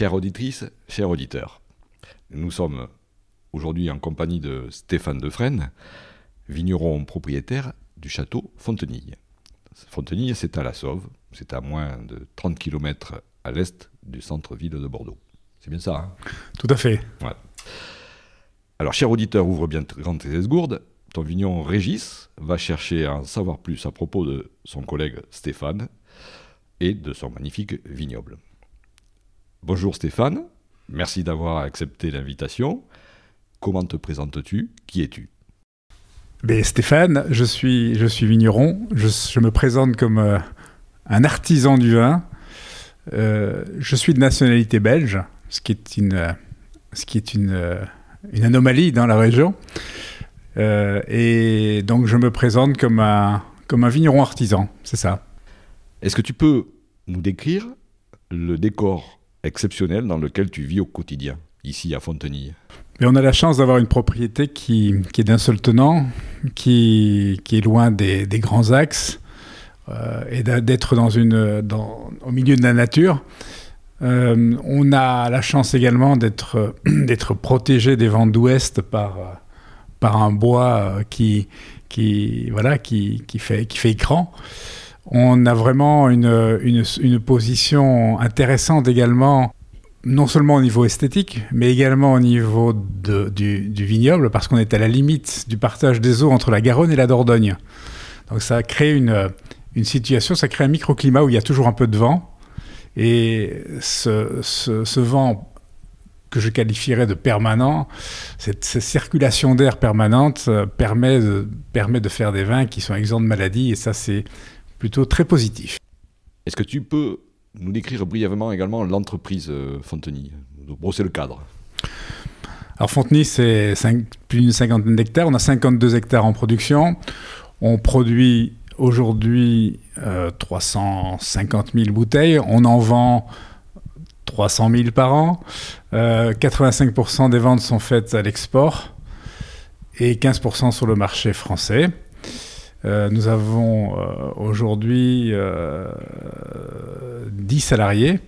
Chères auditrices, chers auditeurs, nous sommes aujourd'hui en compagnie de Stéphane Defresne, vigneron propriétaire du château Fontenille. Fontenille, c'est à la Sauve, c'est à moins de 30 km à l'est du centre-ville de Bordeaux. C'est bien ça hein? Tout à fait. Alors, cher auditeur, ouvre bien grand tes esgourdes. Ton vigneron Régis va chercher à en savoir plus à propos de son collègue Stéphane et de son magnifique vignoble. Bonjour Stéphane, merci d'avoir accepté l'invitation. Comment te présentes-tu? Qui es-tu? Ben, Stéphane, je suis, je suis vigneron. Je, me présente comme euh, un artisan du vin. Euh, je suis de nationalité belge, ce qui est une, euh, ce qui est une, une anomalie dans la région. et donc je me présente comme un, comme un vigneron artisan, c'est ça. Est-ce que tu peux nous décrire le décor exceptionnel dans lequel tu vis au quotidien, ici à Fontenille Mais on a la chance d'avoir une propriété qui, est d'un seul tenant, qui, est loin des, grands axes, euh, et d'être dans au milieu de la nature. Euh, on a la chance également d'être protégé des vents d'ouest par, un bois qui, qui, voilà, qui fait écran on a vraiment une, une, position intéressante également, non seulement au niveau esthétique, mais également au niveau du, vignoble, parce qu'on est à la limite du partage des eaux entre la Garonne et la Dordogne. Donc ça crée une, une situation, ça crée un microclimat où il y a toujours un peu de vent. Et ce, vent que je qualifierais de permanent, cette, circulation d'air permanente euh, permet de, permet de faire des vins qui sont exempts de maladies. Et ça, c'est plutôt très positif. Est-ce que tu peux nous décrire brièvement également l'entreprise euh, Fontenay, brosser le cadre alors Fontenay, c'est plus d'une cinquantaine d'hectares. On a 52 hectares en production. On produit aujourd'hui 350 euh, 000 bouteilles. On en vend 300 000 par an. 85% euh, des ventes sont faites à l'export et 15% sur le marché français. Euh, nous avons euh, aujourd'hui 10 euh, salariés,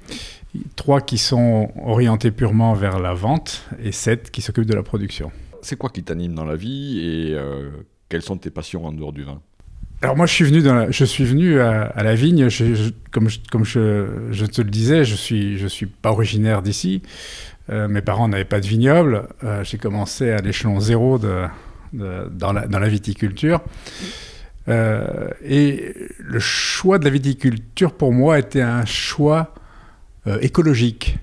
3 qui sont orientés purement vers la vente et 7 qui s'occupent de la production. C'est quoi qui t'anime dans la vie et quelles sont tes passions en dehors du vin? Alors moi, je suis venu, dans je suis venu à, la vigne, comme, je, comme je, te le disais, je ne suis, je suis pas originaire d'ici. mes parents n'avaient pas de vignoble. J'ai commencé à l'échelon zéro de, dans, la, dans, la, viticulture. Euh, et le choix de la viticulture, pour moi, était un choix euh, écologique.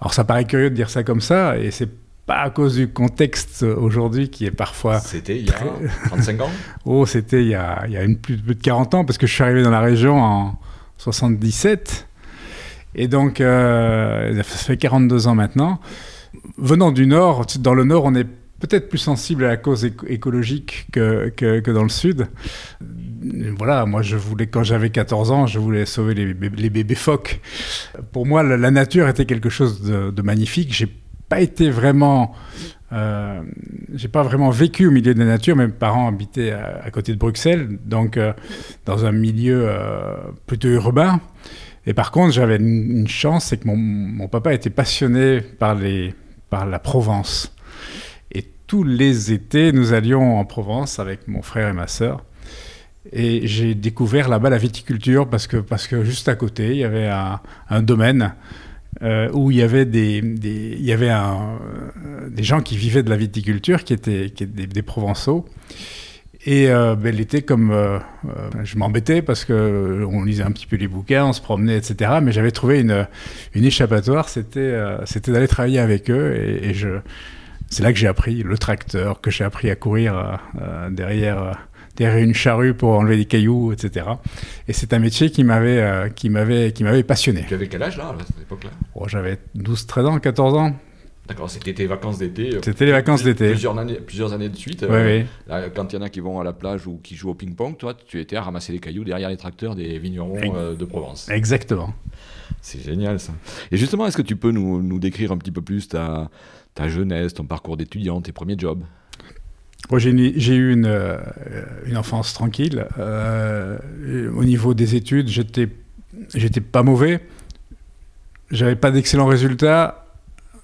Alors ça paraît curieux de dire ça comme ça, et c'est pas à cause du contexte aujourd'hui qui est parfois... C'était il y a 35 ans Oh, c'était il y a, il y a une, plus, de 40 ans, parce que je suis arrivé dans la région en 77. Et donc, euh, ça fait 42 ans maintenant. Venant du Nord, dans le Nord, on est peut-être plus sensible à la cause écologique que, que, dans le sud. Voilà, moi je voulais, quand j'avais 14 ans, je voulais sauver les, les bébés phoques. Pour moi, la, nature était quelque chose de, de magnifique. J'ai pas été vraiment, euh, j'ai pas vraiment vécu au milieu de la nature. Mes parents habitaient à, côté de Bruxelles, donc euh, dans un milieu euh, plutôt urbain. Et par contre, j'avais une, une, chance, c'est que mon, mon, papa était passionné par, les, par la Provence tous les étés, nous allions en Provence avec mon frère et ma sœur. Et j'ai découvert là-bas la viticulture parce que, parce que juste à côté, il y avait un, domaine euh, où il y avait, des, il y avait euh, des gens qui vivaient de la viticulture, qui étaient, des, Provençaux. Et euh, ben, l'été, comme je m'embêtais parce que on lisait un petit peu les bouquins, on se promenait, etc. Mais j'avais trouvé une, échappatoire, c'était c'était d'aller travailler avec eux. et je, c'est là que j'ai appris le tracteur, que j'ai appris à courir euh, euh, derrière, derrière une charrue pour enlever des cailloux, etc. Et c'est un métier qui m'avait, euh, qui m'avait, qui m'avait passionné. Tu avais quel âge là, à cette époque-là? Oh, J'avais 12, 13 ans, 14 ans. D'accord, c'était tes vacances d'été. C'était les vacances d'été. Plusieurs années, plusieurs années de suite. Oui, oui. quand il y en a qui vont à la plage ou qui jouent au ping-pong, toi, tu étais à ramasser les cailloux derrière les tracteurs des vignerons de Provence. Exactement. C'est génial ça. Et justement, est-ce que tu peux nous, nous décrire un petit peu plus ta, ta jeunesse, ton parcours d'étudiant, tes premiers jobs j'ai eu une, euh, une, enfance tranquille. Euh, au niveau des études, j'étais, pas mauvais. j'avais pas d'excellents résultats,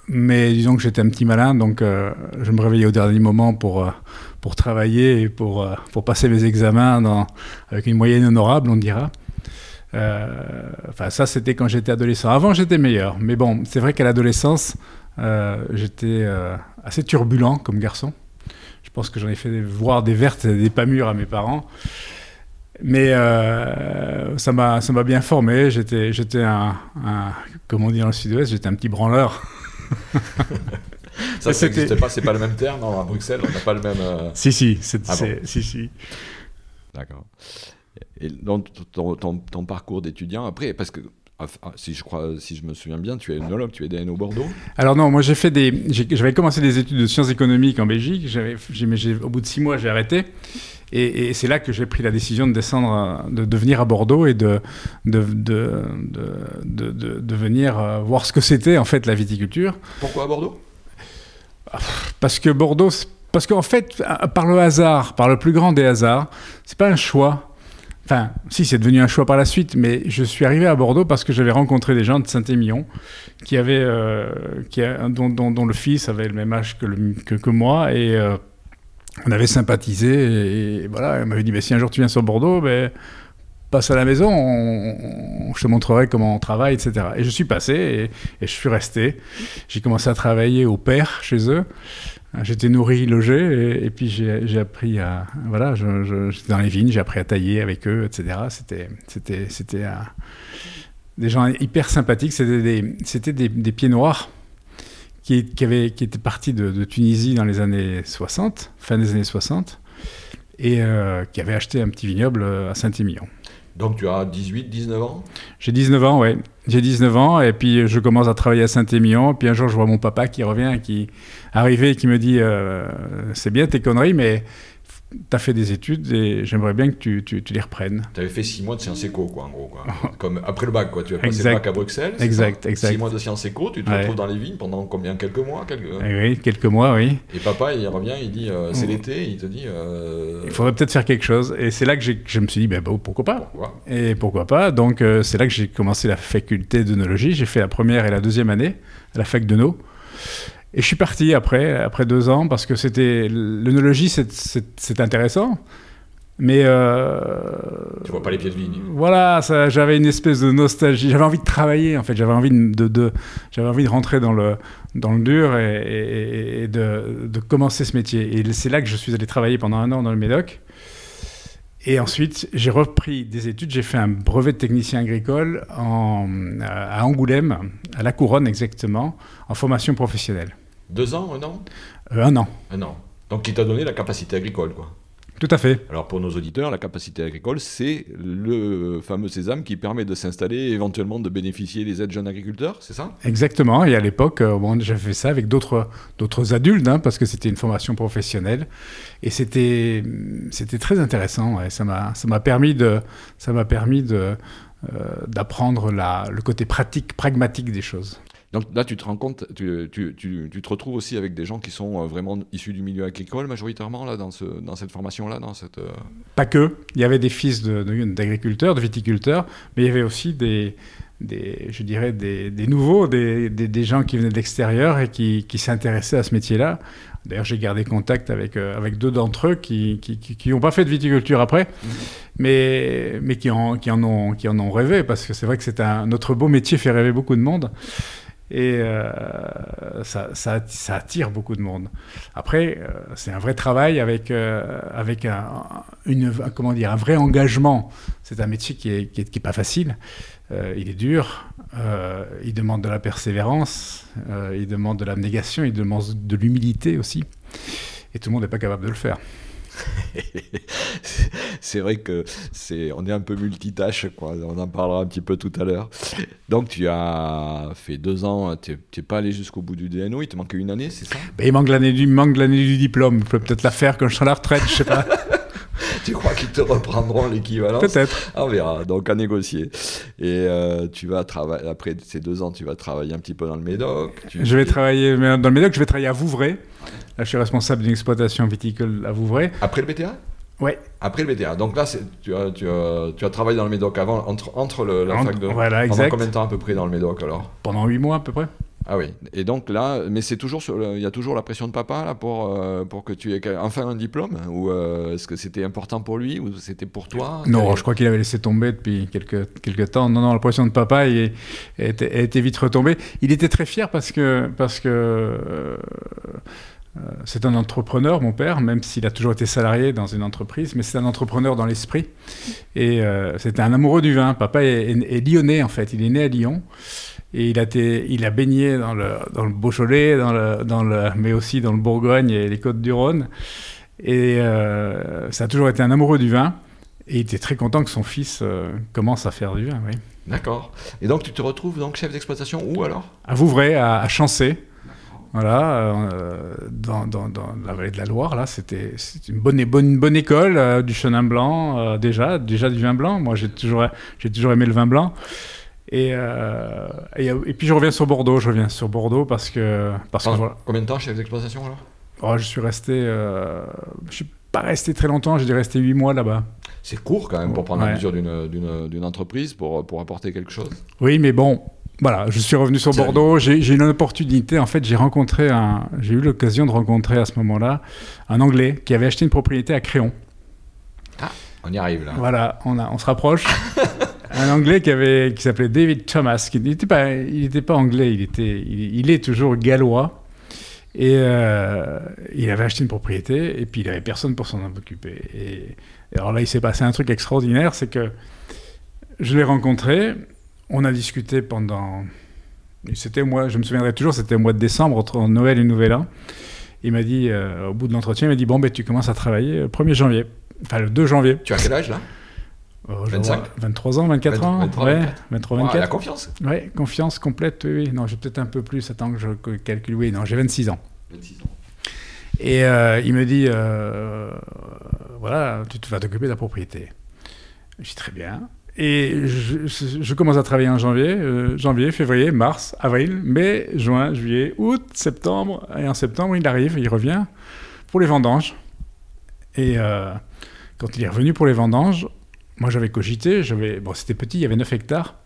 mais disons que j'étais un petit malin, donc euh, je me réveillais au dernier moment pour, pour travailler et pour, pour passer mes examens dans, avec une moyenne honorable, on dira. Enfin, ça, c'était quand j'étais adolescent. Avant, j'étais meilleur, mais bon, c'est vrai qu'à l'adolescence, j'étais assez turbulent comme garçon. Je pense que j'en ai fait voir des vertes et des pas mûres à mes parents. Mais euh, ça m'a bien formé. J'étais j'étais un, un, comment on dit dans le Sud-Ouest, j'étais un petit branleur. ça n'existe pas, c'est pas le même terme non, à Bruxelles, on n'a pas le même. Euh, si si, c'est, ah si si. D'accord. Et donc ton, ton, ton parcours d'étudiant après, parce que si je crois, si je me souviens bien, tu es ethnologue, tu es DN au Bordeaux. Alors non, moi j'ai fait des, j'avais commencé des études de sciences économiques en Belgique. J'avais, au bout de six mois, j'ai arrêté. Et, c'est là que j'ai pris la décision de descendre, de, venir à Bordeaux et de, de, de, venir euh, voir ce que c'était en fait la viticulture. Pourquoi à Bordeaux? Parce que Bordeaux, parce qu'en fait, par le hasard, par le plus grand des hasards, c'est pas un choix. Enfin, si, c'est devenu un choix par la suite, mais je suis arrivé à Bordeaux parce que j'avais rencontré des gens de Saint-Émilion qui avaient, euh, qui dont, dont, le fils avait le même âge que, que, moi et euh, on avait sympathisé et, voilà, elle m'avait dit, si un jour tu viens sur Bordeaux, ben, passe à la maison, je te montrerai comment on travaille, etc. Et je suis passé et, je suis resté. J'ai commencé à travailler au père chez eux. J'étais nourri, logé, et, puis j'ai appris à... Voilà, j'étais dans les vignes, j'ai appris à tailler avec eux, etc. C'était des gens hyper sympathiques. C'était des, des, pieds noirs qui, qui, avait, qui était parti de, Tunisie dans les années 60, fin des années 60, et euh, qui avait acheté un petit vignoble euh, à Saint-Émilion. Donc tu as 18, 19 ans? J'ai 19 ans, oui. J'ai 19 ans et puis je commence à travailler à Saint-Émilion. Puis un jour, je vois mon papa qui revient, qui arrivé qui me dit euh, C'est bien tes conneries, mais tu as fait des études et j'aimerais bien que tu, tu, les reprennes. Tu avais fait six mois de sciences éco, quoi, en gros. Quoi. Comme après le bac, quoi. Tu as passé le bac à Bruxelles. Exact, exact. Six mois de sciences éco, tu te retrouves dans les vignes pendant combien Quelques mois quelques... Eh oui, quelques mois, oui. Et papa, il revient, il dit euh, c'est l'été, il te dit. Euh, il faudrait peut-être faire quelque chose. Et c'est là que je me suis dit ben, bah, pourquoi pas? Et pourquoi pas? Donc euh, c'est là que j'ai commencé la faculté d'œnologie. J'ai fait la première et la deuxième année à la fac de No. Et je suis parti après, après deux ans, parce que c'était l'œnologie, c'est intéressant. Mais. Euh, tu vois pas les pieds de vigne. Voilà, j'avais une espèce de nostalgie. J'avais envie de travailler, en fait. J'avais envie de, de j'avais envie de rentrer dans le, dans le dur et, et, de, de, commencer ce métier. Et c'est là que je suis allé travailler pendant un an dans le Médoc. Et ensuite, j'ai repris des études. J'ai fait un brevet de technicien agricole en, à Angoulême, à La Couronne exactement, en formation professionnelle. Deux ans, un an euh, Un an. Un an. Donc, qui t'a donné la capacité agricole, quoi tout à fait. Alors pour nos auditeurs, la capacité agricole, c'est le fameux sésame qui permet de s'installer et éventuellement de bénéficier des aides jeunes agriculteurs, c'est ça? Exactement. Et à l'époque, euh, bon, j'avais fait ça avec d'autres, d'autres adultes, hein, parce que c'était une formation professionnelle. Et c'était, c'était très intéressant. Ça, m'a, ça m'a permis, de, ça m'a permis de, euh, d'apprendre la, le côté pratique, pragmatique des choses. Donc là, tu te rends compte, tu, tu, tu, tu, te retrouves aussi avec des gens qui sont euh, vraiment issus du milieu agricole majoritairement là, dans, ce, dans cette formation-là dans cette, euh, Pas que. Il y avait des fils d'agriculteurs, de, de, viticulteurs, mais il y avait aussi des, des je dirais, des, des nouveaux, des, des, gens qui venaient de l'extérieur et qui, qui s'intéressaient à ce métier-là. D'ailleurs, j'ai gardé contact avec, euh, avec deux d'entre eux qui n'ont qui, qui, pas fait de viticulture après, mmh. mais, mais qui, en, qui, en ont, qui en ont rêvé, parce que c'est vrai que c'est un, notre beau métier fait rêver beaucoup de monde. Et euh, ça, attire beaucoup de monde. Après, euh, c'est un vrai travail avec, euh, avec un, comment dire, un vrai engagement. C'est un métier qui n'est est, qui est pas facile. il est dur. il demande de la persévérance. il demande de l'abnégation. Il demande de l'humilité aussi. Et tout le monde n'est pas capable de le faire. c'est vrai que c'est, on est un peu multitâche, quoi. On en parlera un petit peu tout à l'heure. Donc, tu as fait deux ans, tu n'es pas allé jusqu'au bout du DNO, il te manquait une année, c'est ça? Ben, Il manque l'année du, manque l'année du diplôme. Je peux peut-être la faire quand je serai à la retraite, je sais pas. tu crois qu'ils te reprendront l'équivalence Peut-être. On verra, donc à négocier. Et euh, tu vas travailler, après ces deux ans, tu vas travailler un petit peu dans le Médoc. Je vais travailler dans le Médoc, je vais travailler à Vouvray. Là, je suis responsable d'une exploitation viticole à Vouvray. Après le BTA Ouais. Après le BTA. Donc là, tu as, tu, as, tu as, travaillé dans le Médoc avant, entre, entre le, la fac de. Voilà, exact. Pendant combien de temps à peu près dans le Médoc alors? Pendant 8 mois à peu près. Ah oui. Et donc là, mais c'est toujours il y a toujours la pression de papa là pour euh, pour que tu aies enfin un diplôme ou euh, est-ce que c'était important pour lui ou c'était pour toi? Non, je crois qu'il avait laissé tomber depuis quelques quelques temps. Non, non, la pression de papa était, vite retombée. Il était très fier parce que parce que euh, c'est un entrepreneur, mon père, même s'il a toujours été salarié dans une entreprise, mais c'est un entrepreneur dans l'esprit. Et c'était un amoureux du vin. Papa est, est, lyonnais, en fait. Il est né à Lyon. Et il a, été, il a baigné dans le, dans le Beaujolais, dans le, dans le, mais aussi dans le Bourgogne et les côtes du Rhône. Et euh, ça a toujours été un amoureux du vin. Et il était très content que son fils euh, commence à faire du vin, oui. D'accord. Et donc tu te retrouves donc chef d'exploitation où alors? À Vouvray, à, à Chancé. Voilà, euh, dans, dans, dans, la vallée de la Loire, là, c'était une bonne, bonne, bonne école, du chenin blanc, déjà, déjà du vin blanc. Moi, j'ai toujours, j'ai toujours aimé le vin blanc. Euh, et, et, puis je reviens sur Bordeaux, je reviens sur Bordeaux parce que... Parce que voilà. Combien de temps chef d'exploitation alors? Oh, Je suis resté... Euh, je suis pas resté très longtemps, j'ai dû rester 8 mois là-bas. C'est court quand même pour prendre la mesure d'une entreprise, pour, pour apporter quelque chose. Oui, mais bon, voilà, je suis revenu sur Bordeaux. J'ai eu une opportunité. En fait, j'ai rencontré un, j'ai eu l'occasion de rencontrer à ce moment-là un Anglais qui avait acheté une propriété à Créon. Ah, on y arrive là. Voilà, on, a, on se rapproche. un Anglais qui, s'appelait David Thomas, qui n'était pas, il n'était pas anglais, il, était, il, est toujours gallois. Et euh, il avait acheté une propriété, et puis il n'avait personne pour s'en occuper. Et, alors là, il s'est passé un truc extraordinaire, c'est que je l'ai rencontré, on a discuté pendant... C'était moi, je me souviendrai toujours, c'était au mois de décembre, entre Noël et Nouvel An. Il m'a dit, euh, au bout de l'entretien, il m'a dit, bon, ben, tu commences à travailler le 1er janvier. Enfin, le 2 janvier. Tu as quel âge là? 25 euh, 23 ans, 24 ans 23, ouais, 23, 24. la confiance Ouais, confiance complète, oui, oui. Non, j'ai peut-être un peu plus, attends que je calcule. Oui, non, j'ai 26 ans. 26 ans. Et euh, il me dit, euh, voilà, tu vas t'occuper de la propriété. Je dis très bien. Et je, je, commence à travailler en janvier, janvier, février, mars, avril, mai, juin, juillet, août, septembre. Et en septembre, il arrive, il revient pour les vendanges. Et quand il est revenu pour les vendanges, moi, j'avais cogité, j'avais, bon, c'était petit, il y avait 9 hectares.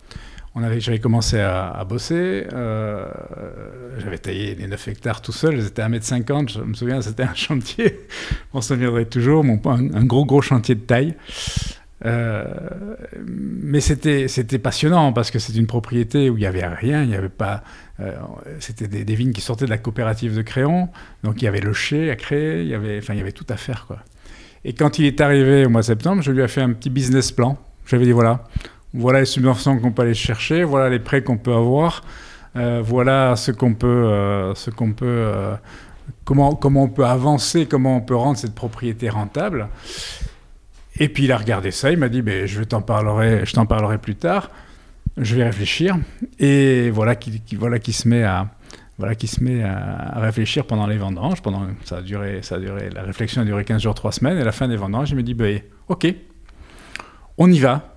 On avait, j'avais commencé à, bosser, euh, j'avais taillé les 9 hectares tout seul, c'était 1m50, je me souviens, c'était un chantier, on se souviendrait toujours, mon, un, gros, gros chantier de taille. Euh, mais c'était, c'était passionnant parce que c'est une propriété où il n'y avait rien, il n'y avait pas. Euh, c'était des, des, vignes qui sortaient de la coopérative de Créon, donc il y avait le chai à créer, il y avait, enfin, il y avait tout à faire, quoi. Et quand il est arrivé au mois de septembre, je lui ai fait un petit business plan. J'avais dit voilà, voilà les subventions qu'on peut aller chercher, voilà les prêts qu'on peut avoir, euh, voilà ce qu'on peut, euh, ce qu'on peut, euh, comment, comment on peut avancer, comment on peut rendre cette propriété rentable. Et puis il a regardé ça, il m'a dit ben, je t'en parlerai, je t'en parlerai plus tard. Je vais réfléchir. Et voilà qui, voilà qui se met à, voilà, qui se met à, réfléchir pendant les vendanges. Pendant, ça, a duré, ça a duré, la réflexion a duré 15 jours, 3 semaines. Et à la fin des vendanges, il me dit ben, Ok, on y va.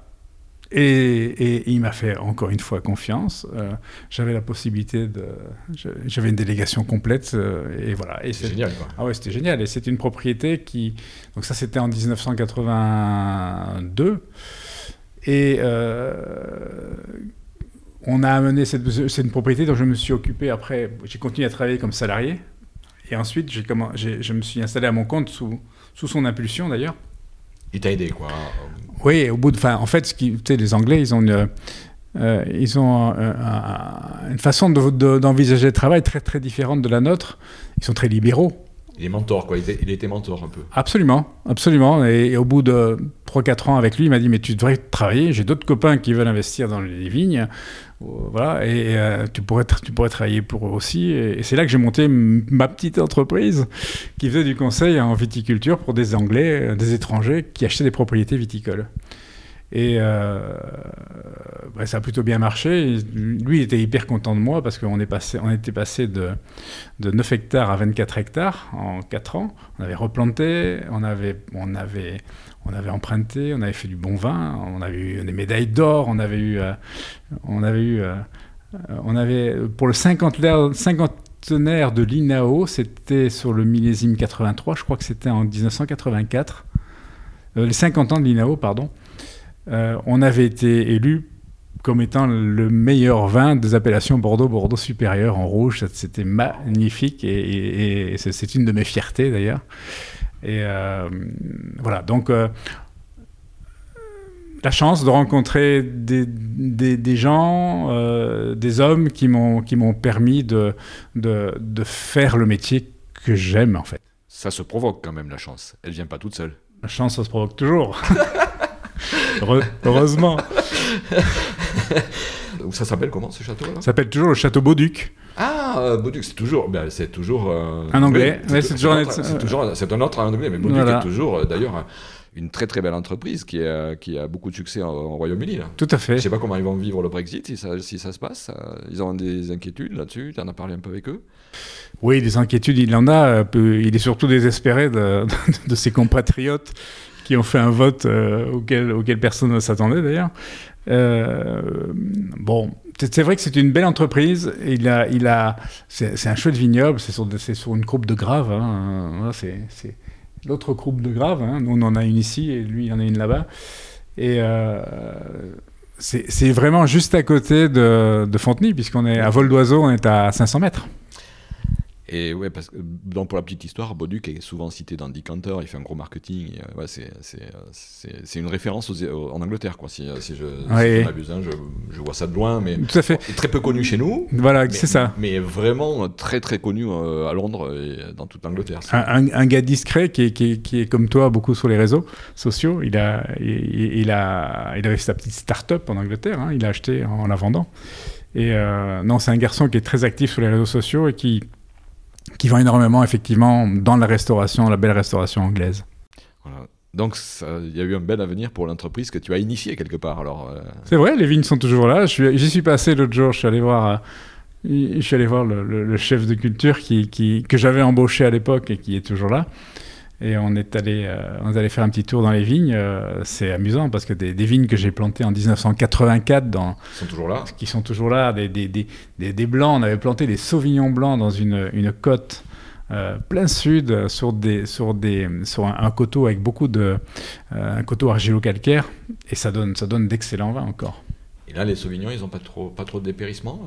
Et, il m'a fait encore une fois confiance. Euh, j'avais la possibilité de. J'avais une délégation complète. Euh, et voilà. Et c'est génial, quoi. Ah ouais, c'était génial. Et c'est une propriété qui. Donc, ça, c'était en 1982. Et. Euh, on a amené cette, c'est une propriété dont je me suis occupé après. J'ai continué à travailler comme salarié. Et ensuite, j'ai, comment, je me suis installé à mon compte sous, sous son impulsion d'ailleurs. Il t'a aidé, quoi. Oui, au bout de. Fin, en fait, ce qui, les Anglais, ils ont une, euh, ils ont une façon d'envisager le travail très, très différente de la nôtre. Ils sont très libéraux. Il est mentor, quoi. Il, était mentor un peu. Absolument, absolument. Et, au bout de 3-4 ans avec lui, il m'a dit Mais tu devrais travailler. J'ai d'autres copains qui veulent investir dans les vignes. Voilà, et euh, tu, pourrais tu pourrais travailler pour eux aussi. Et, c'est là que j'ai monté ma petite entreprise qui faisait du conseil en viticulture pour des Anglais, euh, des étrangers qui achetaient des propriétés viticoles. Et euh, bah, ça a plutôt bien marché. Lui, il était hyper content de moi parce qu'on on était passé de, de 9 hectares à 24 hectares en 4 ans. On avait replanté, on avait, on avait, on avait emprunté, on avait fait du bon vin, on avait eu des médailles d'or, on avait eu, euh, on avait eu, euh, on avait pour le cinquantenaire, cinquantenaire de l'INAO, c'était sur le millésime 83, je crois que c'était en 1984. les 50 ans de l'INAO, pardon, on avait été élu comme étant le meilleur vin des appellations Bordeaux, Bordeaux supérieur en rouge. C'était magnifique et, c'est une de mes fiertés d'ailleurs. Et voilà, donc la chance de rencontrer des, des, gens, euh, des hommes qui m'ont permis de, de, de, faire le métier que j'aime en fait. Ça se provoque quand même la chance. Elle vient pas toute seule. La chance, ça se provoque toujours. heureusement. ça s'appelle comment ce château Ça s'appelle toujours le château Bauduc. Ah, euh, Bauduc, c'est toujours, ben, c'est toujours euh, un anglais. c'est toujours, c'est un autre anglais, mais Bauduc est toujours d'ailleurs une très très belle entreprise qui a, qui a beaucoup de succès en, Royaume-Uni. Tout à fait. Je ne sais pas comment ils vont vivre le Brexit, si ça, si ça se passe. Ils ont des inquiétudes là-dessus. Tu en as parlé un peu avec eux? Oui, des inquiétudes, il en a. Il est surtout désespéré de, de ses compatriotes qui ont fait un vote euh, auquel, auquel personne ne s'attendait d'ailleurs. Euh, bon, c'est vrai que c'est une belle entreprise. Il a, il a, c'est un chouette vignoble. C'est sur, une croupe de grave. Hein. c'est l'autre groupe de Grave. Hein. Nous, on en a une ici et lui, il en a une là-bas. Et euh, c'est vraiment juste à côté de, de Fontenay, puisqu'on est à vol d'oiseau, on est à 500 mètres. Et ouais, parce que donc pour la petite histoire, Bauduc est souvent cité dans Decanter, il fait un gros marketing. ouais, c'est une référence en Angleterre, quoi. Si, si je, si m'abuse, hein, je, je, vois ça de loin, mais Tout à fait. très peu connu chez nous. Voilà, c'est ça. Mais vraiment très très connu euh, à Londres et dans toute l'Angleterre. Un, un, gars discret qui est, qui, est, qui est, comme toi beaucoup sur les réseaux sociaux. Il a, il, il a, il avait sa petite start-up en Angleterre. Hein, il a acheté en la vendant. Et euh, non, c'est un garçon qui est très actif sur les réseaux sociaux et qui qui vend énormément effectivement dans la restauration, la belle restauration anglaise. Voilà. Donc il y a eu un bel avenir pour l'entreprise que tu as initié quelque part. Alors. Euh. C'est vrai, les vignes sont toujours là. J'y suis, passé l'autre jour. Je suis allé voir. Euh, je suis allé voir le, chef de culture qui, qui que j'avais embauché à l'époque et qui est toujours là. Et on est allé, euh, on est allé faire un petit tour dans les vignes. Euh, c'est amusant parce que des, vignes que j'ai plantées en 1984 dans, sont toujours là. Qui sont toujours là. Des, des, des, blancs. On avait planté des sauvignons blancs dans une, une côte euh, plein sud sur, des, sur, des, sur un, coteau avec beaucoup de un coteau argilo-calcaire et ça donne, ça donne d'excellents vins encore. Et là, les sauvignons, ils n'ont pas trop, pas trop de dépérissement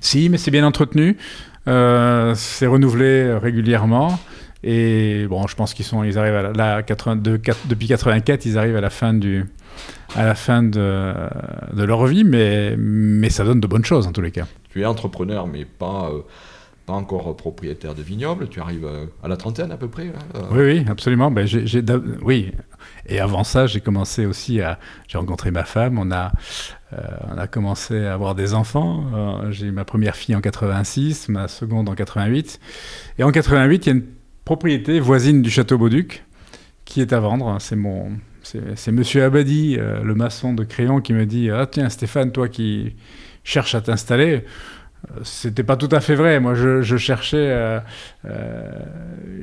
Si, mais c'est bien entretenu. c'est renouvelé régulièrement. Et bon, je pense qu'ils sont, ils arrivent à la, 82, depuis 84, ils arrivent à la fin du, à la fin de, de, leur vie, mais, mais ça donne de bonnes choses en tous les cas. Tu es entrepreneur, mais pas, euh, pas encore propriétaire de vignoble. Tu arrives euh, à la trentaine à peu près. Euh. Oui, oui, absolument. Ben, j'ai, oui. Et avant ça, j'ai commencé aussi à. J'ai rencontré ma femme. On a, on a commencé à avoir des enfants. j'ai eu ma première fille en 86, ma seconde en 88. Et en 88, il y a une propriété voisine du château Bauduc qui est à vendre. C'est mon, c'est Monsieur Abadi, euh, le maçon de Crayon, qui me dit Ah, tiens, Stéphane, toi qui cherches à t'installer. Euh, c'était pas tout à fait vrai. Moi, je, cherchais, euh,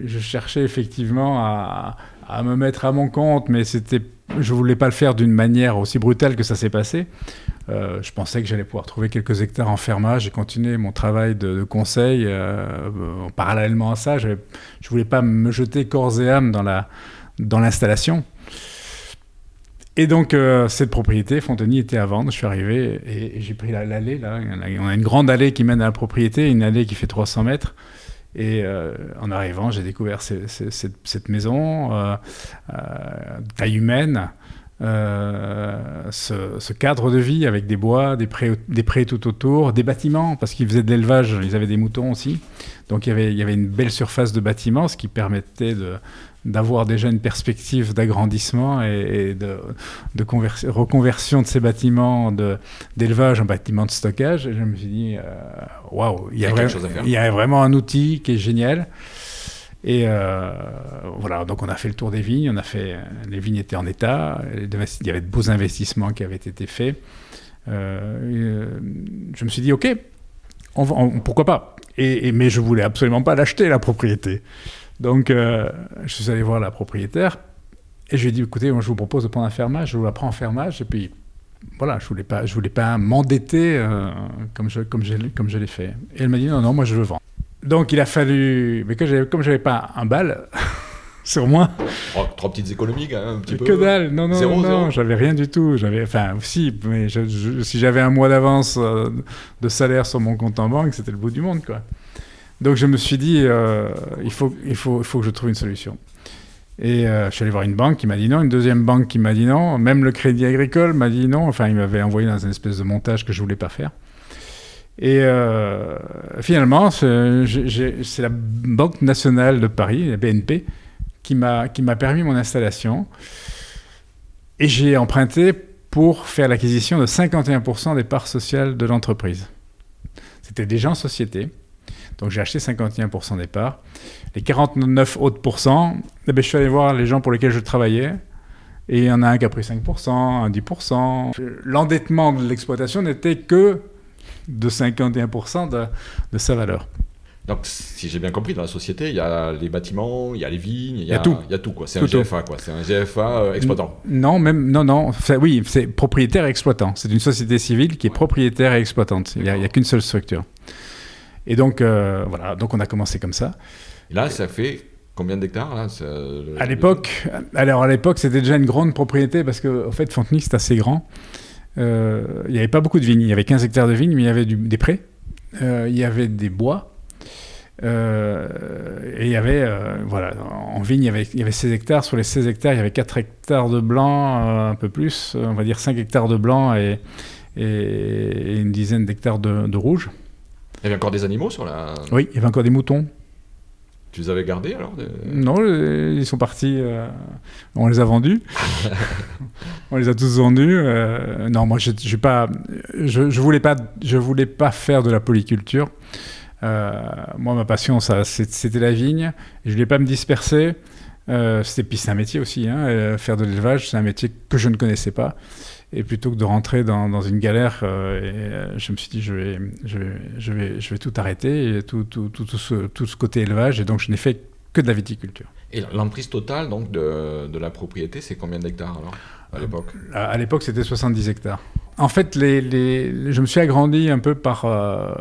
je cherchais effectivement à, à, me mettre à mon compte, mais c'était, je voulais pas le faire d'une manière aussi brutale que ça s'est passé. Euh, je pensais que j'allais pouvoir trouver quelques hectares en fermage et continuer mon travail de, conseil. Euh, parallèlement à ça, je ne voulais pas me jeter corps et âme dans, la, dans l'installation. Et donc, euh, cette propriété, Fontenay, était à vendre. Je suis arrivé et, j'ai pris l'allée. On a une grande allée qui mène à la propriété, une allée qui fait 300 mètres. Et en arrivant, j'ai découvert cette, maison, taille humaine, euh, ce, cadre de vie avec des bois, des prés, des prés tout autour, des bâtiments, parce qu'ils faisaient de l'élevage, ils avaient des moutons aussi. Donc il y, avait, il y avait une belle surface de bâtiments, ce qui permettait d'avoir déjà une perspective d'agrandissement et, de, de reconversion de ces bâtiments d'élevage en bâtiments de stockage. Et je me suis dit, euh, waouh, il, y a, il y a vraiment un outil qui est génial. Et euh, voilà, donc on a fait le tour des vignes, on a fait, les vignes étaient en état, il y avait de beaux investissements qui avaient été faits. Euh, je me suis dit, ok, pourquoi pas? Et, Mais je voulais absolument pas l'acheter, la propriété. Donc euh, je suis allé voir la propriétaire et je lui ai dit, écoutez, moi je vous propose de prendre un fermage, je vous la prends en fermage, et puis voilà, je voulais pas, je voulais pas m'endetter comme je l'ai fait. Et elle m'a dit, non, non, moi je veux vendre. Donc il a fallu, mais comme j'avais pas un bal, sur moi. Trois, petites économies, quand même, un petit peu. Que dalle, non, non, zéro, non, j'avais rien du tout. J'avais, enfin, si, mais si j'avais un mois d'avance euh, de salaire sur mon compte en banque, c'était le bout du monde, quoi. Donc je me suis dit, euh, il, faut, il, faut, il faut que je trouve une solution. Et euh, je suis allé voir une banque qui m'a dit non, une deuxième banque qui m'a dit non, même le Crédit Agricole m'a dit non. Enfin, il m'avait envoyé dans une espèce de montage que je voulais pas faire. Et euh, finalement, c'est la Banque nationale de Paris, la BNP, qui m'a permis mon installation. Et j'ai emprunté pour faire l'acquisition de 51% des parts sociales de l'entreprise. C'était déjà en société. Donc j'ai acheté 51% des parts. Les 49 autres pourcents, eh ben, je suis allé voir les gens pour lesquels je travaillais. Et il y en a un qui a pris 5%, un 10%. L'endettement de l'exploitation n'était que de 51% de, de, sa valeur. Donc, si j'ai bien compris, dans la société, il y a les bâtiments, il y a les vignes, il y, a, tout. Il y a tout, quoi. C'est un GFA, quoi. C'est un GFA euh, exploitant. Non, même, non, non. Oui, c'est propriétaire et exploitant. C'est une société civile qui est propriétaire et exploitante. Il n'y a, qu'une seule structure. Et donc, euh, voilà. Donc, on a commencé comme ça. Et là, ça fait combien d'hectares là À l'époque, alors à l'époque, c'était déjà une grande propriété parce que, en fait, Fontenay, c'est assez grand. Euh, il n'y avait pas beaucoup de vignes. Il y avait 15 hectares de vignes, mais il y avait des prés. Euh, il y avait des bois. Euh, et il y avait, voilà, en vigne, il y, avait, il y avait 16 hectares. Sur les 16 hectares, il y avait 4 hectares de blanc, un peu plus, on va dire 5 hectares de blanc et, et une dizaine d'hectares de, de, rouge. Il y avait encore des animaux sur la. Oui, il y avait encore des moutons. Tu les avais gardés alors Non, ils sont partis. Euh, on les a vendus. on les a tous vendus. Euh, non, moi, je, je, pas, je, je, voulais pas, je voulais pas faire de la polyculture. Euh, moi, ma passion, ça, c'était la vigne. je voulais pas me disperser. c'était puis c'est un métier aussi. Hein, faire de l'élevage, c'est un métier que je ne connaissais pas. Et plutôt que de rentrer dans, dans une galère, euh, et, euh, je me suis dit, je vais, je vais, je vais, je vais tout arrêter, et tout, tout, tout, tout, ce, tout ce côté élevage. Et donc, je n'ai fait que de la viticulture. Et l'emprise totale donc, de, de la propriété, c'est combien d'hectares alors à l'époque? À, l'époque, c'était 70 hectares. En fait, les, les, je me suis agrandi un peu par... Euh,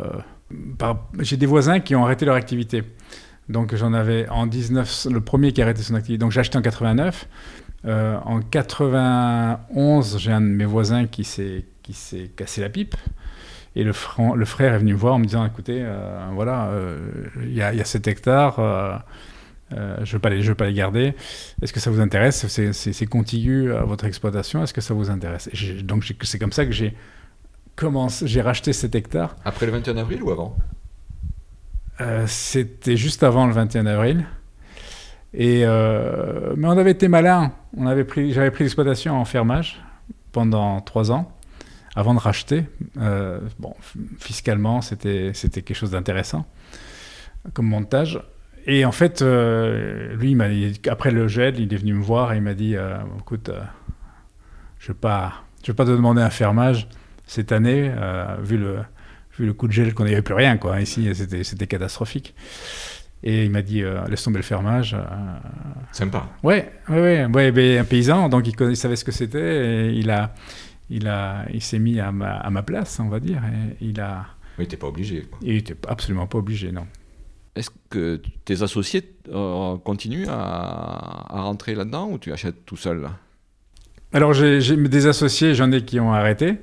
par J'ai des voisins qui ont arrêté leur activité. Donc j'en avais en 19, le premier qui a arrêté son activité. Donc j'ai acheté en 89. Euh, en 91, j'ai un de mes voisins qui s'est cassé la pipe. Et le, le, frère est venu me voir en me disant écoutez, euh, voilà, euh, il y, a 7 hectares, je ne veux, pas les, veux pas les garder. Est-ce que ça vous intéresse? C'est contigu à votre exploitation. Est-ce que ça vous intéresse? Donc c'est comme ça que j'ai commencé, j'ai racheté 7 hectares. Après le 21 avril ou avant? C'était juste avant le 21 avril. Euh, mais on avait été malin. On avait pris, j'avais pris l'exploitation en fermage pendant trois ans avant de racheter. Euh, bon, fiscalement, c'était, c'était quelque chose d'intéressant comme montage. Et en fait, euh, lui, après le gel, il est venu me voir et il m'a dit Écoute, je ne vais, pas, te demander un fermage cette année, vu, le, vu coup de gel qu'on n'avait plus rien. Quoi. Ici, c'était catastrophique. Et il m'a dit euh, laisse tomber le fermage. Euh. Sympa. Ouais, ouais, ouais, ouais un paysan, donc il, savait ce que c'était. Et il a, il a, il s'est mis à ma, à ma, place, on va dire. Et il a. il n'était pas obligé. Il n'était absolument pas obligé, non. Est-ce que tes associés euh, continuent à, à rentrer là-dedans ou tu achètes tout seul là? Alors j'ai des associés, j'en ai qui ont arrêté.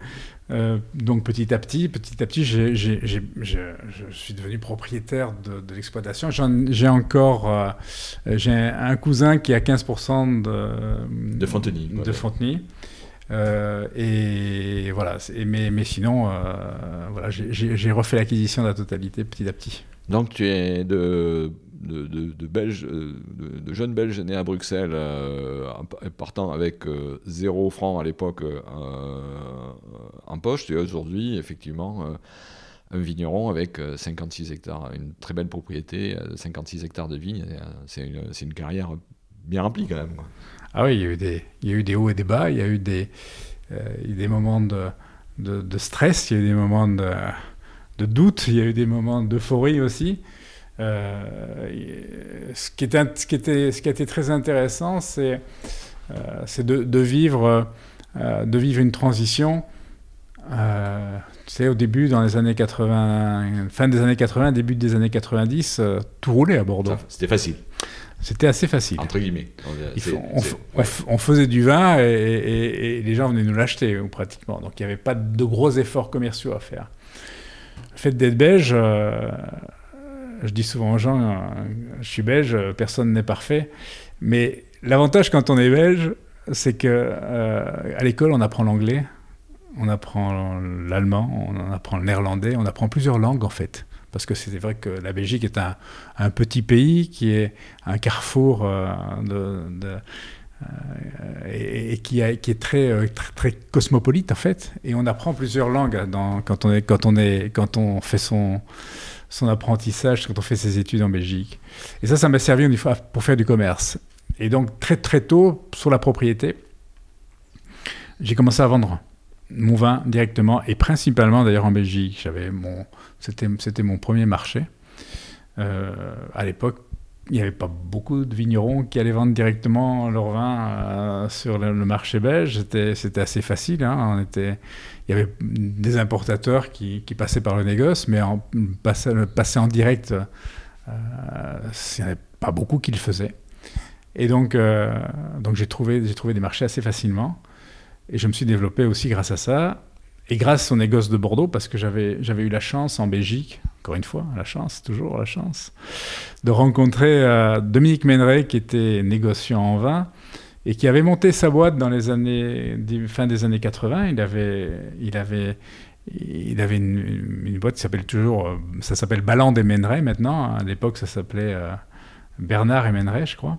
Euh, donc petit à petit, petit à petit, je suis devenu propriétaire de, l'exploitation. J'ai encore, euh, j'ai un cousin qui a 15% de, de Fontenay. De Fontenay. Euh, et voilà, mais, mais sinon, voilà, j'ai refait l'acquisition de la totalité petit à petit. Donc tu es de de, de, Belges, euh, de, jeunes Belges nés à Bruxelles, euh, partant avec euh, zéro franc à l'époque en poche, tu es aujourd'hui effectivement un vigneron avec 56 hectares, une très belle propriété, 56 hectares de vignes. C'est une, carrière bien remplie quand même. Ah oui, il y, a eu des, il y a eu des hauts et des bas, il y a eu des, des moments de, stress, il y a eu des moments de, de doute, il y a eu des moments d'euphorie aussi. Euh, ce, qui était, ce, qui était, ce qui a été très intéressant, c'est euh, de, de, vivre, euh, de vivre une transition. tu sais, au début, dans les années 80, fin des années 80, début des années 90, tout roulait à Bordeaux. C'était facile. C'était assez facile. Entre guillemets. on, faisait du vin et, les gens venaient nous l'acheter pratiquement. Donc il n'y avait pas de gros efforts commerciaux à faire. Le fait d'être belge, euh, je dis souvent aux gens, euh, je suis belge, personne n'est parfait. Mais l'avantage quand on est belge, c'est que euh, à l'école on apprend l'anglais, on apprend l'allemand, on apprend le néerlandais, on apprend plusieurs langues en fait parce que c'est vrai que la Belgique est un, petit pays qui est un carrefour euh, de, euh, et, qui, est très, euh, très, cosmopolite en fait. Et on apprend plusieurs langues quand, on fait son, apprentissage, quand on fait ses études en Belgique. Et ça, ça m'a servi pour faire du commerce. Et donc très très tôt, sur la propriété, j'ai commencé à vendre mon vin directement et principalement d'ailleurs en Belgique. C'était mon premier marché. Euh, à l'époque, il n'y avait pas beaucoup de vignerons qui allaient vendre directement leur vin euh, sur le, marché belge. C'était, assez facile. Hein. Il y avait des importateurs qui, passaient par le négoce, mais en, passer, en direct, euh, il n'y en avait pas beaucoup qui le faisaient. Et donc, trouvé, j'ai trouvé des marchés assez facilement. Et je me suis développé aussi grâce à ça. Et grâce au négoce de Bordeaux, parce que j'avais, eu la chance en Belgique, encore une fois, la chance, toujours la chance, de rencontrer euh, Dominique Méneret, qui était négociant en vin, et qui avait monté sa boîte dans les années, fin des années 80. Il avait, il avait, il avait une, boîte qui s'appelle toujours, euh, ça s'appelle Balland et Méneret maintenant. À l'époque, ça s'appelait euh, Bernard et Méneret, je crois.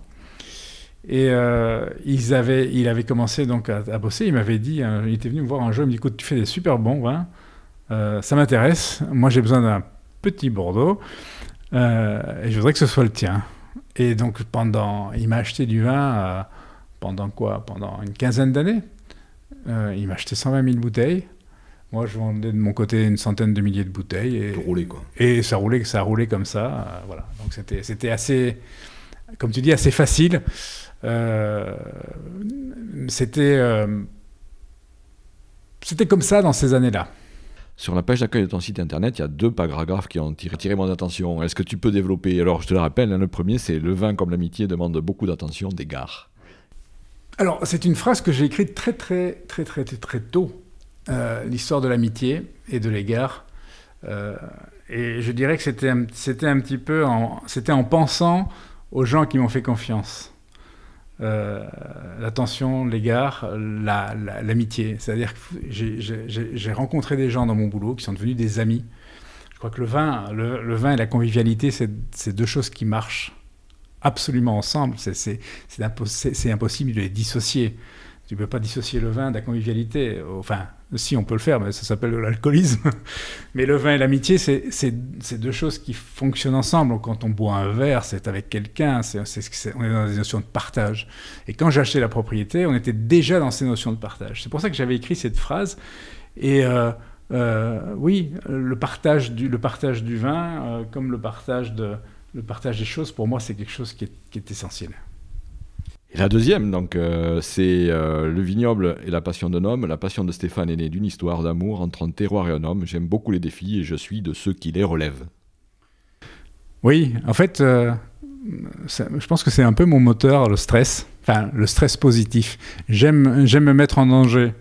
Et euh, ils avaient, il avait commencé donc à, bosser. Il m'avait dit, euh, il était venu me voir un jour, il me dit écoute, tu fais des super bons vins, euh, ça m'intéresse. Moi, j'ai besoin d'un petit Bordeaux et je voudrais que ce soit le tien. Et donc, pendant, il m'a acheté du vin pendant quoi? Pendant une quinzaine d'années. il m'a acheté 120 000 bouteilles. Moi, je vendais de mon côté une centaine de milliers de bouteilles. Et, roulait, quoi. Et ça roulait, ça roulait comme ça. voilà. Donc, c'était, c'était assez, comme tu dis, assez facile. Euh, c'était euh, c'était comme ça dans ces années-là. Sur la page d'accueil de ton site internet, il y a deux paragraphes qui ont tiré, mon attention. Est-ce que tu peux développer? Alors, je te le rappelle, hein, le premier, c'est Le vin comme l'amitié demande beaucoup d'attention des gares. Alors, c'est une phrase que j'ai écrite très, très, très, très, très, très tôt. Euh, l'histoire de l'amitié et de l'égard. et je dirais que c'était un, un petit peu c'était en pensant aux gens qui m'ont fait confiance. Euh, l'attention, l'égard, l'amitié. C'est-à-dire que j'ai rencontré des gens dans mon boulot qui sont devenus des amis. Je crois que le vin, le, vin et la convivialité, c'est deux choses qui marchent absolument ensemble. C'est impossible de les dissocier. Tu ne peux pas dissocier le vin de la convivialité. Enfin, si, on peut le faire, mais ça s'appelle l'alcoolisme. Mais le vin et l'amitié, c'est deux choses qui fonctionnent ensemble. Quand on boit un verre, c'est avec quelqu'un, on est dans des notions de partage. Et quand acheté la propriété, on était déjà dans ces notions de partage. C'est pour ça que j'avais écrit cette phrase. Et euh, euh, oui, le partage du, le partage du vin, euh, comme le partage, de, le partage des choses, pour moi, c'est quelque chose qui est, qui est essentiel. Et la deuxième, donc, euh, c'est euh, Le vignoble et la passion d'un homme. La passion de Stéphane est née d'une histoire d'amour entre un terroir et un homme. J'aime beaucoup les défis et je suis de ceux qui les relèvent. Oui, en fait, euh, je pense que c'est un peu mon moteur, le stress. Enfin, le stress positif. J'aime, j'aime me mettre en danger.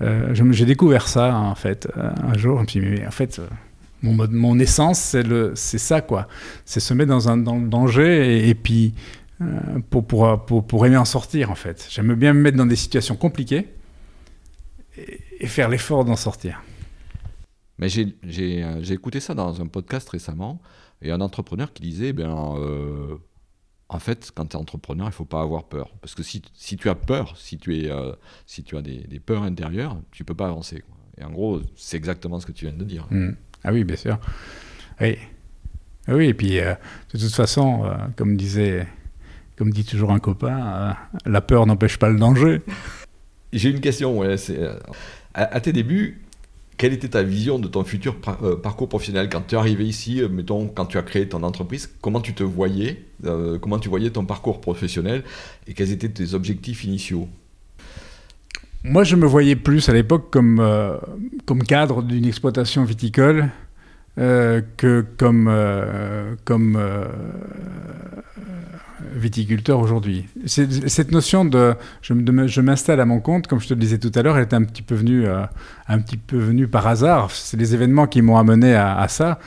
j'ai découvert ça, en fait, un jour. Mais en fait, mon, mon essence, c'est, ça, quoi. C'est se mettre dans un dans le danger et puis pour, pour, pour, pour, aimer en sortir, en fait. J'aime bien me mettre dans des situations compliquées et, faire l'effort d'en sortir. Mais j'ai écouté ça dans un podcast récemment, et un entrepreneur qui disait, ben, euh, en fait, quand tu es entrepreneur, il ne faut pas avoir peur. Parce que si, si tu as peur, si tu, es, euh, si tu as des, des, peurs intérieures, tu ne peux pas avancer. Et en gros, c'est exactement ce que tu viens de dire. Mmh. Ah oui, bien sûr. Oui, oui et puis, de toute façon, comme disait comme dit toujours un copain, euh, la peur n'empêche pas le danger. J'ai une question. Ouais, euh, à, tes débuts, quelle était ta vision de ton futur euh, parcours professionnel quand tu es arrivé ici, mettons, quand tu as créé ton entreprise? Comment tu te voyais Comment tu voyais ton parcours professionnel Et quels étaient tes objectifs initiaux? Moi, je me voyais plus à l'époque comme, comme cadre d'une exploitation viticole que comme, comme viticulteur aujourd'hui. Cette notion de je, m'installe à mon compte, comme je te le disais tout à l'heure, elle est un petit peu venue, euh, un petit peu venue par hasard. C'est les événements qui m'ont amené à, ça,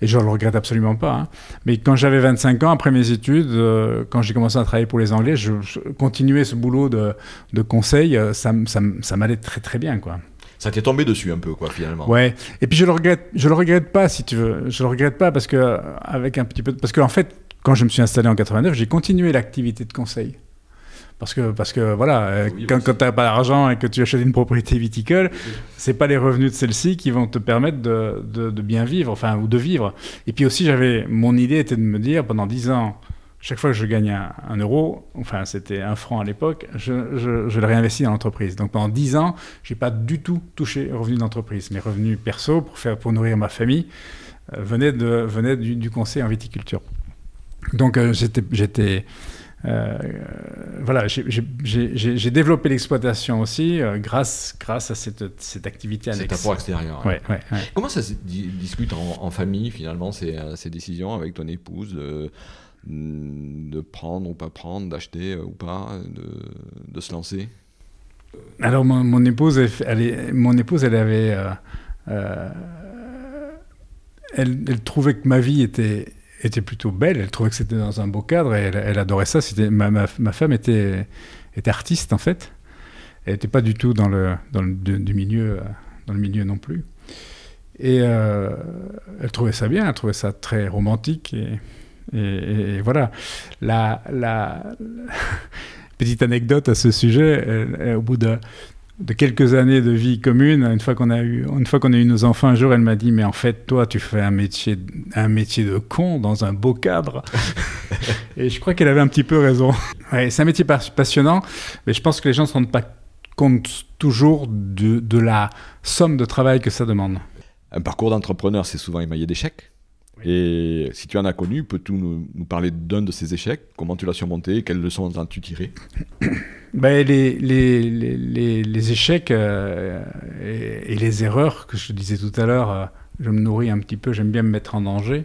et je ne le regrette absolument pas. Hein. Mais quand j'avais 25 ans, après mes études, euh, quand j'ai commencé à travailler pour les Anglais, je, continuais ce boulot de, de conseil, ça, ça, ça m'allait très très bien, quoi ça t'est tombé dessus un peu, quoi, finalement. Ouais. Et puis je le regrette, je le regrette pas, si tu veux. Je le regrette pas parce que avec un petit peu, parce qu'en en fait, quand je me suis installé en 89, j'ai continué l'activité de conseil. Parce que, parce que voilà, euh, quand, tu n'as pas d'argent et que tu achètes une propriété viticole, c'est pas les revenus de celle-ci qui vont te permettre de, de, de, bien vivre, enfin, ou de vivre. Et puis aussi, j'avais, mon idée était de me dire, pendant 10 ans, chaque fois que je gagnais un, euro, enfin c'était un franc à l'époque, je, je, le réinvestis dans l'entreprise. Donc pendant 10 ans, je n'ai pas du tout touché aux revenus d'entreprise. Mes revenus perso pour, faire, pour nourrir ma famille euh, venaient, de, venaient du, conseil en viticulture. Donc euh, j'étais... Euh, voilà, j'ai développé l'exploitation aussi grâce, grâce à cette, cette activité annexe. Cet apport extérieur. Ouais, ouais, Comment ça se discute en, en, famille finalement ces, ces, décisions avec ton épouse de prendre ou pas prendre, d'acheter euh, ou pas, de, de, se lancer Alors mon, épouse, elle, mon épouse, elle avait, euh, euh, elle, trouvait que ma vie était était plutôt belle. Elle trouvait que c'était dans un beau cadre et elle, adorait ça. Ma, ma, ma, femme était était artiste en fait. Elle n'était pas du tout dans le dans le du milieu dans le milieu non plus. Et elle trouvait ça bien. Elle trouvait ça très romantique et et, voilà. La, la, petite anecdote à ce sujet, au bout de, de, quelques années de vie commune, une fois qu'on a eu, une fois qu'on a eu nos enfants, un jour, elle m'a dit, mais en fait, toi, tu fais un métier, un métier de con dans un beau cadre. et je crois qu'elle avait un petit peu raison. Ouais, c'est un métier passionnant, mais je pense que les gens ne se rendent pas compte toujours de, de la somme de travail que ça demande. Un parcours d'entrepreneur, c'est souvent émaillé d'échecs. Et si tu en as connu, peux-tu nous, parler d'un de ces échecs? Comment tu l'as surmonté? Quelles leçons as-tu tirées? Ben, les, les, les, les, échecs euh, et, les erreurs que je disais tout à l'heure, euh, je me nourris un petit peu, j'aime bien me mettre en danger.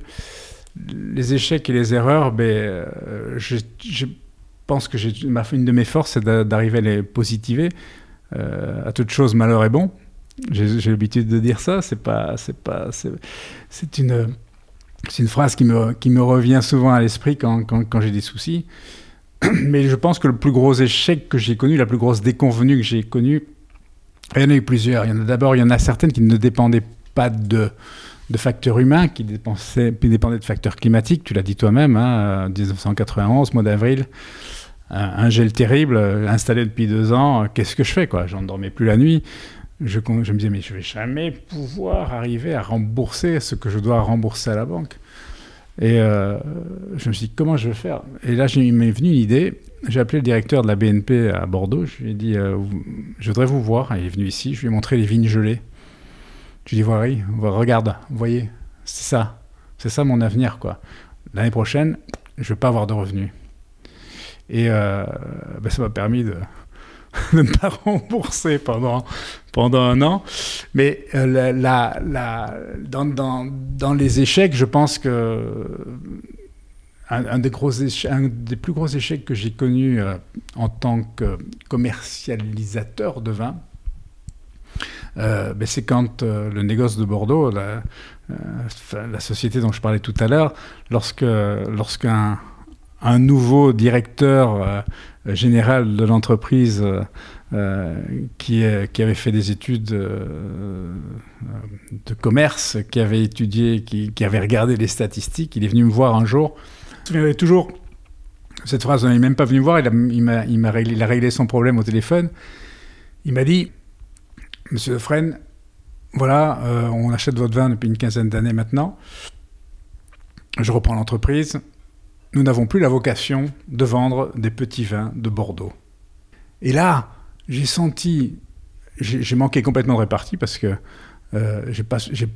Les échecs et les erreurs, ben, euh, je, je, pense que une de mes forces, c'est d'arriver à les positiver. à toute chose, malheur est bon. J'ai l'habitude de dire ça. C'est pas, c'est pas, c'est une c'est une phrase qui me, revient souvent à l'esprit quand, j'ai des soucis. Mais je pense que le plus gros échec que j'ai connu, la plus grosse déconvenue que j'ai connue, il y en a eu plusieurs. Il y en a d'abord, il y en a certaines qui ne dépendaient pas de, facteurs humains, qui, dépendaient, de facteurs climatiques. Tu l'as dit toi-même, hein, 1991, mois d'avril, un, gel terrible installé depuis deux ans. Qu'est-ce que je fais quoi? J'en dormais plus la nuit je, me disais, mais je vais jamais pouvoir arriver à rembourser ce que je dois rembourser à la banque. Et euh, je me suis dit, comment je vais faire? Et là, il m'est venu une idée. J'ai appelé le directeur de la BNP à Bordeaux. Je lui ai dit, euh, je voudrais vous voir. il est venu ici. Je lui ai montré les vignes gelées. Je lui ai dit, voilà, regarde, voyez, c'est ça. C'est ça mon avenir, quoi. L'année prochaine, je ne vais pas avoir de revenus. Et euh, ben, ça m'a permis de ne pas rembourser pendant, pendant un an. Mais euh, la, dans, dans, dans, les échecs, je pense que un, des, plus gros échecs que j'ai connu euh, en tant que commercialisateur de vin, euh, ben c'est quand le négoce de Bordeaux, la, la, société dont je parlais tout à l'heure, lorsque lorsqu'un un nouveau directeur général de l'entreprise euh, qui, qui, avait fait des études euh, de commerce, qui avait étudié, qui, avait regardé les statistiques. Il est venu me voir un jour. Je me toujours cette phrase, il n'est même pas venu me voir, il a, réglé, son problème au téléphone. Il m'a dit, Monsieur Defresne, voilà, euh, on achète votre vin depuis une quinzaine d'années maintenant. Je reprends l'entreprise nous n'avons plus la vocation de vendre des petits vins de Bordeaux. Et là, j'ai senti, j'ai manqué complètement de répartie parce que euh,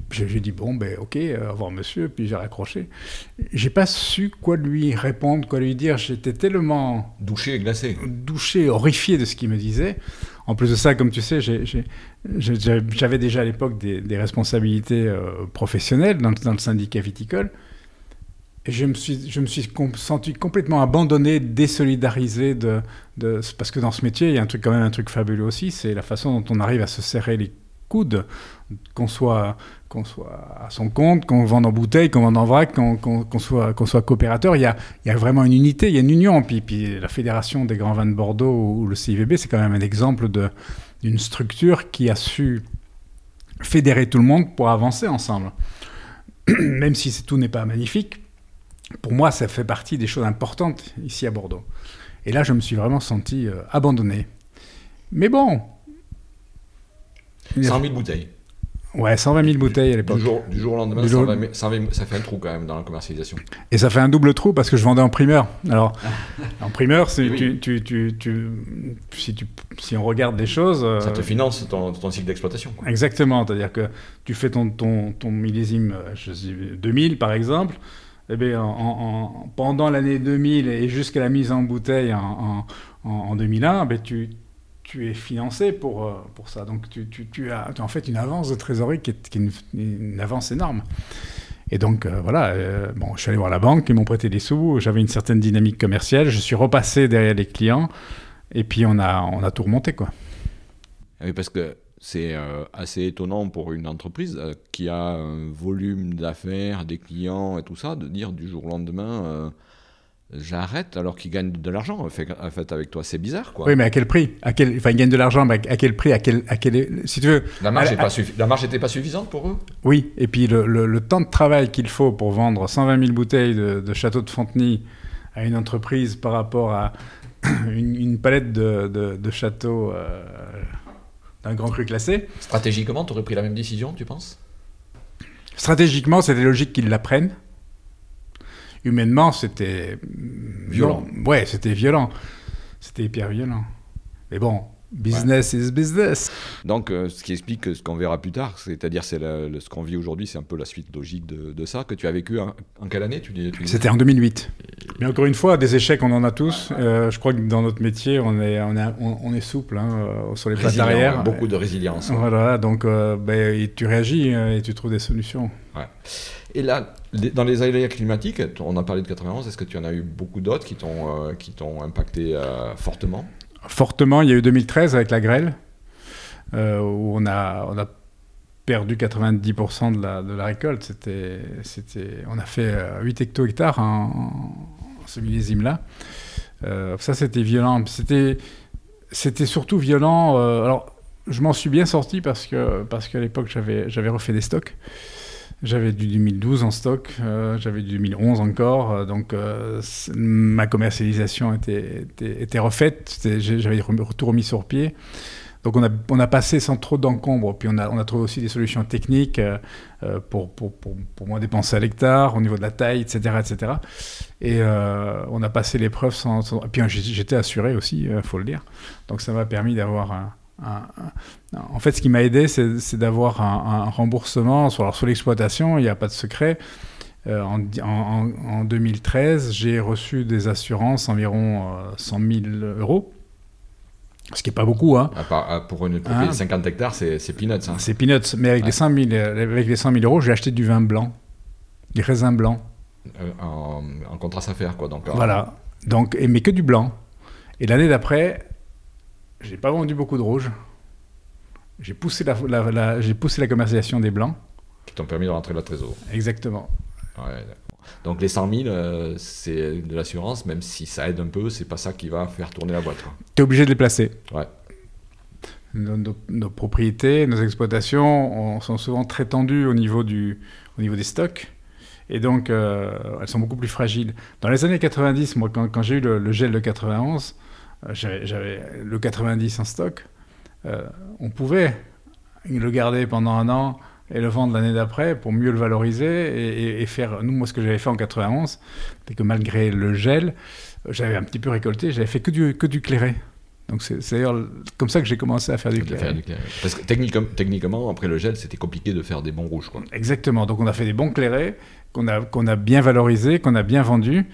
j'ai dit bon ben ok, au revoir monsieur, puis j'ai raccroché. J'ai pas su quoi lui répondre, quoi lui dire. J'étais tellement douché et glacé, douché, horrifié de ce qu'il me disait. En plus de ça, comme tu sais, j'avais déjà à l'époque des, responsabilités euh, professionnelles dans, dans, le syndicat viticole. Je me suis, je me suis senti complètement abandonné, désolidarisé de, parce que dans ce métier, il y a un truc quand même un truc fabuleux aussi, c'est la façon dont on arrive à se serrer les coudes, qu'on soit, qu'on soit à son compte, qu'on vende en bouteille, qu'on vende en vrac, qu'on soit, qu'on soit coopérateur. Il y, a, il y a vraiment une unité, il y a une union. Puis, puis la Fédération des grands vins de Bordeaux ou le CIVB, c'est quand même un exemple d'une structure qui a su fédérer tout le monde pour avancer ensemble. Même si tout n'est pas magnifique, pour moi, ça fait partie des choses importantes ici à Bordeaux. Et là, je me suis vraiment senti euh, abandonné. Mais bon. 100 000 bouteilles. Ouais, 120 000 bouteilles à l'époque. Du jour, du jour, au lendemain, 120 000, ça fait un trou quand même dans la commercialisation. Et ça fait un double trou parce que je vendais en primeur. Alors, en primeur, tu, tu, tu, si, si, on regarde des choses. Euh, ça te finance ton, ton cycle d'exploitation. Exactement. C'est-à-dire que tu fais ton, ton, ton millésime euh, je sais, 2000 par exemple. Eh bien, en, pendant l'année 2000 et jusqu'à la mise en bouteille en, en 2001, ben tu, tu es financé pour, euh, pour ça. Donc tu, tu, as, en fait une avance de trésorerie qui est, une, avance énorme. Et donc euh, voilà, euh, bon, je suis allé voir la banque, ils m'ont prêté des sous, j'avais une certaine dynamique commerciale, je suis repassé derrière les clients, et puis on a, on a tout remonté. Quoi. Oui, parce que c'est assez étonnant pour une entreprise qui a un volume d'affaires, des clients et tout ça, de dire du jour au lendemain j'arrête alors qu'il gagne de l'argent en fait, avec toi. C'est bizarre, quoi. Oui, mais à quel prix? À quel... Enfin, ils gagnent de l'argent, mais à quel prix? À quel... À quel... Si tu veux... La marge n'était pas, suffisante pour eux? Oui, et puis le, le, temps de travail qu'il faut pour vendre 120 000 bouteilles de, de, Château de Fontenay à une entreprise par rapport à une, palette de, de châteaux euh, d'un grand cru classé. Stratégiquement, tu aurais pris la même décision, tu penses? Stratégiquement, c'était logique qu'ils la prennent humainement, c'était violent. ouais, c'était violent. C'était hyper violent. Mais bon, business is business. Donc, euh, ce qui explique ce qu'on verra plus tard, c'est-à-dire c'est ce qu'on vit aujourd'hui, c'est un peu la suite logique de, ça, que tu as vécu en, quelle année tu C'était en 2008. Mais encore une fois, des échecs, on en a tous. Euh, je crois que dans notre métier, on est, on est, on, est souple hein, euh, sur les plates arrière. Beaucoup de résilience. Voilà, donc ben, tu réagis et tu trouves des solutions. Et là, dans les aléas climatiques, on a parlé de 91, est-ce que tu en as eu beaucoup d'autres qui t'ont impacté fortement? Fortement, il y a eu 2013 avec la grêle, euh, où on a, on a perdu 90% de la, de la récolte. C'était, c'était, on a fait 8 hecto-hectares en, ce millésime-là. ça, c'était violent. C'était, c'était surtout violent. alors, je m'en suis bien sorti parce, que, parce qu'à l'époque, j'avais, j'avais refait des stocks. J'avais du 2012 en stock, euh, j'avais du 2011 encore, euh, donc euh, ma commercialisation était, refaite, j'avais tout remis sur pied. Donc on a, passé sans trop d'encombre, puis on a, trouvé aussi des solutions techniques pour, pour, moins dépenser à l'hectare, au niveau de la taille, etc. etc. Et on a passé l'épreuve sans, sans... puis j'étais assuré aussi, il faut le dire. Donc ça m'a permis d'avoir en fait, ce qui m'a aidé, c'est d'avoir un, remboursement sur, sur l'exploitation, il n'y a pas de secret. Euh, en, 2013, j'ai reçu des assurances environ 100 euh, 000 euros. Ce qui n'est pas beaucoup. Hein. pour une propriété de 50 hectares, c'est peanuts. Hein. C'est peanuts. Mais avec, les 100 000, avec les 100 000 euros, j'ai acheté du vin blanc, des raisins blancs. Euh, en, en contrat faire quoi. Donc, voilà. Donc, mais que du blanc. Et l'année d'après, j'ai pas vendu beaucoup de rouge. J'ai poussé la, j'ai poussé la commercialisation des blancs. Qui t'ont permis de rentrer la trésor. Exactement. Donc les 100 000, euh, c'est de l'assurance, même si ça aide un peu, c'est pas ça qui va faire tourner la boîte. Tu es obligé de les placer. Ouais. Nos, propriétés, nos exploitations sont souvent très tendues au niveau, du, au niveau des stocks. Et donc, euh, elles sont beaucoup plus fragiles. Dans les années 90, moi, quand, j'ai eu le, le, gel de 91, euh, j'avais le 90 en stock. Euh, on pouvait le garder pendant un an et le vendre l'année d'après pour mieux le valoriser et, faire. Nous, moi, ce que j'avais fait en 91, c'est que malgré le gel, j'avais un petit peu récolté, j'avais fait que du, que du clairé. Donc c'est d'ailleurs comme ça que j'ai commencé à faire du clairé. Parce que techniquement, après le gel, c'était compliqué de faire des bons rouges. Quoi. Exactement. Donc on a fait des bons clairés qu'on a, qu'on a bien valorisés, qu'on a bien vendus.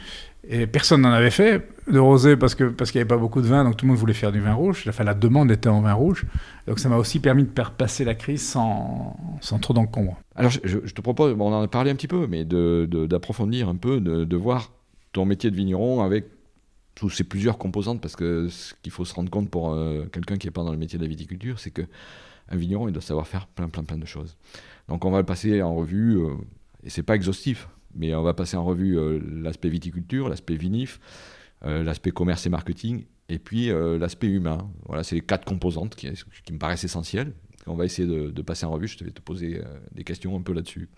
Et personne n'en avait fait de rosé parce qu'il parce qu'il n'y avait pas beaucoup de vin, donc tout le monde voulait faire du vin rouge. La demande était en vin rouge. Donc ça m'a aussi permis de passer la crise sans, sans trop d'encombre. Alors je, te propose, on en a parlé un petit peu, mais d'approfondir un peu, de, de, voir ton métier de vigneron avec tous ces plusieurs composantes, parce que ce qu'il faut se rendre compte pour euh, quelqu'un qui n'est pas dans le métier de la viticulture, c'est que un vigneron, il doit savoir faire plein, plein, plein de choses. Donc on va le passer en revue, euh, et c'est pas exhaustif, mais on va passer en revue euh, l'aspect viticulture, l'aspect vinif, euh, l'aspect commerce et marketing, et puis euh, l'aspect humain. Voilà, c'est les quatre composantes qui, me paraissent essentielles. On va essayer de, passer en revue, je vais te poser des questions un peu là-dessus.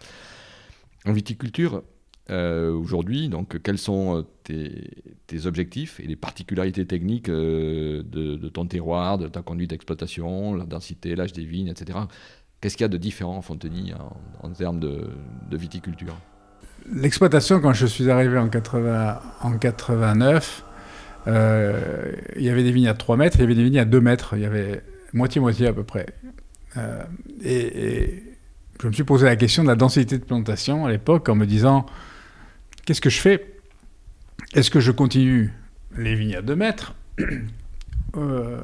En viticulture, aujourd'hui, donc, quels sont tes, objectifs et les particularités techniques de, ton terroir, de ta conduite d'exploitation, la densité, l'âge des vignes, etc. Qu'est-ce qu'il y a de différent en Fontenay en, termes de viticulture? L'exploitation, quand je suis arrivé en, 80, en 89, euh, il y avait des vignes à 3 mètres, il y avait des vignes à 2 mètres, il y avait moitié-moitié à peu près. Euh, et, et, je me suis posé la question de la densité de plantation à l'époque en me disant, qu'est-ce que je fais? Est-ce que je continue les vignes à 2 mètres? Euh,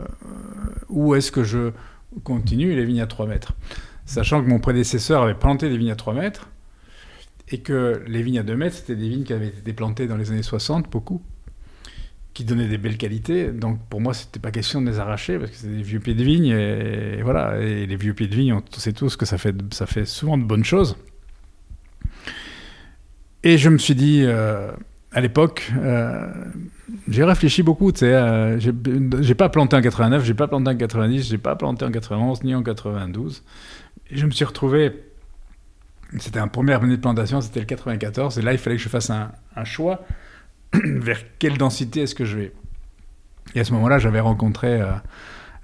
ou est-ce que je continue les vignes à 3 mètres? Sachant que mon prédécesseur avait planté des vignes à 3 mètres, et que les vignes à 2 mètres, c'était des vignes qui avaient été plantées dans les années 60, beaucoup, qui donnaient des belles qualités. Donc pour moi, c'était pas question de les arracher, parce que c'était des vieux pieds de vigne, et, voilà. Et les vieux pieds de vigne, on sait tous que ça fait, ça fait souvent de bonnes choses. Et je me suis dit, euh, à l'époque, euh, j'ai réfléchi beaucoup, tu sais, euh, j'ai pas planté en 89, j'ai pas planté en 90, j'ai pas planté en 91, ni en 92. Et je me suis retrouvé c'était un premier année de plantation, c'était le 94. Et là, il fallait que je fasse un, choix vers quelle densité est-ce que je vais? Et à ce moment-là, j'avais rencontré euh,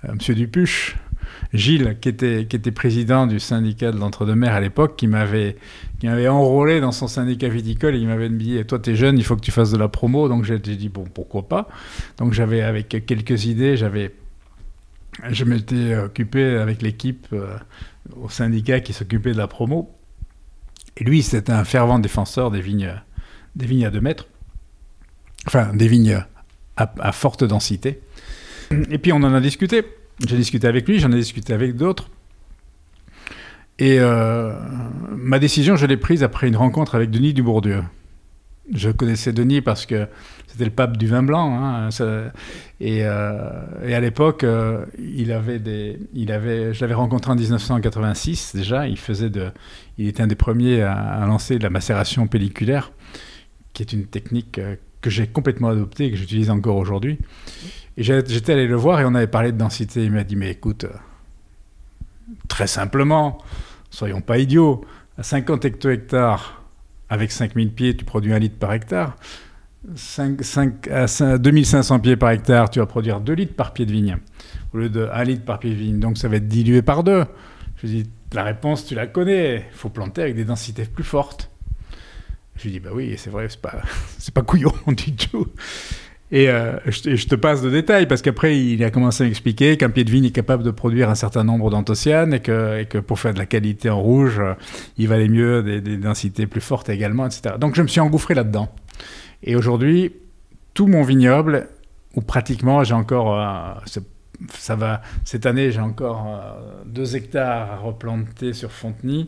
euh, M. Dupuche, Gilles, qui était, qui était président du syndicat de l'Entre-deux-Mers à l'époque, qui m'avait enrôlé dans son syndicat viticole et il m'avait dit Toi, tu es jeune, il faut que tu fasses de la promo. Donc j'ai dit Bon, pourquoi pas? Donc j'avais, avec quelques idées, j'avais. Je m'étais occupé avec l'équipe euh, au syndicat qui s'occupait de la promo. Et lui, c'était un fervent défenseur des vignes, des vignes à 2 mètres, enfin des vignes à, forte densité. Et puis on en a discuté. J'ai discuté avec lui, j'en ai discuté avec d'autres. Et euh, ma décision, je l'ai prise après une rencontre avec Denis Dubourdieu. Je connaissais Denis parce que c'était le pape du vin blanc. Hein, euh, et, à l'époque, euh, il avait des, il avait, je l'avais rencontré en 1986 déjà. Il faisait de, il était un des premiers à, à lancer la macération pelliculaire, qui est une technique euh, que j'ai complètement adoptée et que j'utilise encore aujourd'hui. J'étais allé le voir et on avait parlé de densité. Il m'a dit mais écoute, très simplement, soyons pas idiots, à 50 hecto-hectares avec 5000 pieds, tu produis un litre par hectare. 5, 5, à 5, 2500 pieds par hectare, tu vas produire 2 litres par pied de vigne, au lieu de 1 litre par pied de vigne. Donc ça va être dilué par deux. Je dis, la réponse, tu la connais. Il faut planter avec des densités plus fortes. Je lui dis, bah oui, c'est vrai, c'est pas, c'est pas couillon du tout. Et euh, je, te, je, te passe de détails parce qu'après, il a commencé à m'expliquer qu'un pied de vigne est capable de produire un certain nombre d'anthocyanes et que, et pour faire de la qualité en rouge, euh, il valait mieux des, des, densités plus fortes également, etc. Donc je me suis engouffré là-dedans. Et aujourd'hui, tout mon vignoble, ou pratiquement, j'ai encore, euh, ça va, cette année, j'ai encore euh, 2 hectares à replanter sur Fontenay.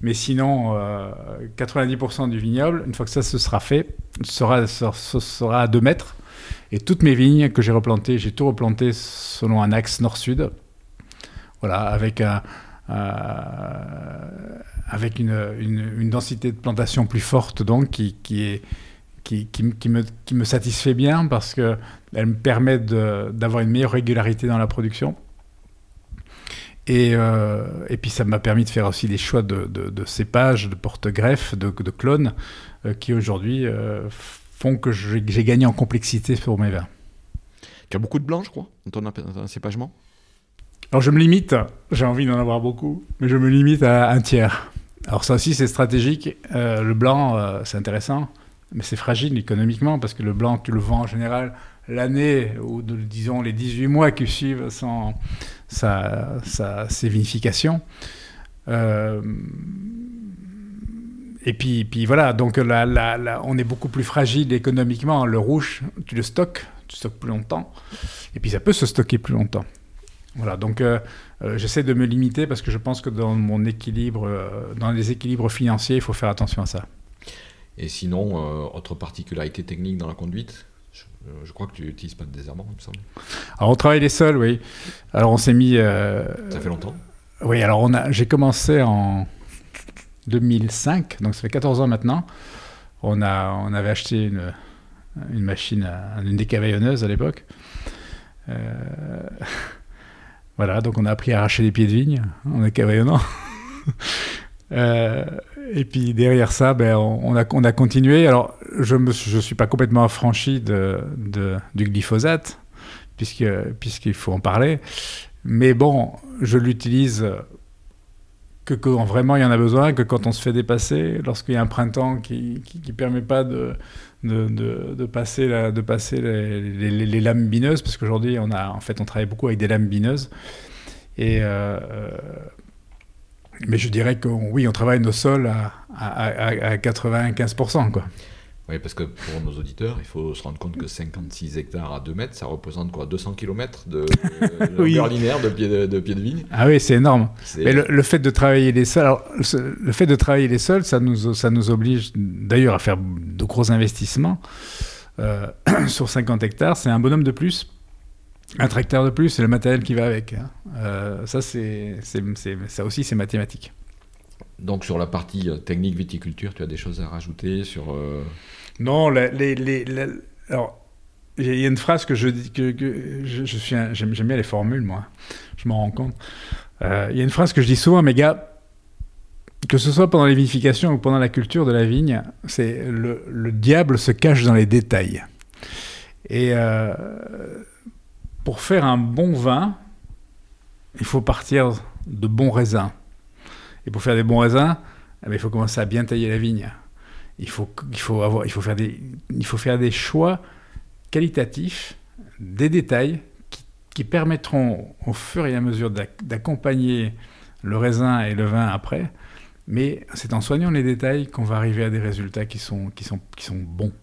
Mais sinon, euh, 90% du vignoble, une fois que ça se sera fait, sera, sera à 2 mètres. Et toutes mes vignes que j'ai replantées, j'ai tout replanté selon un axe nord-sud. Voilà, avec, un, euh, avec une, une, densité de plantation plus forte, donc, qui, qui, est, qui, qui, me, qui me satisfait bien parce qu'elle me permet d'avoir une meilleure régularité dans la production. Et, euh, et puis ça m'a permis de faire aussi des choix de, de, de cépages, de porte-greffes, de, de, clones, euh, qui aujourd'hui euh, font que j'ai gagné en complexité pour mes vins. Tu as beaucoup de blancs, je crois, dans ton, ton cépagement? Alors je me limite, j'ai envie d'en avoir beaucoup, mais je me limite à un tiers. Alors ça aussi c'est stratégique. Le blanc, c'est intéressant, mais c'est fragile économiquement parce que le blanc, tu le vends en général l'année ou de, disons les 18 mois qui suivent son, sa, sa, vinifications. Euh, et puis, puis voilà, donc là, là, on est beaucoup plus fragile économiquement. Le rouge, tu le stockes, tu stockes plus longtemps. Et puis ça peut se stocker plus longtemps. Voilà, donc euh, euh, j'essaie de me limiter parce que je pense que dans mon équilibre, dans les équilibres financiers, il faut faire attention à ça. Et sinon, autre particularité technique dans la conduite? Je, crois que tu n'utilises pas de désherbant, il me semble. Alors on travaille les sols, oui. Alors on s'est mis. ça fait longtemps Oui, alors on a, j'ai commencé en 2005, donc ça fait 14 ans maintenant. On, a, on avait acheté une, une machine, une décavaillonneuse à l'époque. Voilà, donc on a appris à arracher les pieds de vigne en décavaillonnant. euh, et puis derrière ça, ben, on, a, on a continué. Alors, je ne suis pas complètement affranchi du glyphosate, puisqu'il faut en parler. Mais bon, je l'utilise que quand vraiment il y en a besoin, que quand on se fait dépasser, lorsqu'il y a un printemps qui ne permet pas de, passer, les, les, lames bineuses, parce qu'aujourd'hui, on, travaille beaucoup avec des lames bineuses. Euh, euh, mais je dirais que oui, on travaille nos sols à, à, à, à 95%. Quoi. Oui, parce que pour nos auditeurs, il faut se rendre compte que 56 hectares à 2 mètres, ça représente quoi 200 km de, de longueur linéaire de pied de, de, pied de vigne Ah oui, c'est énorme. Mais le, le, fait de travailler les sols, alors, le fait de travailler les sols, ça nous, ça nous oblige d'ailleurs à faire de gros investissements. Euh, sur 50 hectares, c'est un bonhomme de plus, un tracteur de plus, c'est le matériel qui va avec. Hein. Euh, ça, c'est, ça aussi, c'est mathématique. Donc sur la partie euh, technique viticulture, tu as des choses à rajouter sur euh... Non, alors il y a une phrase que je dis je, suis j'aime, bien les formules moi, je m'en rends compte. Euh, il y a une phrase que je dis souvent, mes gars, que ce soit pendant les vinifications ou pendant la culture de la vigne, c'est le, le diable se cache dans les détails. Et pour faire un bon vin, il faut partir de bons raisins. Et pour faire des bons raisins, eh bien, il faut commencer à bien tailler la vigne. Il faut, il faut, avoir, il faut, faire, des, il faut faire des choix qualitatifs, des détails qui, qui permettront au fur et à mesure d'accompagner le raisin et le vin après. Mais c'est en soignant les détails qu'on va arriver à des résultats qui sont, qui sont, qui sont bons.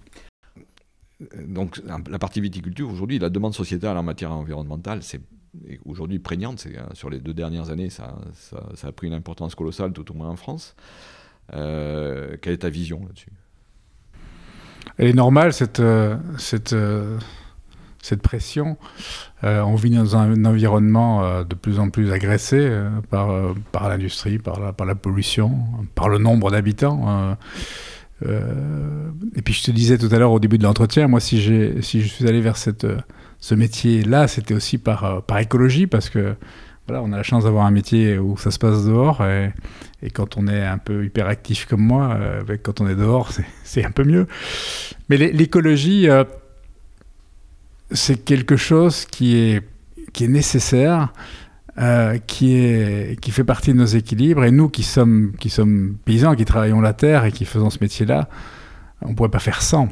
Donc la partie viticulture, aujourd'hui, la demande sociétale en matière environnementale, c'est aujourd'hui prégnante. Euh, sur les deux dernières années, ça, a pris une importance colossale, tout au moins en France. Euh, quelle est ta vision là-dessus? Elle est normale, cette, euh, euh, pression. On vit dans un, environnement de plus en plus agressé par, l'industrie, par la, pollution, par le nombre d'habitants. et puis je te disais tout à l'heure au début de l'entretien, moi si je suis allé vers cette ce métier-là, c'était aussi par, par écologie, parce que voilà, on a la chance d'avoir un métier où ça se passe dehors, et, quand on est un peu hyperactif comme moi, euh, quand on est dehors, c'est un peu mieux. Mais l'écologie, euh, c'est quelque chose qui est, qui est nécessaire, euh, qui, est, qui fait partie de nos équilibres, et nous qui sommes, qui sommes paysans, qui travaillons la terre et qui faisons ce métier-là, on ne pourrait pas faire sans.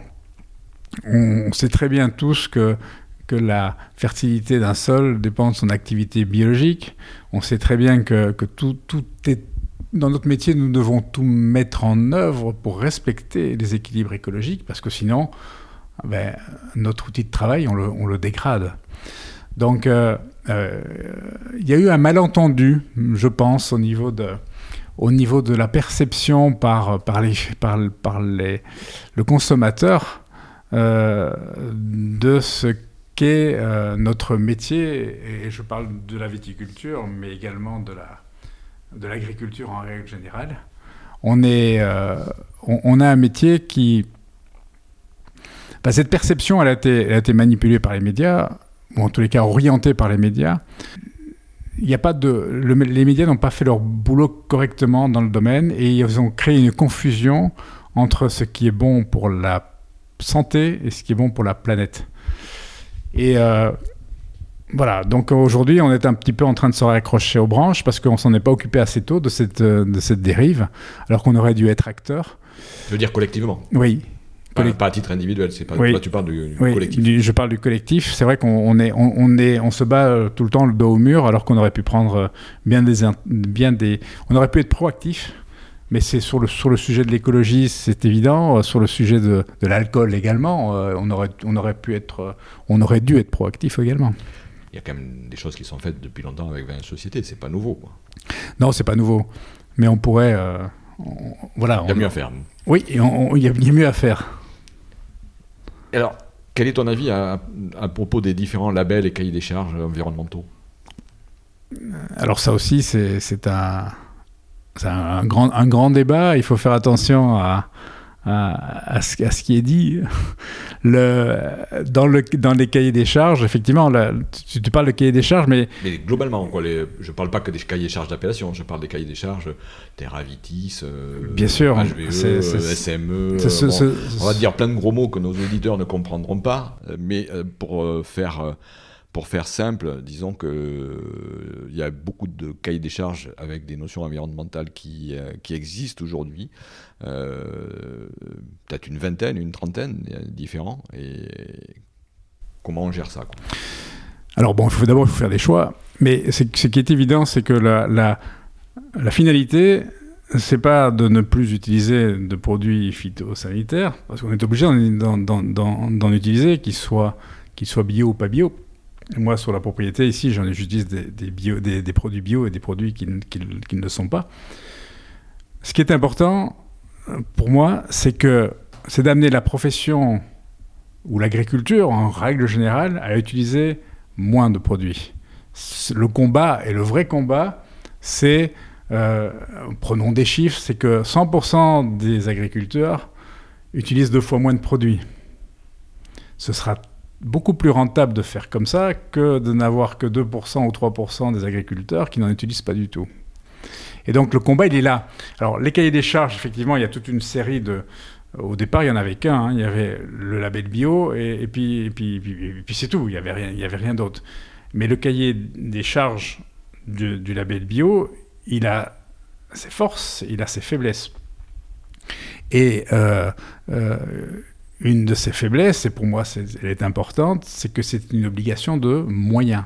On, on sait très bien tous que que la fertilité d'un sol dépend de son activité biologique. On sait très bien que, que tout, tout. Dans notre métier, nous devons tout mettre en œuvre pour respecter les équilibres écologiques, parce que sinon, ben, notre outil de travail, on le, on le dégrade. Donc, euh, euh, il y a eu un malentendu, je pense, au niveau de, au niveau de la perception par, par, les, par, par les, le consommateur euh, de ce euh, notre métier, et je parle de la viticulture, mais également de la de l'agriculture en règle générale. On, est, euh, on, a un métier qui... Bah, cette perception, a, été, a été manipulée par les médias, ou en tous les cas orientée par les médias. Il n'y a pas de, le, les médias n'ont pas fait leur boulot correctement dans le domaine et ils ont créé une confusion entre ce qui est bon pour la santé et ce qui est bon pour la planète. Et euh, voilà, donc aujourd'hui, on est un petit peu en train de se raccrocher aux branches parce qu'on s'en est pas occupé assez tôt de cette, de cette dérive, alors qu'on aurait dû être acteur. Je veux dire collectivement? Oui. Pas, pas à titre individuel, c'est pas. Oui. Là, tu parles du, du oui, collectif. Du, je parle du collectif. C'est vrai qu'on on est, on, on, est, on se bat euh, tout le temps le dos au mur, alors qu'on aurait pu prendre bien des, bien des. On aurait pu être proactif, Mais c'est sur le, sur le sujet de l'écologie, c'est évident. Sur le sujet de, de l'alcool également, on, aurait, on, aurait pu être, on aurait dû être proactif également. Il y a quand même des choses qui sont faites depuis longtemps avec 20 sociétés, c'est pas nouveau. Quoi. Non, c'est pas nouveau. Mais on pourrait. voilà, il y a mieux à faire. Oui, il y, a mieux à faire. Alors, quel est ton avis à, propos des différents labels et cahiers des charges environnementaux? Alors ça aussi, c'est un, un, grand, un grand débat. Il faut faire attention à, à, ce, qui est dit. Le, dans, le, dans les cahiers des charges, effectivement, tu, parles de cahiers des charges, mais... Mais globalement, quoi, les, je ne parle pas que des cahiers des charges d'appellation, je parle des cahiers des charges Terravitis, euh, Bien sûr, HVE, SME, euh, on va dire plein de gros mots que nos auditeurs ne comprendront pas, mais euh, pour faire pour faire simple, disons qu'il euh, y a beaucoup de cahiers des charges avec des notions environnementales qui, euh, existent aujourd'hui. Euh, peut-être une vingtaine, une trentaine différents. Et comment on gère ça Alors bon, il faut d'abord faire des choix. Mais ce qui est évident, c'est que la, la, la finalité, c'est pas de ne plus utiliser de produits phytosanitaires, parce qu'on est obligé d'en utiliser, qu'ils soient bio ou pas bio moi, sur la propriété, ici, j'en j'utilise des, des, des, produits bio et des produits qui, ne le sont pas. Ce qui est important euh, pour moi, c'est que c'est d'amener la profession ou l'agriculture, en règle générale, à utiliser moins de produits. Le combat, et le vrai combat, c'est, euh, prenons des chiffres, c'est que 100% des agriculteurs utilisent deux fois moins de produits. Ce sera beaucoup plus rentable de faire comme ça que de n'avoir que 2% ou 3% des agriculteurs qui n'en utilisent pas du tout. Et donc le combat, il est là. Alors les cahiers des charges, effectivement, il y a toute une série de... Au départ, il n'y en avait qu'un. Hein. Il y avait le label bio et, puis, et puis, puis, c'est tout. Il n'y avait rien, rien d'autre. Mais le cahier des charges du label bio, il a ses forces, il a ses faiblesses. Et euh, euh, une de ses faiblesses, et pour moi elle est importante, c'est que c'est une obligation de moyens.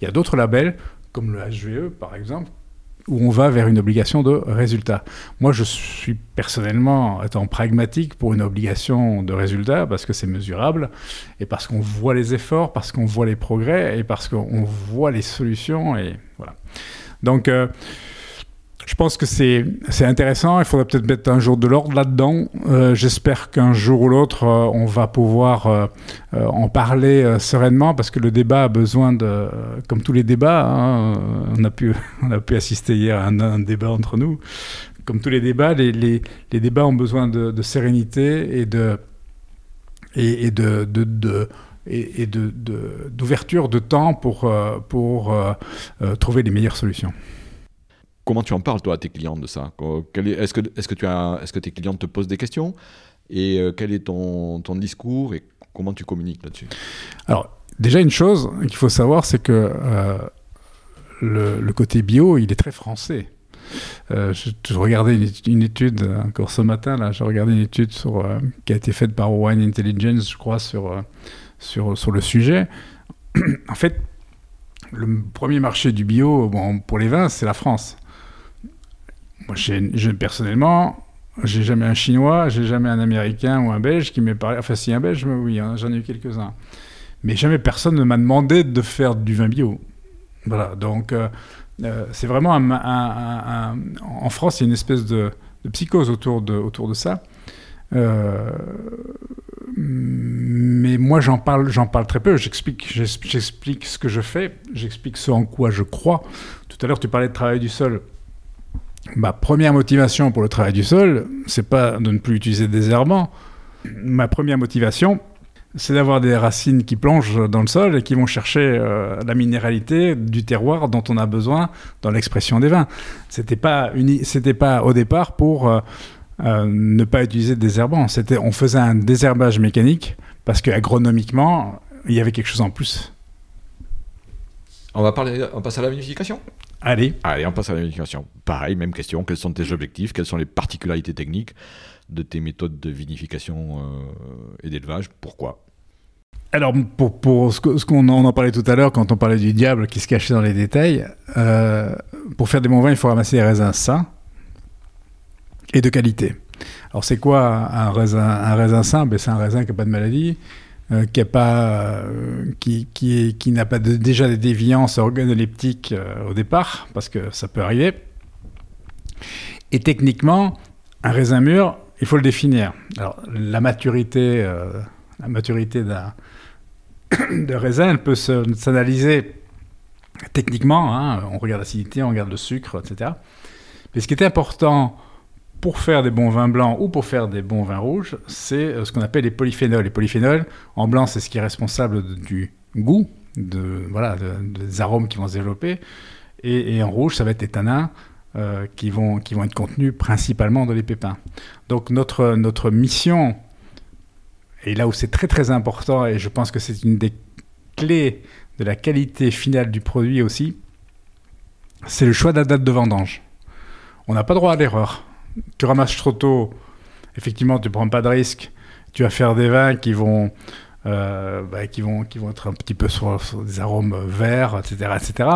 Il y a d'autres labels, comme le HVE par exemple, où on va vers une obligation de résultat. Moi, je suis personnellement, étant pragmatique, pour une obligation de résultat, parce que c'est mesurable, et parce qu'on voit les efforts, parce qu'on voit les progrès, et parce qu'on voit les solutions, et voilà. Donc, euh, je pense que c'est intéressant. Il faudrait peut-être mettre un jour de l'ordre là-dedans. Euh, j'espère qu'un jour ou l'autre, euh, on va pouvoir euh, en parler sereinement parce que le débat a besoin de, comme tous les débats, hein, on, a pu, on a pu assister hier à un, débat entre nous. Comme tous les débats, les, les, les débats ont besoin de, sérénité et de et, de, de, de d'ouverture de, de, temps pour, pour trouver les meilleures solutions. Comment tu en parles, toi, à tes clients de ça Est-ce que, tes clients te posent des questions Et euh, quel est ton, discours et comment tu communiques là-dessus Alors, déjà, une chose qu'il faut savoir, c'est que euh, le, côté bio, il est très français. Euh, je, regardais une, étude encore ce matin, là, j'ai regardé une étude qui a été faite par Wine Intelligence, je crois, sur, le sujet. en fait, le premier marché du bio pour les vins, c'est la France. Moi, je, personnellement, j'ai jamais un Chinois, j'ai jamais un Américain ou un Belge qui m'ait parlé. Enfin, si un Belge, oui, hein, j'en ai eu quelques-uns. Mais jamais personne ne m'a demandé de faire du vin bio. Voilà, donc euh, euh, c'est vraiment un, En France, il y a une espèce de, psychose autour de, autour de ça. Euh, mais moi, j'en parle, j'en parle très peu. J'explique, j'explique ce que je fais, j'explique ce en quoi je crois. Tout à l'heure, tu parlais de travail du sol. Ma première motivation pour le travail du sol, c'est pas de ne plus utiliser des herbants. Ma première motivation, c'est d'avoir des racines qui plongent dans le sol et qui vont chercher euh, la minéralité du terroir dont on a besoin dans l'expression des vins. C'était pas c'était pas au départ pour euh, euh, ne pas utiliser des herbants. C'était, on faisait un désherbage mécanique parce qu'agronomiquement, il y avait quelque chose en plus. On va parler, on passe à la vinification? Allez. Allez, on passe à la vinification. Pareil, même question. Quels sont tes objectifs? Quelles sont les particularités techniques de tes méthodes de vinification euh, et d'élevage? Pourquoi? Alors, pour, pour ce qu'on en, en parlait tout à l'heure, quand on parlait du diable qui se cachait dans les détails, euh, pour faire des bons vins, il faut ramasser les raisins sains. et de qualité. Alors c'est quoi un raisin, un raisin simple C'est un raisin qui n'a pas de maladie, euh, qui n'a pas, euh, qui, qui, qui n'a pas déjà des déviances organoleptiques euh, au départ, parce que ça peut arriver. Et techniquement, un raisin mûr, il faut le définir. Alors la maturité, la maturité d'un de raisin, elle peut s'analyser techniquement. Hein. on regarde l'acidité, on regarde le sucre, etc. Mais ce qui est important pour faire des bons vins blancs ou pour faire des bons vins rouges, c'est euh, ce qu'on appelle les polyphénols. Les polyphénols, en blanc, c'est ce qui est responsable du goût, de, voilà, des arômes qui vont se développer. Et, en rouge, ça va être les tanins euh, qui, vont, qui vont être contenus principalement dans les pépins. Donc notre, notre mission, et là où c'est très très important, et je pense que c'est une des clés de la qualité finale du produit aussi, c'est le choix de la date de vendange. On n'a pas droit à l'erreur tu ramasses trop tôt, effectivement, tu prends pas de risque. Tu vas faire des vins qui vont, euh, bah, qui vont, qui vont être un petit peu sur, des arômes verts, etc., etc.,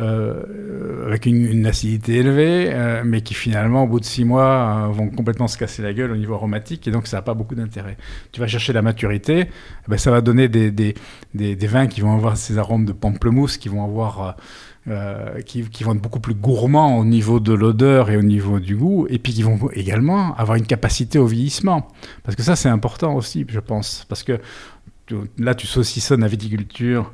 euh, avec une, acidité élevée, euh, mais qui finalement, au bout de six mois, vont complètement se casser la gueule au niveau aromatique, et donc ça n'a pas beaucoup d'intérêt. Tu vas chercher la maturité, ben, ça va donner des, des, des, vins qui vont avoir ces arômes de pamplemousse, qui vont avoir euh, qui, vont être beaucoup plus gourmands au niveau de l'odeur et au niveau du goût, et puis qui vont également avoir une capacité au vieillissement. Parce que ça, c'est important aussi, je pense. Parce que là, tu saucissonnes la viticulture,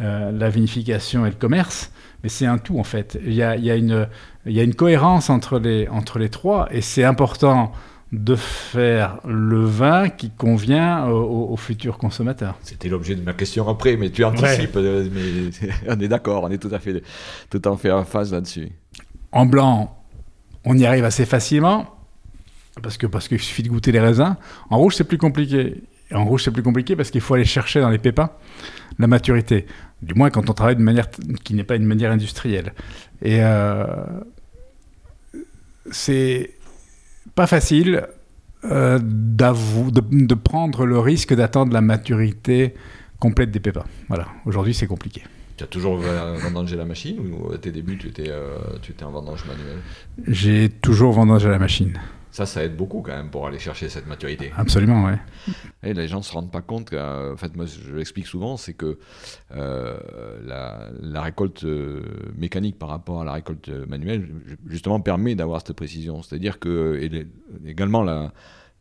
euh, la vinification et le commerce, mais c'est un tout en fait. Il y a, une, cohérence entre les trois, et c'est important de faire le vin qui convient aux, futurs consommateurs. C'était l'objet de ma question après, mais tu anticipes. Euh, mais on est d'accord, on est tout à fait, tout fait en phase là-dessus. En blanc, on y arrive assez facilement parce que parce qu'il suffit de goûter les raisins. En rouge, c'est plus compliqué. Et en rouge, c'est plus compliqué parce qu'il faut aller chercher dans les pépins la maturité. Du moins quand on travaille de manière qui n'est pas une manière industrielle. Et euh, c'est pas facile euh, de, de, prendre le risque d'attendre la maturité complète des pépins. Voilà, aujourd'hui c'est compliqué. Tu as toujours vendangé la machine ou à tes débuts tu étais, euh, tu étais en vendange manuel J'ai toujours vendangé la machine. Ça, ça aide beaucoup quand même pour aller chercher cette maturité. Absolument, oui. Et les gens ne se rendent pas compte, en fait, moi je l'explique souvent, c'est que euh, la, récolte euh, mécanique par rapport à la récolte manuelle, justement, permet d'avoir cette précision. C'est-à-dire que, et également, la,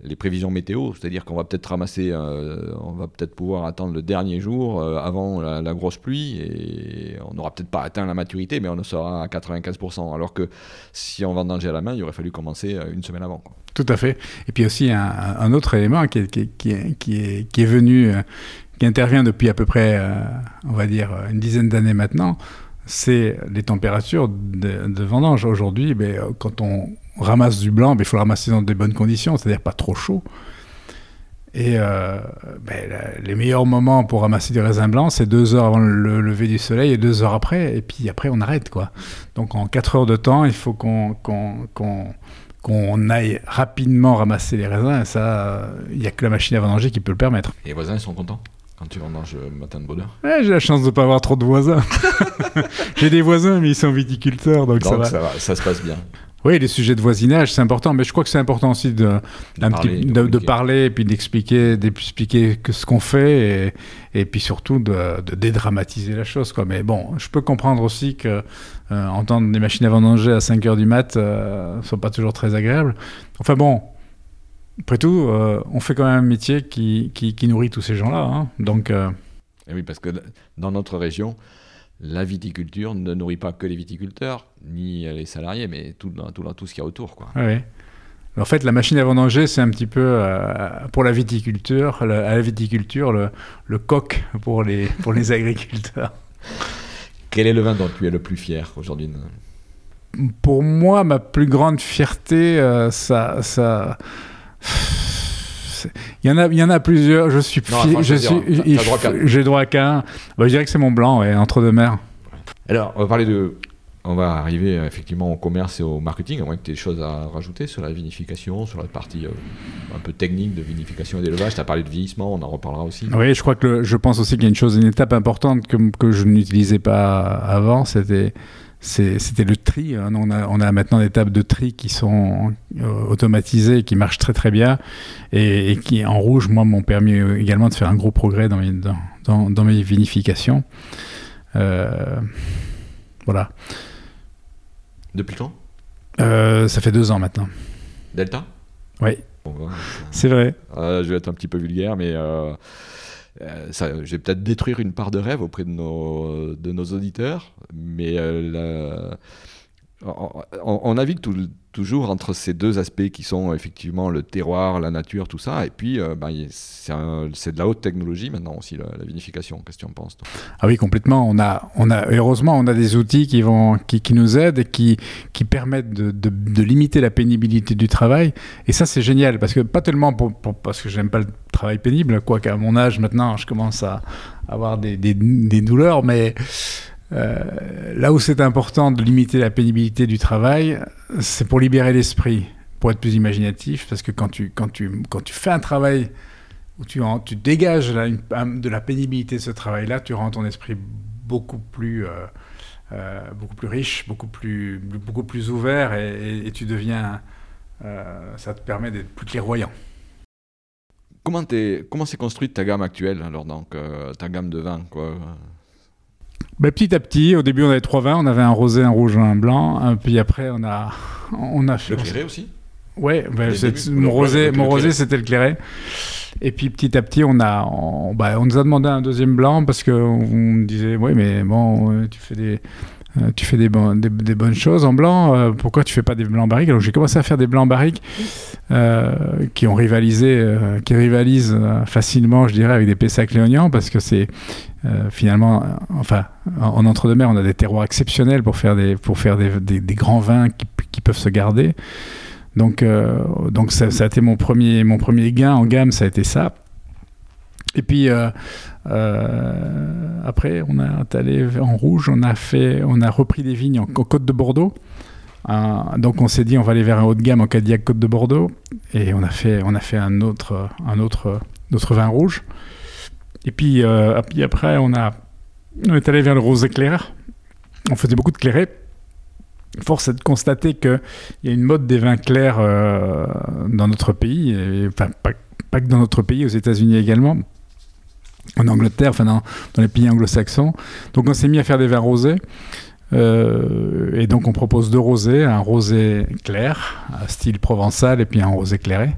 les prévisions météo, c'est-à-dire qu'on va peut-être ramasser, euh, on va peut-être pouvoir attendre le dernier jour euh, avant la, grosse pluie et on n'aura peut-être pas atteint la maturité, mais on le sera à 95%. Alors que si on vendangeait à la main, il aurait fallu commencer euh, une semaine avant. Tout à fait. Et puis aussi un, autre élément qui est, venu, qui intervient depuis à peu près, on va dire, une dizaine d'années maintenant, c'est les températures de, vendange. Aujourd'hui, ben, quand on ramasse du blanc, mais il faut le ramasser dans de bonnes conditions, c'est-à-dire pas trop chaud. Et euh, ben, les meilleurs moments pour ramasser du raisin blanc, c'est deux heures avant le lever du soleil et deux heures après, et puis après on arrête quoi. Donc en quatre heures de temps, il faut qu'on qu'on aille rapidement ramasser les raisins, et ça, il n'y a que la machine à vendanger qui peut le permettre. Et les voisins, ils sont contents quand tu vendanges le matin de bonheur J'ai la chance de ne pas avoir trop de voisins. J'ai des voisins, mais ils sont viticulteurs, donc, ça, va. ça va. Ça se passe bien. Oui, les sujets de voisinage, c'est important, mais je crois que c'est important aussi de, de, parler, de, parler, et puis d'expliquer, d'expliquer ce qu'on fait et, et, puis surtout de, dédramatiser la chose. Quoi. Mais bon, je peux comprendre aussi que euh, entendre des machines à vendanger à 5 h du mat ne euh, sont pas toujours très agréables. Enfin bon, après tout, euh, on fait quand même un métier qui, qui, qui nourrit tous ces gens-là. Hein. Donc. Et oui, parce que dans notre région, la viticulture ne nourrit pas que les viticulteurs, ni les salariés, mais tout, tout, tout ce qu'il y a autour. Quoi. Oui. En fait, la machine à vendanger, c'est un petit peu euh, pour la viticulture, à la viticulture, le, le, coq pour les, pour les agriculteurs. Quel est le vin dont tu es le plus fier aujourd'hui Pour moi, ma plus grande fierté, euh, ça, ça, il y en a, il y en a plusieurs. Je suis, je suis, j'ai droit qu'à un. Bah, je dirais que c'est mon blanc, ouais, entre deux mers. Alors, on va parler de, on va arriver euh, effectivement au commerce et au marketing, à moins que tu aies des choses à rajouter sur la vinification, sur la partie euh, un peu technique de vinification et d'élevage. Tu as parlé de vieillissement, on en reparlera aussi. Oui, je crois que je pense aussi qu'il y a une chose, une étape importante que, que je n'utilisais pas avant, c'était c'était le tri. Hein. On, a, on, a, maintenant des tables de tri qui sont euh, automatisées, qui marchent très très bien, et, qui en rouge, moi, m'ont permis également de faire un gros progrès dans mes, dans, dans, mes vinifications. Euh, voilà. Depuis quand euh, Ça fait deux ans maintenant. Delta? Oui. c'est vrai. je vais être un petit peu vulgaire, mais euh, ça, je vais peut-être détruire une part de rêve auprès de nos, de nos auditeurs, mais euh, on, on, navigue toujours entre ces deux aspects qui sont effectivement le terroir, la nature, tout ça, et puis euh, ben, c'est de la haute technologie maintenant aussi, la, vinification. Qu'est-ce que tu en penses Ah oui, complètement. On a, on a, heureusement, on a des outils qui, vont, qui, nous aident et qui, qui permettent de, de, limiter la pénibilité du travail. Et ça, c'est génial, parce que pas tellement parce que j'aime pas le travail pénible, quoique à mon âge maintenant, je commence à avoir des, des, des douleurs, mais euh, là où c'est important de limiter la pénibilité du travail, c'est pour libérer l'esprit, pour être plus imaginatif, parce que quand tu, quand tu, quand tu fais un travail où tu, tu dégages de la pénibilité de ce travail-là, tu rends ton esprit beaucoup plus, euh, euh, beaucoup plus riche, beaucoup plus, beaucoup plus ouvert, et, tu deviens, ça te permet d'être plus clairvoyant. Comment, comment s'est construite ta gamme actuelle, alors donc ta gamme de vins quoi? Bah, petit à petit, au début on avait trois vins, on avait un rosé, un rouge, un blanc, puis après on a, on a fait... Le clairé aussi? Ouais, bah, mon rosé, mon rosé c'était le clairet. Et puis petit à petit, on a, on, bah, on nous a demandé un deuxième blanc parce qu'on disait, oui, mais bon, tu fais des, euh, tu fais des, des, bonnes choses en blanc, euh, pourquoi tu fais pas des blancs barriques? Donc j'ai commencé à faire des blancs barriques euh, qui ont rivalisé, qui rivalisent facilement, je dirais, avec des Pessac léognan parce que c'est finalement, enfin, en, entre-deux-mer, on a des terroirs exceptionnels pour faire des, pour faire des, des grands vins qui, qui, peuvent se garder. Donc, donc ça, ça, a été mon premier, mon premier gain en gamme, ça a été ça. Et puis euh, euh, après, on a allé en rouge, on a fait, on a repris des vignes en, Côte de Bordeaux. Euh, donc on s'est dit on va aller vers un haut de gamme en Cadillac Côte de Bordeaux et on a fait, on a fait un autre, un autre, vin rouge. Et puis, après on a, on est allé vers le rose éclair. On faisait beaucoup de clairé. Force est de constater qu'il y a une mode des vins clairs dans notre pays, enfin pas, pas que dans notre pays, aux États-Unis également en Angleterre, enfin dans, les pays anglo-saxons. Donc on s'est mis à faire des vins rosés. Euh, et donc on propose deux rosés, un rosé clair, style provençal, et puis un rosé éclairé.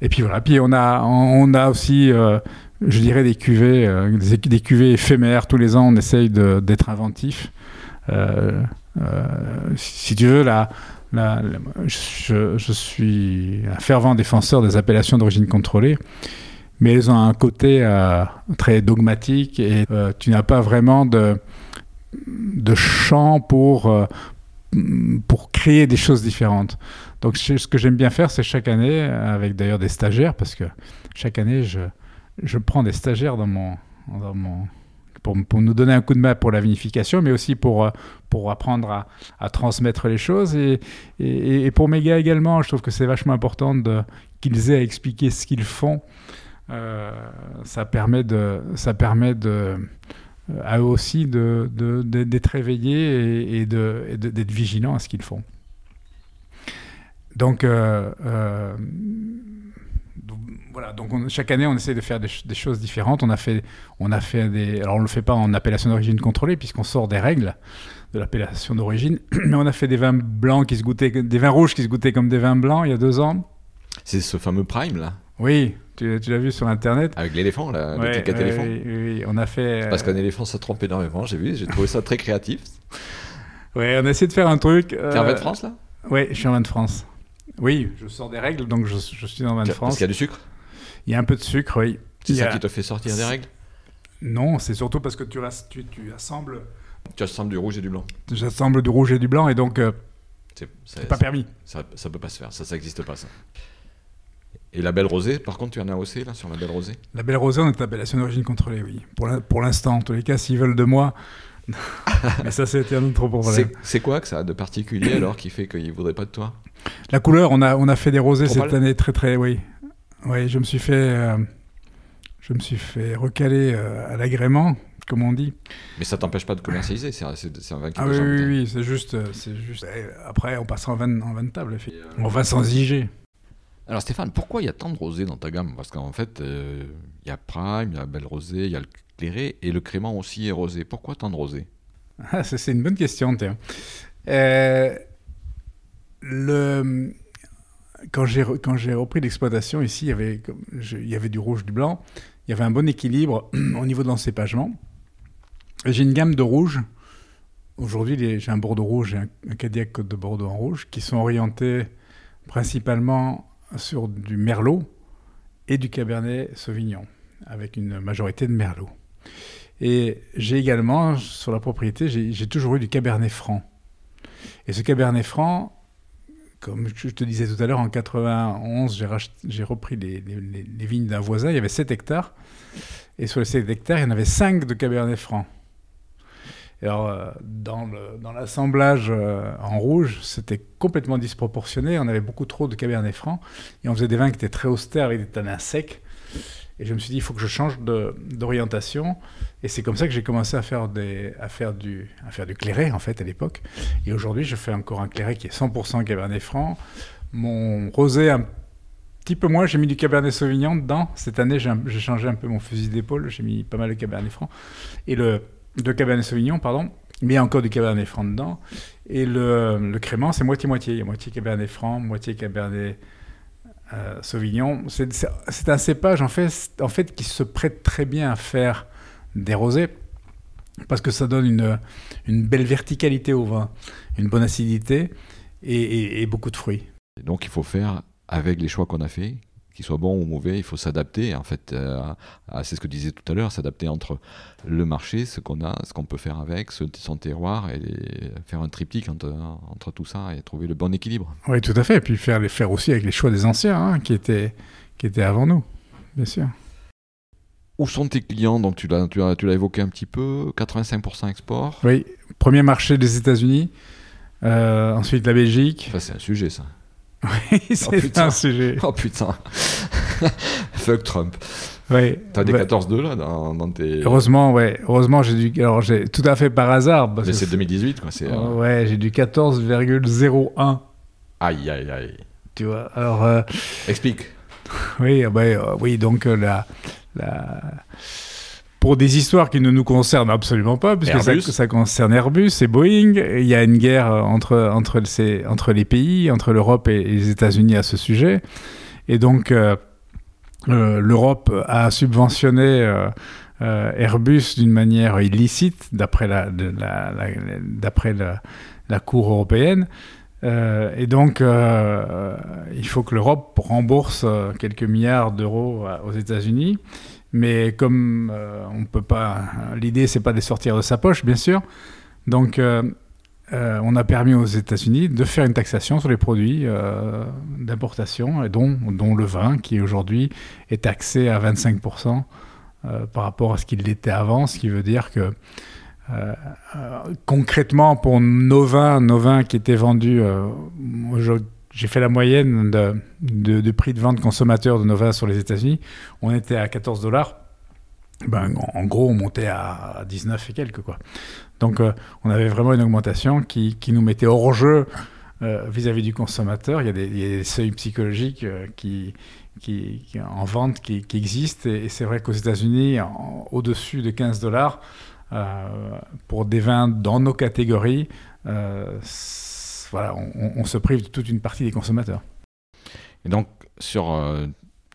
Et puis voilà, puis on a, on a aussi, euh, je dirais, des cuvées, euh, des, cuvées éphémères. Tous les ans, on essaye d'être inventif. si tu veux, je, je, suis un fervent défenseur des appellations d'origine contrôlée mais elles ont un côté euh, très dogmatique et euh, tu n'as pas vraiment de, de champ pour, euh, pour créer des choses différentes. Donc ce que j'aime bien faire, c'est chaque année, avec d'ailleurs des stagiaires, parce que chaque année, je, je prends des stagiaires dans mon, dans mon, pour, nous donner un coup de main pour la vinification, mais aussi pour, pour apprendre à, transmettre les choses. Et, et, pour mes gars également, je trouve que c'est vachement important qu'ils aient à expliquer ce qu'ils font ça permet de, ça permet de, euh, à eux aussi d'être de, de, réveillés et, d'être vigilants à ce qu'ils font. Donc, euh, voilà, donc chaque année on essaie de faire des, choses différentes. On a fait, on a fait des, alors on le fait pas en appellation d'origine contrôlée puisqu'on sort des règles de l'appellation d'origine, mais on a fait des vins blancs qui se goûtaient, des vins rouges qui se goûtaient comme des vins blancs il y a deux ans. C'est ce fameux prime là? Oui, tu, l'as vu sur Internet Avec l'éléphant, là, le petit éléphant. Oui, oui, on a fait. Parce qu'un éléphant se trompe énormément, j'ai vu, j'ai trouvé ça très créatif. Oui, on a essayé de faire un truc. Euh... T'es en vin de France, là? Oui, je suis en vin de France. Oui, je sors des règles, donc je, suis en vin de France. Parce qu'il y a du sucre? Il y a un peu de sucre, oui. C'est ça qui te fait sortir des règles? Non, c'est surtout parce que tu, tu, tu, assembles. Tu assembles du rouge et du blanc. J'assemble du rouge et du blanc, et donc. Euh, c'est pas permis. Ça, ça peut pas se faire, ça, ça n'existe pas, ça. Et la belle rosée, par contre, tu en as aussi là sur la belle rosée? La belle rosée, on est appellation d'origine contrôlée, oui. Pour l'instant, en tous les cas, s'ils veulent de moi. Mais ça, c'était un autre problème. C'est quoi que ça a de particulier alors qui fait qu'ils ne voudraient pas de toi? La couleur, on a, on a fait des rosés cette année très très, oui. Oui, je me suis fait, euh, je me suis fait recaler euh, à l'agrément comme on dit. Mais ça t'empêche pas de commercialiser, c'est un vin qui Ah oui, oui, oui, c'est juste, c'est juste. Après, on passe en vin, en vin de table, on va sans IG. Alors Stéphane, pourquoi il y a tant de rosés dans ta gamme? Parce qu'en fait, il y a Prime, il y a Belle Rosé, il y a le Clairé, et le Crément aussi est rosé. Pourquoi tant de rosés? Ah, C'est une bonne question, Théo. Euh, le, quand j'ai repris l'exploitation ici, il y avait du rouge, du blanc. Il y avait un bon équilibre au niveau de l'encépagement. J'ai une gamme de rouge. Aujourd'hui, j'ai un Bordeaux rouge et un, Cadillac Côte de Bordeaux en rouge qui sont orientés principalement sur du Merlot et du Cabernet Sauvignon, avec une majorité de Merlot. Et j'ai également, sur la propriété, j'ai toujours eu du Cabernet Franc. Et ce Cabernet Franc, comme je te disais tout à l'heure, en 91, j'ai repris les, vignes d'un voisin, il y avait 7 hectares. Et sur les 7 hectares, il y en avait 5 de Cabernet Franc. Alors, euh, dans l'assemblage euh, en rouge, c'était complètement disproportionné. On avait beaucoup trop de Cabernet Franc. Et on faisait des vins qui étaient très austères avec des tanins secs. Et je me suis dit, il faut que je change d'orientation. Et c'est comme ça que j'ai commencé à faire, du, à faire du clairet, en fait, à l'époque. Et aujourd'hui, je fais encore un clairet qui est 100% Cabernet Franc. Mon rosé, un petit peu moins, j'ai mis du Cabernet Sauvignon dedans. Cette année, j'ai changé un peu mon fusil d'épaule. J'ai mis pas mal de Cabernet Franc. Et le, de Cabernet Sauvignon, pardon. Mais encore du Cabernet Franc dedans. Et le, le crément, c'est moitié-moitié. Il y a moitié Cabernet Franc, moitié Cabernet euh, Sauvignon. C'est un cépage en fait, en fait qui se prête très bien à faire des rosés parce que ça donne une, une belle verticalité au vin, une bonne acidité et, et beaucoup de fruits. donc il faut faire avec les choix qu'on a fait, qu'il soit bon ou mauvais, il faut s'adapter. En fait, euh, c'est ce que disais tout à l'heure, s'adapter entre le marché, ce qu'on a, ce qu'on peut faire avec, son terroir, et faire un triptyque entre, entre, tout ça et trouver le bon équilibre. Oui, tout à fait. Et puis faire les faire aussi avec les choix des anciens, hein, qui étaient qui étaient avant nous, bien sûr. Où sont tes clients? Donc tu l'as tu as, tu l'as évoqué un petit peu, 85% export. Oui, premier marché des États-Unis. Euh, ensuite la Belgique. c'est un sujet ça. Oui, c'est un sujet. Oh putain. Fuck Trump. Oui. T'as des 14-2 là dans, tes. Heureusement, ouais. Heureusement, j'ai du. Alors, j'ai tout à fait par hasard. Mais c'est 2018, quoi. Euh, ouais, j'ai du 14,01. Aïe, aïe, aïe. Tu vois, alors. Euh, Explique. Oui, bah, euh, oui, donc la, la pour des histoires qui ne nous concernent absolument pas, puisque ça, ça, concerne Airbus et Boeing. il y a une guerre entre, entre, ces, entre les pays, entre l'Europe et, les États-Unis à ce sujet. Et donc, euh, euh, l'Europe a subventionné euh, Airbus d'une manière illicite, d'après la, la, la, Cour européenne. et donc, il faut que l'Europe rembourse quelques milliards d'euros aux États-Unis. Mais comme euh, on peut pas, l'idée c'est pas de sortir de sa poche, bien sûr. Donc, euh, euh, on a permis aux États-Unis de faire une taxation sur les produits d'importation, dont, dont le vin, qui aujourd'hui est taxé à 25% par rapport à ce qu'il était avant, ce qui veut dire que concrètement, pour nos vins, nos vins qui étaient vendus aujourd'hui j'ai fait la moyenne de, prix de vente consommateur de Nova sur les États-Unis. On était à 14 dollars. Ben, en gros, on montait à 19 et quelques. Quoi. Donc, euh, on avait vraiment une augmentation qui, nous mettait hors jeu euh, vis-à-vis du consommateur. Il y a des, seuils psychologiques euh, qui, qui, en vente qui, existent. Et, c'est vrai qu'aux États-Unis, au-dessus de 15 dollars, pour des vins dans nos catégories, voilà, on, se prive de toute une partie des consommateurs. Et donc, sur, euh,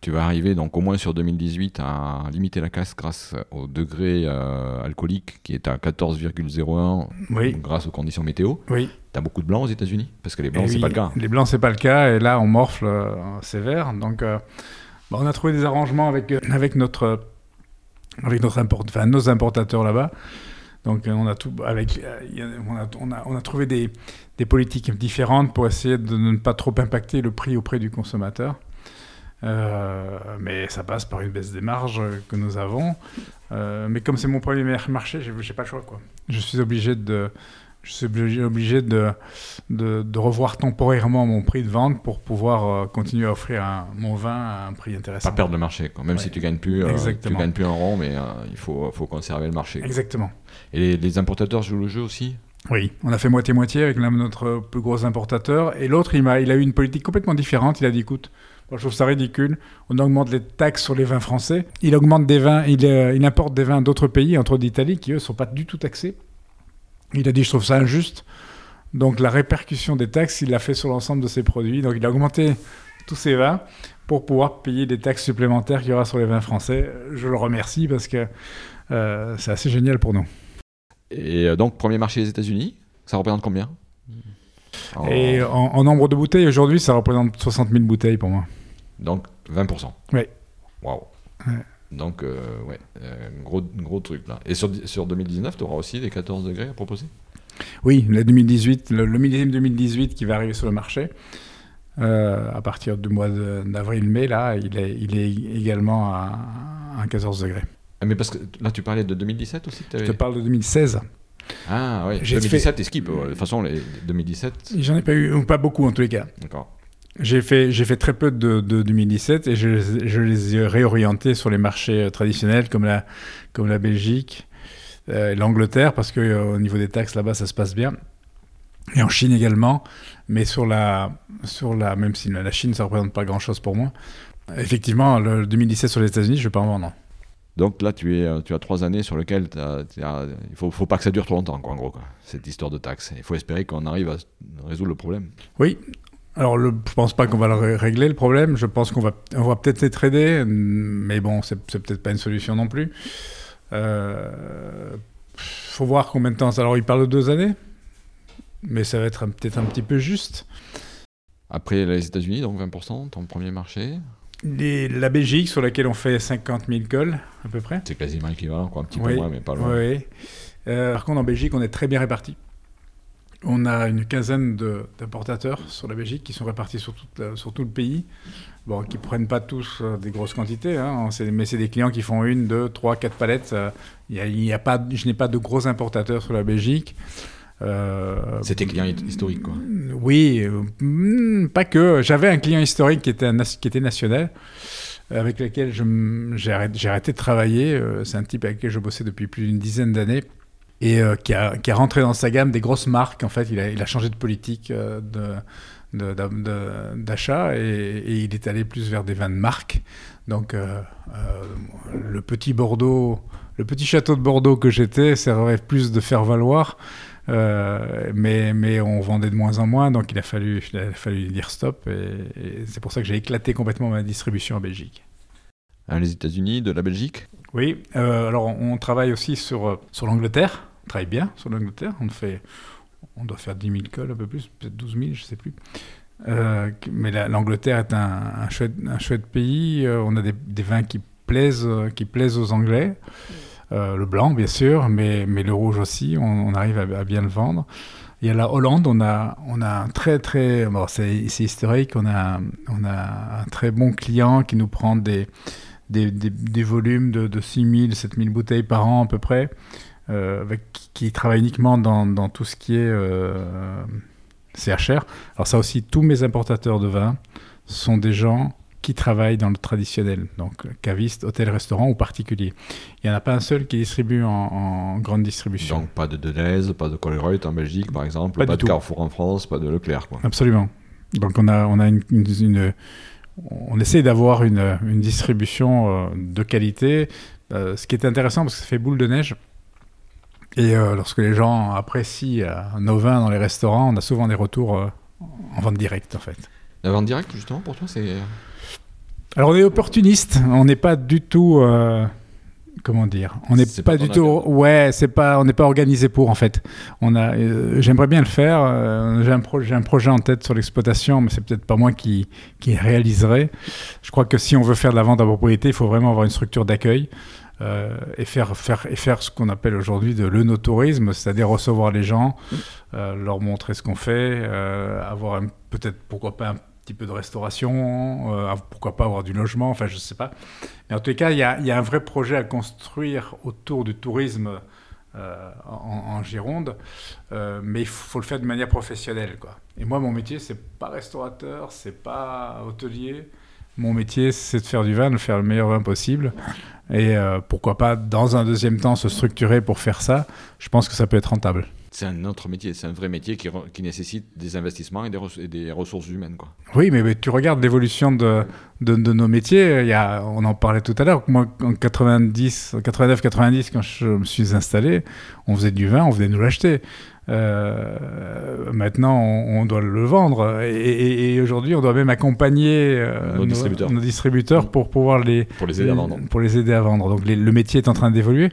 tu vas arriver donc au moins sur 2018 à limiter la casse grâce au degré euh, alcoolique qui est à 14,01 grâce aux conditions météo. Oui. Tu as beaucoup de blancs aux États-Unis? Parce que les blancs, eh c'est pas le cas. Les blancs, c'est pas le cas. Et là, on morfle euh, sévère. Donc, bah, on a trouvé des arrangements avec, avec, notre, avec notre enfin, nos importateurs là-bas. Donc on a, tout, avec, a, on a, on a trouvé des, des politiques différentes pour essayer de ne pas trop impacter le prix auprès du consommateur. Euh, mais ça passe par une baisse des marges que nous avons. Euh, mais comme c'est mon premier marché, je n'ai pas le choix. Quoi. Je suis obligé de, je suis obligé de, de, revoir temporairement mon prix de vente pour pouvoir euh, continuer à offrir mon vin à un prix intéressant. Pas perdre le marché, même si tu gagnes plus, euh, tu gagnes plus un rond, mais euh, il faut, faut conserver le marché. Exactement. Et les, importateurs jouent le jeu aussi? Oui, on a fait moitié-moitié avec l'un de notre plus gros importateur. Et l'autre, il, a, il a eu une politique complètement différente. Il a dit, écoute, moi, je trouve ça ridicule. On augmente les taxes sur les vins français. Il augmente des vins, il, il importe des vins d'autres pays, entre d'Italie, qui eux ne sont pas du tout taxés. Il a dit, je trouve ça injuste. Donc la répercussion des taxes, il l'a fait sur l'ensemble de ses produits. Donc il a augmenté tous ses vins pour pouvoir payer des taxes supplémentaires qu'il y aura sur les vins français. Je le remercie parce que euh, c'est assez génial pour nous. Et euh, donc, premier marché des États-Unis, ça représente combien? Et en, nombre de bouteilles, aujourd'hui, ça représente 60 000 bouteilles pour moi. Donc 20% Oui. Waouh donc, euh, ouais, euh, gros, gros truc là. Et sur, sur 2019, tu auras aussi des 14 degrés à proposer? Oui, le 2018, le, millésime 2018 qui va arriver sur le marché. Euh, à partir du mois d'avril-mai, là, il est, il est également à, 14 degrés. Ah, mais parce que là, tu parlais de 2017 aussi Je te parle de 2016. Ah oui, 2017 et skip. De toute façon, les 2017. J'en ai pas eu, pas beaucoup en tous les cas. D'accord. J'ai fait, j'ai fait très peu de, 2017 et je, je, les ai réorientés sur les marchés euh, traditionnels comme la, comme la Belgique, euh, l'Angleterre, parce qu'au euh, niveau des taxes là-bas ça se passe bien. Et en Chine également, mais sur la, sur la, même si la Chine ça représente pas grand-chose pour moi. Effectivement, le 2017 sur les États-Unis, je vais pas en vendre. Donc là, tu, es, tu as trois années sur lesquelles il ne faut, faut, pas que ça dure trop longtemps, quoi, en gros, quoi, cette histoire de taxes. Il faut espérer qu'on arrive à résoudre le problème. Oui, alors, le, je pense pas qu'on va le régler le problème. Je pense qu'on va, on va peut-être les trader, mais bon, c'est, peut-être pas une solution non plus. Euh, faut voir combien de temps. Alors, il parle de deux années, mais ça va être peut-être un petit peu juste. Après les États-Unis, donc 20%, ton premier marché. la Belgique, sur laquelle on fait 50 000 cols, à peu près. C'est quasiment équivalent, quoi, un petit peu moins, mais pas loin. Oui. Euh, par contre, en Belgique, on est très bien répartis. On a une quinzaine d'importateurs sur la Belgique qui sont répartis sur, sur tout le pays. Bon, qui ne prennent pas tous euh, des grosses quantités, hein, mais c'est des clients qui font une, deux, trois, quatre palettes. Il y a, pas, je n'ai pas de gros importateurs sur la Belgique. Euh, C'était client historique, quoi. Oui, euh, pas que. J'avais un client historique qui était, qui était national, avec lequel j'ai arrêté, arrêté, de travailler. C'est un type avec lequel je bossais depuis plus d'une dizaine d'années et euh, qui, a, qui, a, rentré dans sa gamme des grosses marques. En fait, il a, il a changé de politique euh, d'achat et, il est allé plus vers des vins de marque. Donc, euh, le petit Bordeaux, le petit château de Bordeaux que j'étais servait plus de faire valoir. mais, mais on vendait de moins en moins, donc il a fallu, il a fallu dire stop. Et, c'est pour ça que j'ai éclaté complètement ma distribution en Belgique. les États-Unis, de la Belgique? Oui, euh, alors on travaille aussi sur, euh, sur l'Angleterre. On travaille bien sur l'Angleterre. On, fait, on doit faire 10 000 cols, un peu plus, peut-être 12 000, je ne sais plus. Euh, mais l'Angleterre est un, chouette, un, chouette, pays. on a des, des, vins qui plaisent, qui plaisent aux Anglais. le blanc, bien sûr, mais, mais le rouge aussi. On, arrive à, bien le vendre. Il y a la Hollande, on a, on a un très très, bon, c'est historique, on a, on a un très bon client qui nous prend des, des, des, volumes de, de 6 000, 7 000 bouteilles par an à peu près, euh, avec, qui, travaillent uniquement dans, dans, tout ce qui est euh, CHR. Alors ça aussi, tous mes importateurs de vin sont des gens qui travaillent dans le traditionnel, donc caviste, hôtel, restaurant ou particulier. Il n'y en a pas un seul qui distribue en, grande distribution. Donc pas de Deleuze, pas de Colruyt en Belgique par exemple, pas, de Carrefour en France, pas de Leclerc. Quoi. Absolument. Donc on a, on a une, une on essaie d'avoir une, distribution euh, de qualité, euh, ce qui est intéressant parce que ça fait boule de neige. Et euh, lorsque les gens apprécient nos vins dans les restaurants, on a souvent des retours en vente directe en fait. La vente directe justement pour toi c'est... Alors on est opportuniste, on n'est pas du tout comment dire On n'est pas, du tout. Ouais, c'est pas. On n'est pas organisé pour en fait. On a. Euh, j'aimerais bien le faire. Euh, j'ai un, un, projet en tête sur l'exploitation, mais c'est peut-être pas moi qui qui réaliserai. Je crois que si on veut faire de la vente à propriété, il faut vraiment avoir une structure d'accueil. Euh, et faire, faire, et faire ce qu'on appelle aujourd'hui de l'œnotourisme, c'est-à-dire recevoir les gens, leur montrer ce qu'on fait, avoir peut-être, pourquoi pas, un petit peu de restauration, euh, pourquoi pas avoir du logement, enfin je ne sais pas. Mais en tout cas, il y a, un vrai projet à construire autour du tourisme en, Gironde, mais il faut le faire de manière professionnelle. Quoi. Et moi, mon métier, c'est pas restaurateur, c'est pas hôtelier. Mon métier, c'est de faire du vin, de faire le meilleur vin possible. Et pourquoi pas, dans un deuxième temps, se structurer pour faire ça. Je pense que ça peut être rentable c'est un autre métier, c'est un vrai métier qui, qui nécessite des investissements et des, des, ressources humaines. Quoi. Oui, mais, tu regardes l'évolution de, de, nos métiers, il y a, on en parlait tout à l'heure, moi en 90, 89-90, quand je me suis installé, on faisait du vin, on venait nous l'acheter. Euh, maintenant, on, doit le vendre et, aujourd'hui, on doit même accompagner euh, nos, distributeurs, nos, distributeurs, pour pouvoir les, pour les aider à vendre. Pour les aider à vendre. Donc le métier est en train d'évoluer.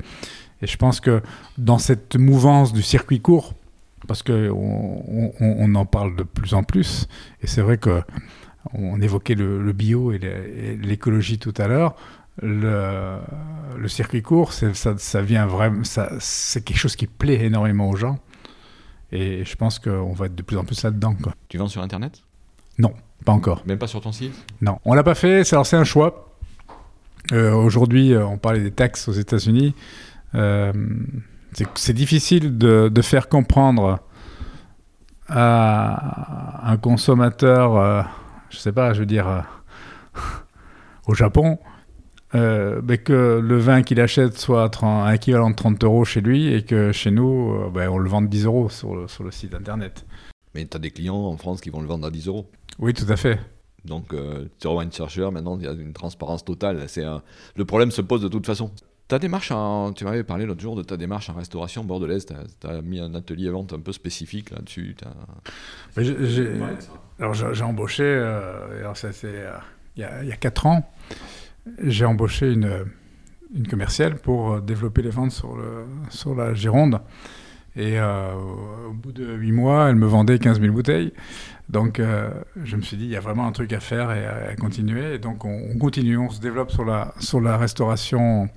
Et je pense que dans cette mouvance du circuit court, parce qu'on on, en parle de plus en plus, et c'est vrai que on évoquait le, bio et l'écologie tout à l'heure, le, le, circuit court, ça, ça, vient vraiment, c'est quelque chose qui plaît énormément aux gens. Et je pense qu'on va être de plus en plus là-dedans. Tu vends sur Internet? Non, pas encore. Même pas sur ton site? Non, on l'a pas fait. Alors c'est un choix. Euh, aujourd'hui, euh, on parlait des taxes aux États-Unis. Euh, c'est difficile de, de, faire comprendre à un consommateur, euh, je sais pas, je veux dire, euh, au Japon, ben que le vin qu'il achète soit un équivalent de 30 euros chez lui et que chez nous, ben on le vend 10 euros sur le, sur le site internet. Mais tu as des clients en France qui vont le vendre à 10 euros. Oui, tout à fait. Donc, tu revois une chercheur, maintenant, il y a une transparence totale. C'est Le problème se pose de toute façon. Ta démarche, tu m'avais parlé l'autre jour de ta démarche en restauration bordelaise. Tu as, mis un atelier vente un peu spécifique là-dessus. Alors j'ai embauché, euh, alors ça c'est euh, il, y a 4 ans, j'ai embauché une, une commerciale pour euh, développer les ventes sur, le, sur la Gironde. Et au bout de 8 mois, elle me vendait 15 000 bouteilles. Donc je me suis dit, il y a vraiment un truc à faire et à, continuer. Et donc on, on, continue, on se développe sur la, sur la restauration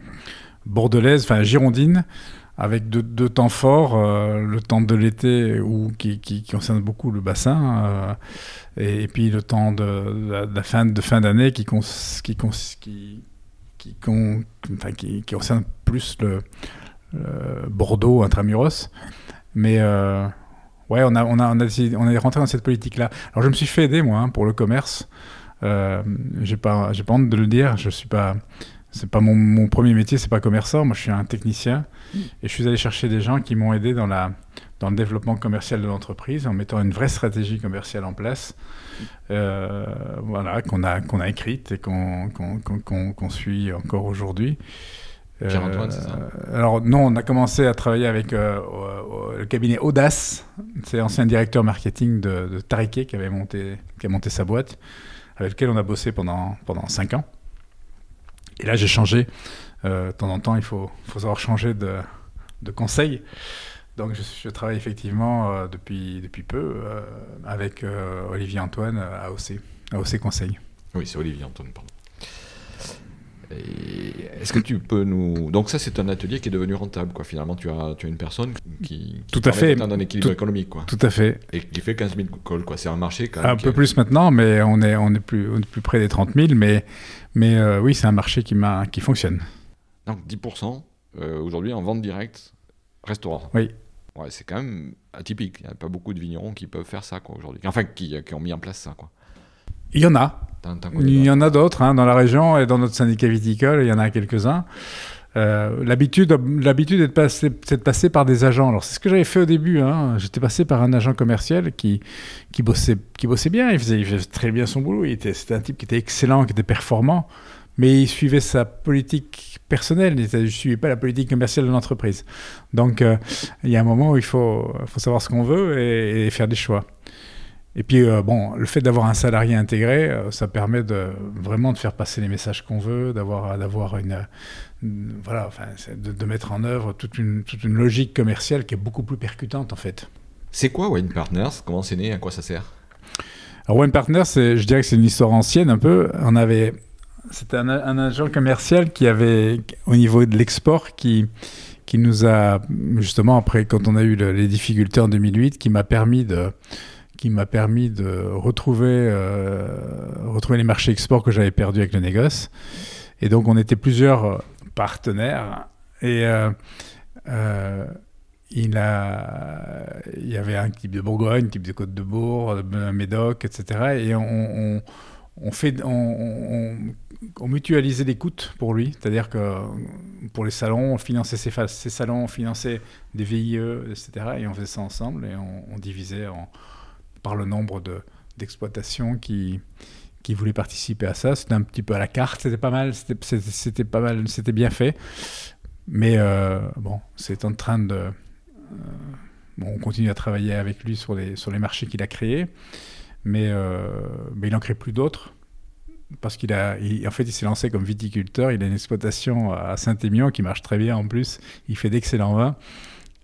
bordelaise, enfin girondine, avec deux, temps forts, euh, le temps de l'été où qui, concerne beaucoup le bassin, euh, et, puis le temps de, la, fin de fin d'année qui, qui, qui, qui, qui, concerne plus le, Bordeaux intramuros. Mais euh, ouais, on a, on a, on est rentré dans cette politique-là. Alors je me suis fait aider moi hein, pour le commerce. J'ai pas, pas honte de le dire. Je suis pas, c'est pas mon, premier métier, c'est pas commerçant. Moi, je suis un technicien mm. et je suis allé chercher des gens qui m'ont aidé dans, la, dans le développement commercial de l'entreprise en mettant une vraie stratégie commerciale en place, euh, voilà, qu'on a, qu'on a écrite et qu'on, qu'on, suit encore aujourd'hui. Pierre-Antoine, c'est ça? euh, Alors, non, on a commencé à travailler avec euh, le cabinet Audace. C'est l'ancien directeur marketing de, de Tariquet qui, avait monté, qui a monté sa boîte, avec lequel on a bossé pendant, pendant 5 ans. Et là, j'ai changé. Euh, de temps en temps, il faut, faut savoir changer de, de conseil. Donc, je, travaille effectivement euh, depuis, depuis peu euh, avec Olivier Antoine à OC, à OC Conseil. Oui, c'est Olivier Antoine, pardon. Est-ce que tu peux nous... Donc ça, c'est un atelier qui est devenu rentable, quoi. Finalement, tu as, tu as une personne qui, tout à fait un équilibre économique, quoi. Tout à fait. Et qui fait 15 000 cols, quoi. C'est un marché quand même. Un peu plus maintenant, mais on est, on est plus, on est plus près des 30 000, mais mais euh, oui, c'est un marché qui, qui fonctionne. Donc 10% euh, aujourd'hui en vente directe, restaurant. Oui. Ouais, c'est quand même atypique. Il n'y a pas beaucoup de vignerons qui peuvent faire ça aujourd'hui. Enfin, qui, qui, ont mis en place ça. Quoi. Il y en a. il y en a d'autres hein, dans la région et dans notre syndicat viticole, il y en a quelques-uns. Euh, l'habitude, l'habitude est, de passer, de passer par des agents. Alors c'est ce que j'avais fait au début. Hein. J'étais passé par un agent commercial qui, qui, bossait, qui bossait bien. Il faisait, il faisait très bien son boulot. c'était un type qui était excellent, qui était performant, mais il suivait sa politique personnelle. Il ne suivait pas la politique commerciale de l'entreprise. Donc euh, il y a un moment où il faut, faut savoir ce qu'on veut et, faire des choix. Et puis, euh, bon, le fait d'avoir un salarié intégré, ça permet de vraiment de faire passer les messages qu'on veut, d'avoir, d'avoir une, voilà, enfin, de, mettre en œuvre toute une, toute une logique commerciale qui est beaucoup plus percutante en fait. C'est quoi Wine Partners? Comment c'est né? À quoi ça sert? Alors Wine Partners, je dirais que c'est une histoire ancienne un peu. On avait, c'était un, agent commercial qui avait, au niveau de l'export, qui, qui nous a justement après quand on a eu les difficultés en 2008, qui m'a permis de qui m'a permis de retrouver, euh, retrouver les marchés export que j'avais perdus avec le négoce. Et donc on était plusieurs partenaire. Et euh, il, a, il y avait un type de Bourgogne, un type de Côte-de-Bourg, un Médoc, etc. Et on, on, fait, on, on, mutualisait les coûts pour lui. C'est-à-dire que pour les salons, on finançait ses, ses, salons, on finançait des VIE, etc. Et on faisait ça ensemble et on, divisait par le nombre d'exploitations qui, qui voulaient participer à ça. C'était un petit peu à la carte, c'était pas mal, c'était pas mal, c'était bien fait. Mais euh, bon, c'est en train de. Euh, on continue à travailler avec lui sur les, sur les marchés qu'il a créés, mais, euh, mais il n'en crée plus d'autres. Parce qu'il a, en fait, il s'est lancé comme viticulteur. Il a une exploitation à Saint-Émilion qui marche très bien en plus. Il fait d'excellents vins.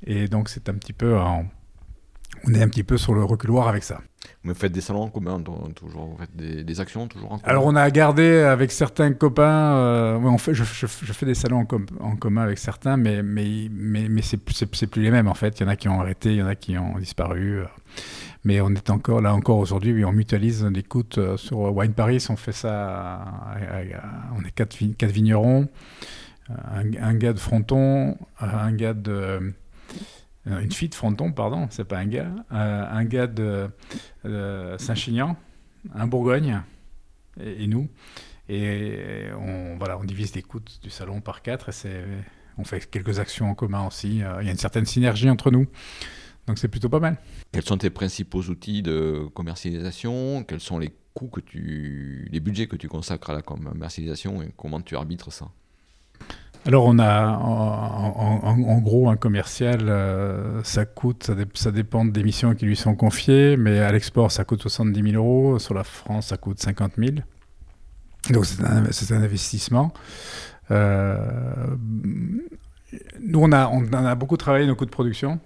Et donc, c'est un petit peu en, on est un petit peu sur le reculoir avec ça. Vous faites des salons en commun, toujours, vous faites des, actions toujours en commun? Alors on a gardé avec certains copains, euh, on fait, je, fais des salons en, commun avec certains, mais, mais, mais, mais c'est plus les mêmes en fait. Il y en a qui ont arrêté, il y en a qui ont disparu. Euh. Mais on est encore là encore aujourd'hui, oui, on mutualise coûts euh, sur Wine Paris. On fait ça, on est quatre, quatre vignerons, un, un, gars de Fronton, un gars de euh, une fille de Fronton, pardon, c'est pas un gars, euh, un gars de Saint-Chinian, un Bourgogne, et, nous. Et on, voilà, on divise les coûts du salon par quatre et on fait quelques actions en commun aussi. Euh, il y a une certaine synergie entre nous. Donc c'est plutôt pas mal. Quels sont tes principaux outils de commercialisation? Quels sont les coûts que tu, les budgets que tu consacres à la commercialisation et comment tu arbitres ça? Alors on a en, gros un commercial, euh, ça coûte, ça, dépend des missions qui lui sont confiées, mais à l'export ça coûte 70 000 euros, sur la France ça coûte 50 000. Donc c'est un, investissement. Euh, nous on a, on a beaucoup travaillé nos coûts de production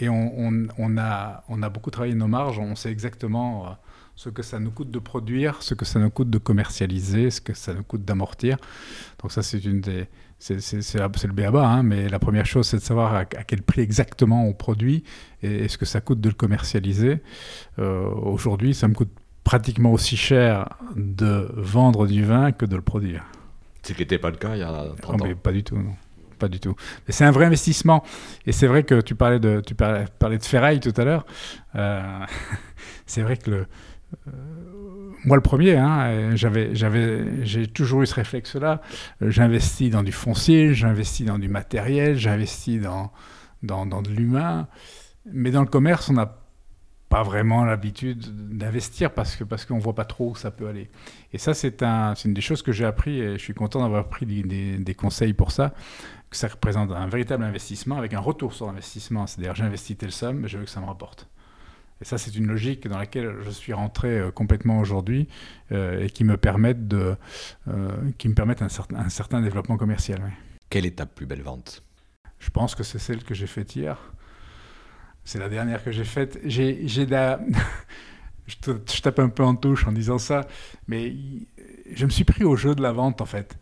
et on, a, on a beaucoup travaillé nos marges, on sait exactement euh, ce que ça nous coûte de produire, ce que ça nous coûte de commercialiser, ce que ça nous coûte d'amortir. Donc ça c'est une des c'est le béaba, hein, mais la première chose, c'est de savoir à, quel prix exactement on produit et, ce que ça coûte de le commercialiser. Euh, aujourd'hui, ça me coûte pratiquement aussi cher de vendre du vin que de le produire. Ce qui n'était pas le cas il y a 30 ans. pas du tout, non. Pas du tout. Mais c'est un vrai investissement. Et c'est vrai que tu parlais de, tu parlais, de ferraille tout à l'heure. Euh, c'est vrai que le, euh, moi le premier, hein, j'avais, j'ai toujours eu ce réflexe-là. Euh, j'investis dans du foncier, j'investis dans du matériel, j'investis dans, dans, dans de l'humain. Mais dans le commerce, on n'a pas vraiment l'habitude d'investir parce que parce qu'on voit pas trop où ça peut aller. Et ça, c'est un, une des choses que j'ai appris et je suis content d'avoir pris des, des, conseils pour ça. Que ça représente un véritable investissement avec un retour sur investissement. C'est-à-dire, j'investis telle somme, mais je veux que ça me rapporte. Et ça, c'est une logique dans laquelle je suis rentré euh, complètement aujourd'hui euh, et qui me permettent, de, euh, qui me permettent un, certain, un certain développement commercial. Quelle est ta plus belle vente? Je pense que c'est celle que j'ai faite hier. C'est la dernière que j'ai faite. J'ai, j'ai la... je, je, tape un peu en touche en disant ça, mais je me suis pris au jeu de la vente en fait.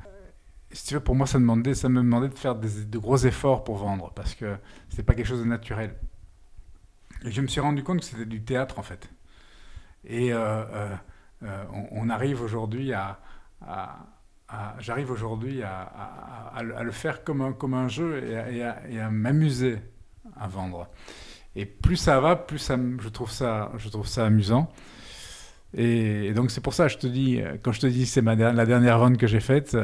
Si tu veux, pour moi, ça, demandait, ça me demandait de faire des, de gros efforts pour vendre parce que c'est pas quelque chose de naturel. Et je me suis rendu compte que c'était du théâtre en fait. Et euh, euh, euh, on, arrive aujourd'hui à, j'arrive aujourd'hui à, le faire comme un, jeu et à, m'amuser à vendre. Et plus ça va, plus je, trouve ça, je trouve ça amusant. Et, donc c'est pour ça, je te dis, quand je te dis c'est la dernière vente que j'ai faite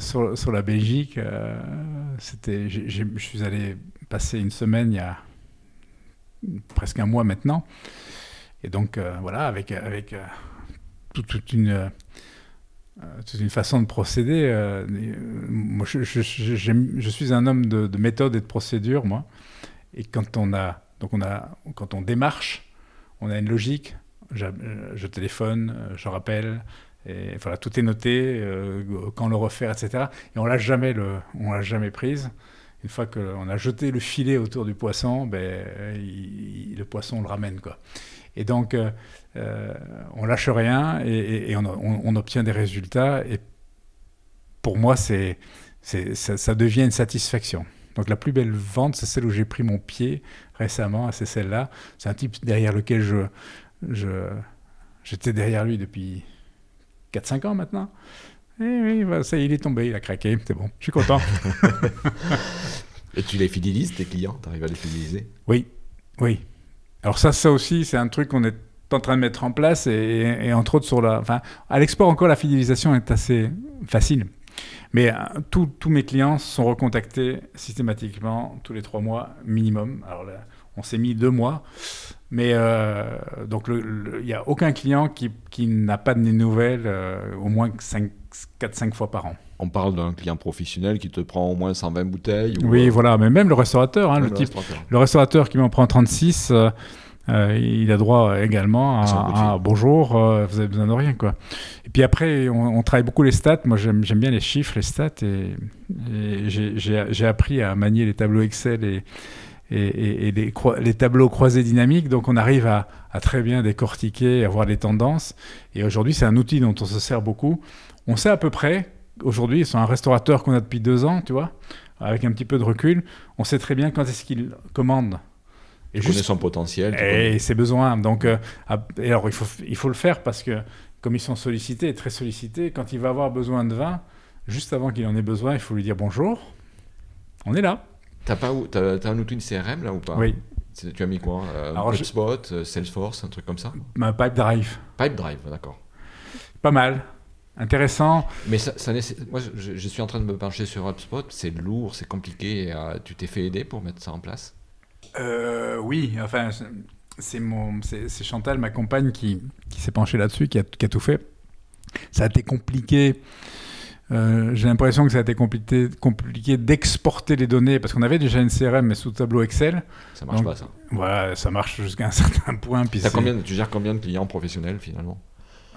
sur, la Belgique, c'était, je suis allé passer une semaine il y a presque un mois maintenant. Et donc, euh, voilà, avec, avec euh, toute, une, euh, une, façon de procéder. moi, je, suis un homme de, méthode et de procédure, moi. Et quand on, a, donc on a, quand on démarche, on a une logique. Je, téléphone, je rappelle, et voilà, tout est noté, quand le refaire, etc. Et on l'a jamais, le, on l'a jamais prise une fois qu'on a jeté le filet autour du poisson, ben, le poisson on le ramène. Quoi. Et donc, euh, euh, on lâche rien et, on, obtient des résultats. Et pour moi, c'est, ça, ça, devient une satisfaction. Donc, la plus belle vente, c'est celle où j'ai pris mon pied récemment, c'est celle-là. C'est un type derrière lequel je, j'étais derrière lui depuis 4-5 ans maintenant. Eh oui, bah, ça, il est tombé, il a craqué, c'est bon, je suis content. Et tu les fidélises, tes clients? Tu arrives à les fidéliser? Oui, oui. Alors ça, ça aussi, c'est un truc qu'on est en train de mettre en place et, et entre autres sur la... Enfin, à l'export encore, la fidélisation est assez facile. Mais euh, tous tous mes clients sont recontactés systématiquement tous les trois mois minimum. Alors là, on s'est mis deux mois. Mais euh, donc, il n'y a aucun client qui, qui n'a pas de nouvelles euh, au moins 4-5 fois par an. On parle d'un client professionnel qui te prend au moins 120 bouteilles ou, Oui, euh, voilà, mais même le restaurateur, hein, le, le type, restaurateur. le restaurateur qui m'en prend 36, euh, euh, il a droit également À à, bonjour, vous avez besoin de rien. Quoi. Et puis après, on, on travaille beaucoup les stats. Moi, j'aime bien les chiffres, les stats. Et, et j'ai- appris à manier les tableaux Excel et, et, et- et les, tableaux croisés dynamiques. Donc, on arrive à, à très bien décortiquer, à voir les tendances. Et aujourd'hui, c'est un outil dont on se sert beaucoup. On sait à peu près, aujourd'hui, c'est un restaurateur qu'on a depuis deux ans, tu vois, avec un petit peu de recul, on sait très bien quand est-ce qu'il commande. Tu connais son potentiel. Et ses besoins. Donc, euh, et alors, il faut, il faut le faire parce que, comme ils sont sollicités, très sollicités, quand il va avoir besoin de vin, juste avant qu'il en ait besoin, il faut lui dire bonjour. On est là. T'as pas t'as un outil de CRM là ou pas? Oui, Tu as mis quoi? Euh, je- HubSpot, euh, Salesforce, un truc comme ça? Ma pipe drive. Pipedrive, d'accord. Pas mal. Intéressant. Mais ça, moi, je, je suis en train de me pencher sur HubSpot. C'est lourd, c'est compliqué. euh, tu t'es fait aider pour mettre ça en place? Euh, oui, enfin, c'est mon, c'est Chantal, ma compagne, qui, qui s'est penchée là-dessus, qui a, qui a tout fait. Ça a été compliqué. Euh, J'ai l'impression que ça a été compliqué, compliqué d'exporter les données parce qu'on avait déjà une CRM mais sous tableau Excel. Ça marche Donc, pas ça. Voilà, ça marche jusqu'à un certain point. Puis combien, tu gères combien de clients professionnels finalement?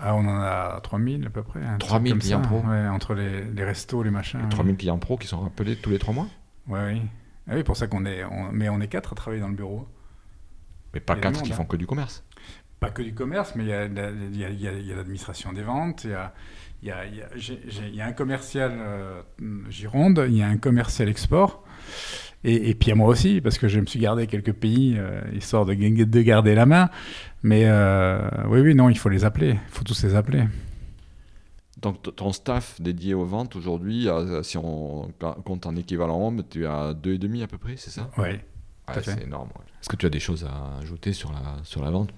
Ah, on en a 3000 à peu près. un truc 3000 comme clients ça, pro ouais, Entre les, les restos, les machins. ouais. 3000 clients pro qui sont rappelés tous les trois mois Ouais, oui. Ah oui, pour ça qu'on est. on- mais on est quatre à travailler dans le bureau. Mais pas Il y a quatre du qui monde, font que du commerce. Pas que du commerce, mais il y a, la- l'administration des ventes, il y a, y y y un commercial euh, Gironde, il y a un commercial export, et, et puis il y a moi aussi, parce que je me suis gardé quelques pays, euh, histoire de garder la main. Mais euh, oui, oui, non, il faut les appeler, il faut tous les appeler. Donc ton staff dédié aux ventes aujourd'hui, si on compte en équivalent homme, tu as deux et demi à peu près, c'est ça? Oui. Ouais. C'est énorme. ouais. Est-ce que tu as des choses à ajouter sur la, sur la vente?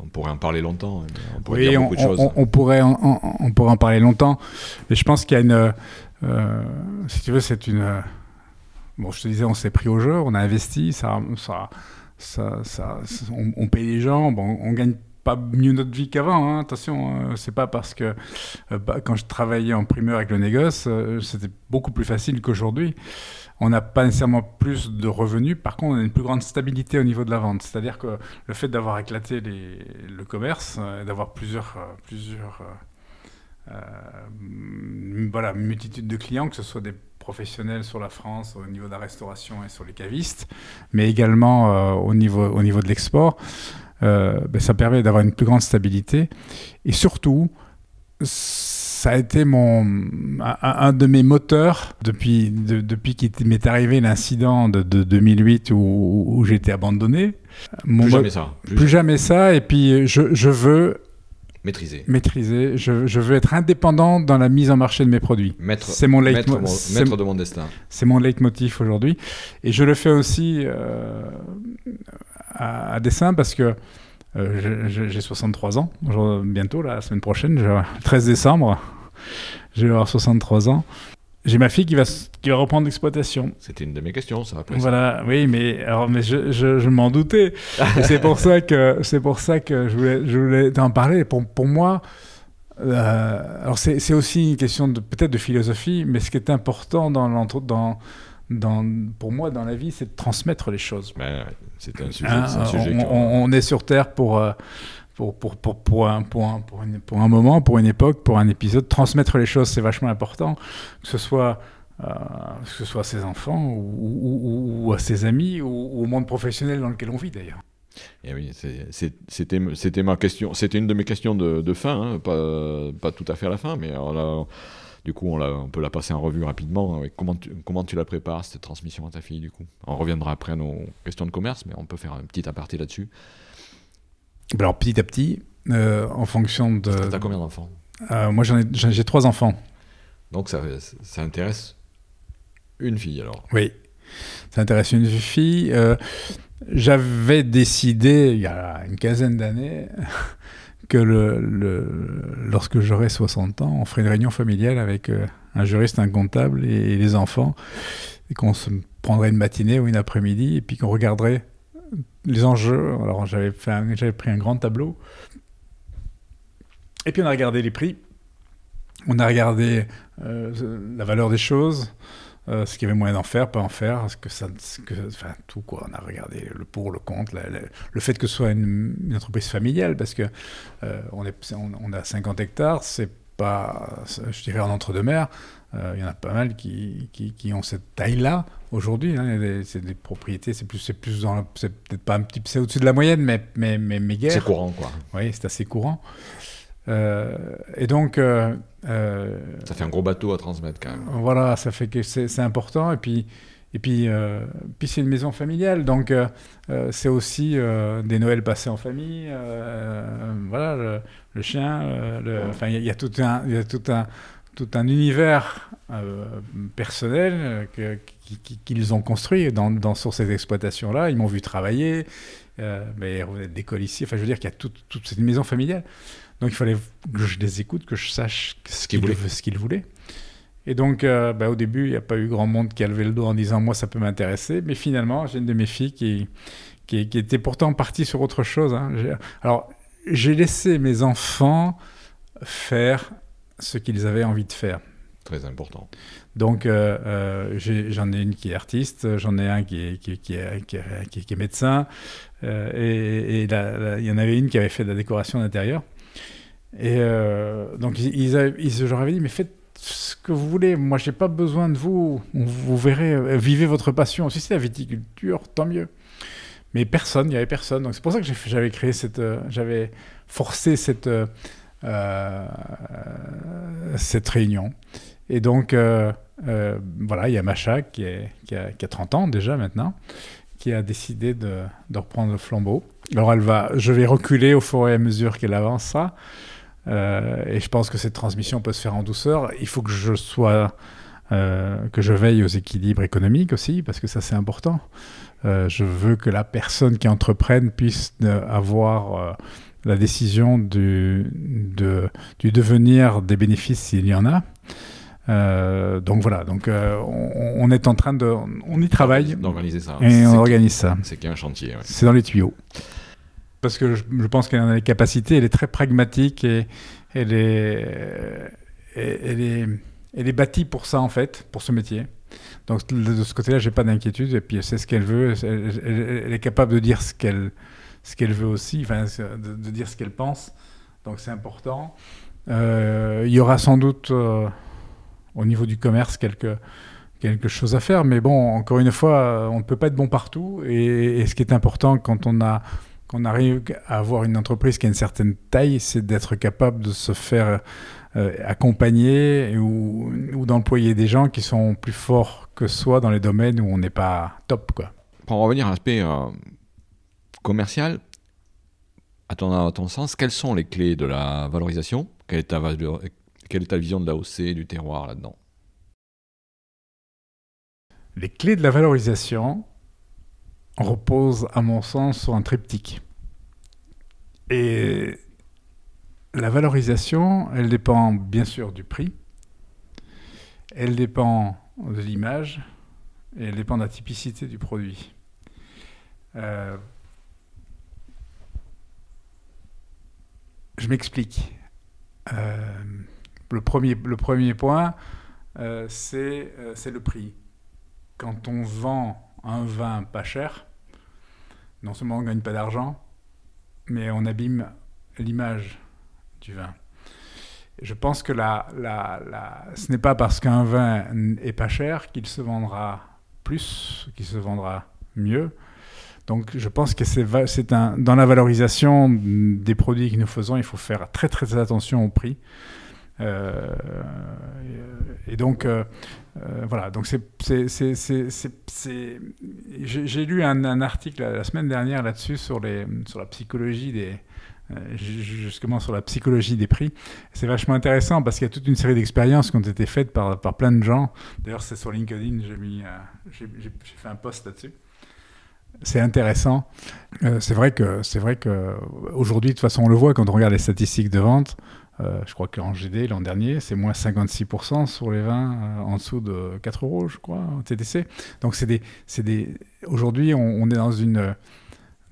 On pourrait en parler longtemps. mais On pourrait Oui, dire on, beaucoup de choses. on- on pourrait en, on pourrait en parler longtemps, mais je pense qu'il y a une, euh, si tu veux, c'est une. euh, bon, je te disais, on s'est pris au jeu, on a investi, ça, ça, on, on paye les gens, bon, on gagne pas mieux notre vie qu'avant. hein, attention, euh, c'est pas parce que euh, bah, quand je travaillais en primeur avec le négoce, euh, c'était beaucoup plus facile qu'aujourd'hui. On n'a pas nécessairement plus de revenus, par contre, on a une plus grande stabilité au niveau de la vente. C'est-à-dire que le fait d'avoir éclaté le commerce, euh, d'avoir plusieurs, plusieurs voilà, une multitude de clients, que ce soit des professionnels sur la France, au niveau de la restauration et sur les cavistes, mais également euh, au, niveau, au niveau de l'export, euh, ben, ça permet d'avoir une plus grande stabilité. Et surtout, ça a été mon, un, un de mes moteurs depuis, de- depuis qu'il m'est arrivé l'incident de, de 2008 où, où j'ai été abandonné. Mon Plus jamais ça. Plus plus jamais. jamais ça. Et puis, je, je veux Maîtriser. maîtriser, je, je veux être indépendant dans la mise en marché de mes produits. Maître, C'est mon, maître, leitmo- mon- c'est- maître de mon destin. c'est mon leitmotiv aujourd'hui. Et je le fais aussi euh, à, à dessein parce que euh, j'ai 63 ans, bientôt, là, la semaine prochaine, je- le 13 décembre, je vais avoir 63 ans. J'ai ma fille qui va, qui va reprendre l'exploitation. C'était une de mes questions, ça après. Voilà, oui, mais, alors, mais je, je, je m'en doutais. C'est pour ça que c'est pour ça que je voulais, je voulais t'en parler. Pour, pour moi, euh, alors c'est c'est aussi une question de peut-être de philosophie, mais ce qui est important dans dans dans pour moi dans la vie, c'est de transmettre les choses. Ben, C'était un sujet, Hein, c'est un sujet on, que- on- on est sur Terre pour, euh, pour, pour, pour, pour, un, pour, un, pour, un moment, pour une époque, pour un épisode. Transmettre les choses, c'est vachement important, que ce soit, euh, que ce soit à ses enfants ou, à ses amis ou, au monde professionnel dans lequel on vit d'ailleurs. Eh oui, c'était ma question. C'était une de mes questions de, de fin, hein, pas, pas tout à fait à la fin, mais l'a- du coup, on, peut la passer en revue rapidement. Ouais, Comment tu, comment tu la prépares, cette transmission à ta fille, du coup On reviendra après à nos questions de commerce, mais on peut faire un petit aparté là-dessus. Alors petit à petit, euh, en fonction de... T'as combien d'enfants Euh, moi j'en ai- j'ai trois enfants. Donc ça, ça intéresse une fille, alors. Oui. ça intéresse une fille. J'avais décidé, il y a une quinzaine d'années, que le, lorsque j'aurai 60 ans, on ferait une réunion familiale avec un juriste, un comptable et, les enfants, et qu'on se prendrait une matinée ou une après-midi, et puis qu'on regarderait les enjeux. Alors j'avais, pris un grand tableau, et puis on a regardé les prix, on a regardé euh, la valeur des choses, euh, ce qu'il y avait moyen d'en faire, pas en faire, ce que ça, enfin tout quoi. On a regardé le pour, le contre, le fait que ce soit une, entreprise familiale, parce que euh, on, est, on, a 50 hectares, c'est pas, je dirais en entre-deux-mers, il y en a pas mal qui, ont cette taille-là aujourd'hui. Hein, c'est des propriétés, c'est plus, c'est plus dans, c'est peut-être pas un petit, c'est au-dessus de la moyenne, mais mais mais, mais C'est courant quoi. Oui, c'est assez courant. Euh, et donc. Euh, euh, ça fait un gros bateau à transmettre quand même. Voilà, ça fait que c'est important. Et puis. Et puis, puis c'est une maison familiale, donc c'est aussi des Noëls passés en famille. voilà, le, chien. enfin, il y, a tout un, il y a tout un, tout un univers personnel qu'ils ont construit dans, dans, sur ces exploitations-là. Ils m'ont vu travailler, mais ils revenaient d'école ici. Enfin, je veux dire qu'il y a toute, toute cette maison familiale. Donc il fallait que je les écoute, que je sache ce qu'ils voulaient. Et donc, euh, bah, au début, il n'y a pas eu grand monde qui a levé le dos en disant Moi, ça peut m'intéresser. Mais finalement, j'ai une de mes filles qui, qui, était pourtant partie sur autre chose. Hein. Alors, j'ai laissé mes enfants faire ce qu'ils avaient envie de faire. Très important. Donc, euh, euh, j'en ai, une qui est artiste, j'en ai un qui est, qui, est, qui est, médecin, et, il y en avait une qui avait fait de la décoration d'intérieur. Et euh, donc, ils, ils, je dit, mais faites ce que vous voulez. Moi, j'ai pas besoin de vous. Vous verrez, euh, vivez votre passion. Si c'est la viticulture, tant mieux. Mais personne, il n'y avait personne. Donc, c'est pour ça que j'avais créé cette. Euh, j'avais forcé cette. Euh, cette réunion. Et donc, euh, voilà, il y a Macha qui, a, qui, a, 30 ans déjà maintenant, qui a décidé de, reprendre le flambeau. Alors, elle va, je vais reculer au fur et à mesure qu'elle avancera. Euh, et je pense que cette transmission peut se faire en douceur. Il faut que je sois, euh, que je veille aux équilibres économiques aussi, parce que ça c'est important. Euh, je veux que la personne qui entreprenne puisse avoir la décision du, du devenir des bénéfices s'il y en a. Euh, donc voilà, donc on, on, est en train de, on y travaille. D'organiser ça. Et on organise ça. C'est qu'il y a un chantier. Ouais. C'est dans les tuyaux parce que je, pense qu'elle a les capacités, elle est très pragmatique et elle est, elle est, elle est bâtie pour ça en fait, pour ce métier. Donc de ce côté-là, j'ai pas d'inquiétude et puis elle sait ce qu'elle veut, elle, est capable de dire ce qu'elle ce qu'elle veut aussi, enfin de, dire ce qu'elle pense. Donc c'est important. Euh, il y aura sans doute euh, au niveau du commerce quelque quelque chose à faire, mais bon, encore une fois, on ne peut pas être bon partout et, ce qui est important quand on a qu'on arrive à avoir une entreprise qui a une certaine taille, c'est d'être capable de se faire euh, accompagner ou, d'employer des gens qui sont plus forts que soi dans les domaines où on n'est pas top. Quoi. Pour revenir à l'aspect euh, commercial, à ton, ton, sens, quelles sont les clés de la valorisation? Quelle est, ta, quelle est ta vision de l'AOC, du terroir là-dedans? Les clés de la valorisation, repose, à mon sens, sur un triptyque. Et la valorisation, elle dépend bien sûr du prix, elle dépend de l'image, et elle dépend de la typicité du produit. Euh, je m'explique. Euh, le, premier, point, euh, c'est le prix. Quand on vend un vin pas cher, non seulement on ne gagne pas d'argent, mais on abîme l'image du vin. Je pense que ce n'est pas parce qu'un vin est pas cher qu'il se vendra plus, qu'il se vendra mieux. Donc je pense que dans la valorisation des produits que nous faisons, il faut faire très très attention au prix. Euh, et donc, euh, euh, voilà, donc j'ai lu un, article la semaine dernière là-dessus sur, la psychologie des, justement sur la psychologie des prix. C'est vachement intéressant parce qu'il y a toute une série d'expériences qui ont été faites par, par plein de gens. D'ailleurs, c'est sur LinkedIn, j'ai mis, fait un post là-dessus c'est intéressant. C'est vrai que c'est vrai que de toute façon, on le voit quand on regarde les statistiques de vente. Euh, je crois qu'en GD l'an dernier, c'est moins 56% sur les vins euh, en dessous de 4 euros, je crois, en TTC. Donc c'est des, des. Aujourd'hui, on, est dans une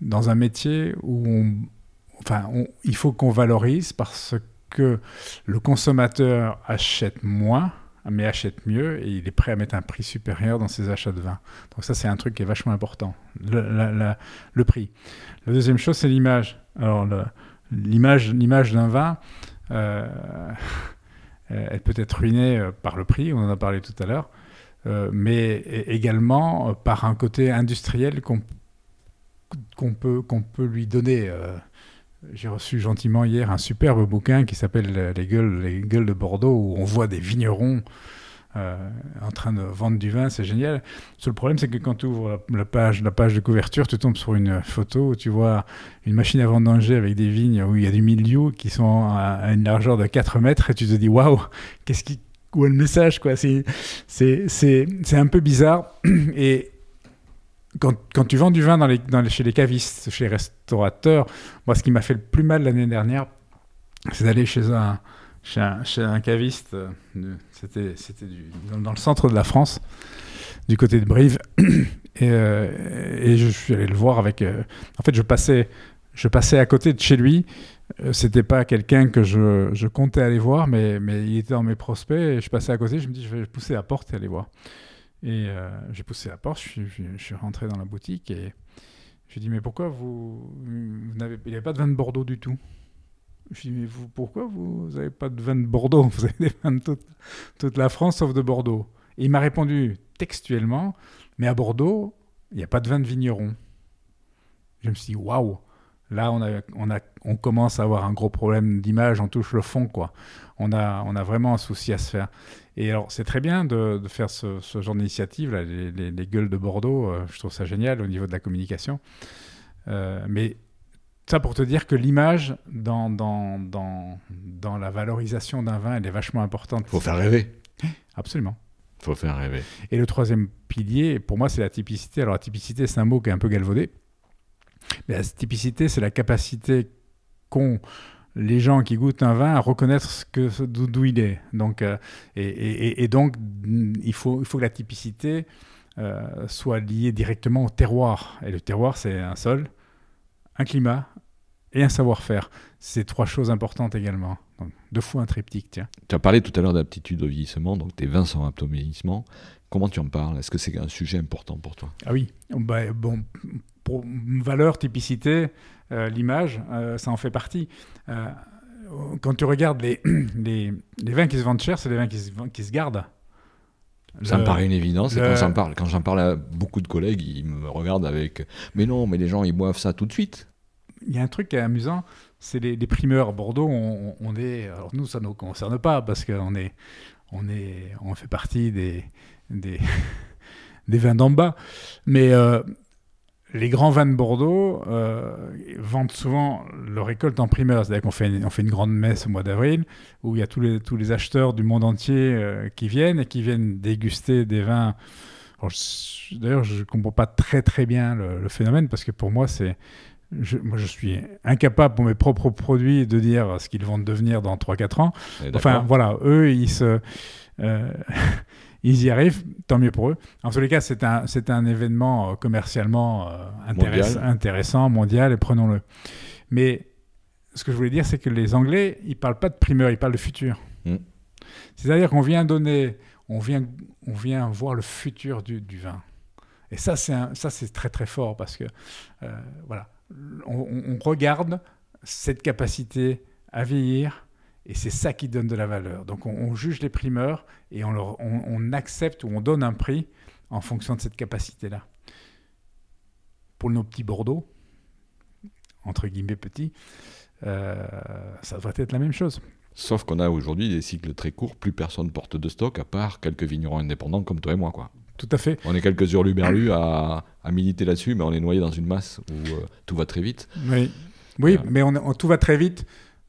dans un métier où enfin, il faut qu'on valorise parce que le consommateur achète moins mais achète mieux et il est prêt à mettre un prix supérieur dans ses achats de vin. Donc ça, c'est un truc qui est vachement important, le, le prix. La deuxième chose, c'est l'image. Alors, l'image, l'image d'un vin, elle peut être ruinée euh, par le prix, on en a parlé tout à l'heure, euh, mais également par un côté industriel qu'on peut, peut lui donner. J'ai reçu gentiment hier un superbe bouquin qui s'appelle les gueules, les gueules de Bordeaux, où on voit des vignerons euh, en train de vendre du vin, c'est génial. Le seul problème, c'est que quand tu ouvres la, page, la page de couverture, tu tombes sur une photo où tu vois une machine à vendanger avec des vignes où il y a du milieu qui sont à, une largeur de 4 mètres et tu te dis waouh, qu'est-ce qui. Où est le message quoi? C'est un peu bizarre. Et quand, quand, tu vends du vin chez les cavistes, chez les restaurateurs, moi, ce qui m'a fait le plus mal l'année dernière, c'est d'aller chez un, chez un, caviste, euh, c'était dans, le centre de la France, du côté de Brive, et, euh, et je suis allé le voir avec... Euh, en fait, je passais, je passais à côté de chez lui, c'était pas quelqu'un que je, comptais aller voir, mais, il était dans mes prospects, et je passais à côté, je me dis, je vais pousser la porte et aller voir. Et j'ai poussé la porte, je suis, rentré dans la boutique et j'ai dit Mais pourquoi vous, n'avez il n'y avait pas de vin de Bordeaux du tout? Je lui dit Mais vous, pourquoi vous n'avez pas de vin de Bordeaux Vous avez des vins de toute, la France sauf de Bordeaux. Et il m'a répondu textuellement Mais à Bordeaux, il n'y a pas de vin de vigneron. Je me suis dit Waouh Là, on, a, on, a, on commence à avoir un gros problème d'image, on touche le fond, quoi. On a, on a vraiment un souci à se faire. Et alors, c'est très bien de, faire ce, genre d'initiative, les, les, gueules de Bordeaux, euh, je trouve ça génial au niveau de la communication. Euh, mais ça pour te dire que l'image dans, dans, dans, dans la valorisation d'un vin, elle est vachement importante. Il faut faire rêver. Absolument. Il faut faire rêver. Et le troisième pilier, pour moi, c'est la typicité. Alors, la typicité, c'est un mot qui est un peu galvaudé. Mais la typicité, c'est la capacité qu'ont les gens qui goûtent un vin à reconnaître ce que, d'où, il est. Donc, euh, et, donc, il faut, il faut que la typicité euh, soit liée directement au terroir. Et le terroir, c'est un sol, un climat et un savoir-faire. C'est trois choses importantes également. Donc, deux fois un triptyque, tiens. Tu as parlé tout à l'heure d'aptitude au vieillissement, donc tes vins sont aptes au vieillissement. Comment tu en parles? Est-ce que c'est un sujet important pour toi? Ah oui. Bah, bon, pour valeur, typicité, euh, l'image, euh, ça en fait partie. Euh, quand tu regardes les, les, les, vins qui se vendent cher, c'est les vins qui se, qui se gardent. Ça me paraît une évidence. quand j'en parle, quand j'en parle à beaucoup de collègues, ils me regardent avec Mais non, mais les gens, ils boivent ça tout de suite. Il y a un truc qui est amusant, c'est les, primeurs. Bordeaux, on, est. Alors nous, ça ne nous concerne pas parce qu'on est, on est, on fait partie des, des, vins d'en bas. Mais les grands vins de Bordeaux euh, vendent souvent leur récolte en primeur. C'est-à-dire qu'on fait, on fait une grande messe au mois d'avril où il y a tous les, tous les acheteurs du monde entier euh, qui viennent et qui viennent déguster des vins. D'ailleurs, je ne comprends pas très très bien le, phénomène parce que pour moi, c'est. Moi, je suis incapable pour mes propres produits de dire ce qu'ils vont devenir dans 3-4 ans. Enfin, voilà, eux, ils se. Euh, ils y arrivent, tant mieux pour eux. En tous les cas, c'est un, c'est un événement euh, commercialement euh, intéressant, mondial, et prenons-le. Mais ce que je voulais dire, c'est que les Anglais, ils parlent pas de primeur, ils parlent de futur. Mm. C'est-à-dire qu'on vient donner, on vient, on vient voir le futur du, du vin. Et ça, c'est, ça, c'est très très fort parce que, euh, voilà, on, regarde cette capacité à vieillir, et c'est ça qui donne de la valeur. Donc on, juge les primeurs et on, accepte ou on donne un prix en fonction de cette capacité-là. Pour nos petits Bordeaux, entre guillemets petits, euh, ça devrait être la même chose. Sauf qu'on a aujourd'hui des cycles très courts, plus personne porte de stock à part quelques vignerons indépendants comme toi et moi. Quoi. Tout à fait. On est quelques hurluberlus à, à militer là-dessus, mais on est noyé dans une masse où euh, tout va très vite. Oui. Oui, mais on, tout va très vite.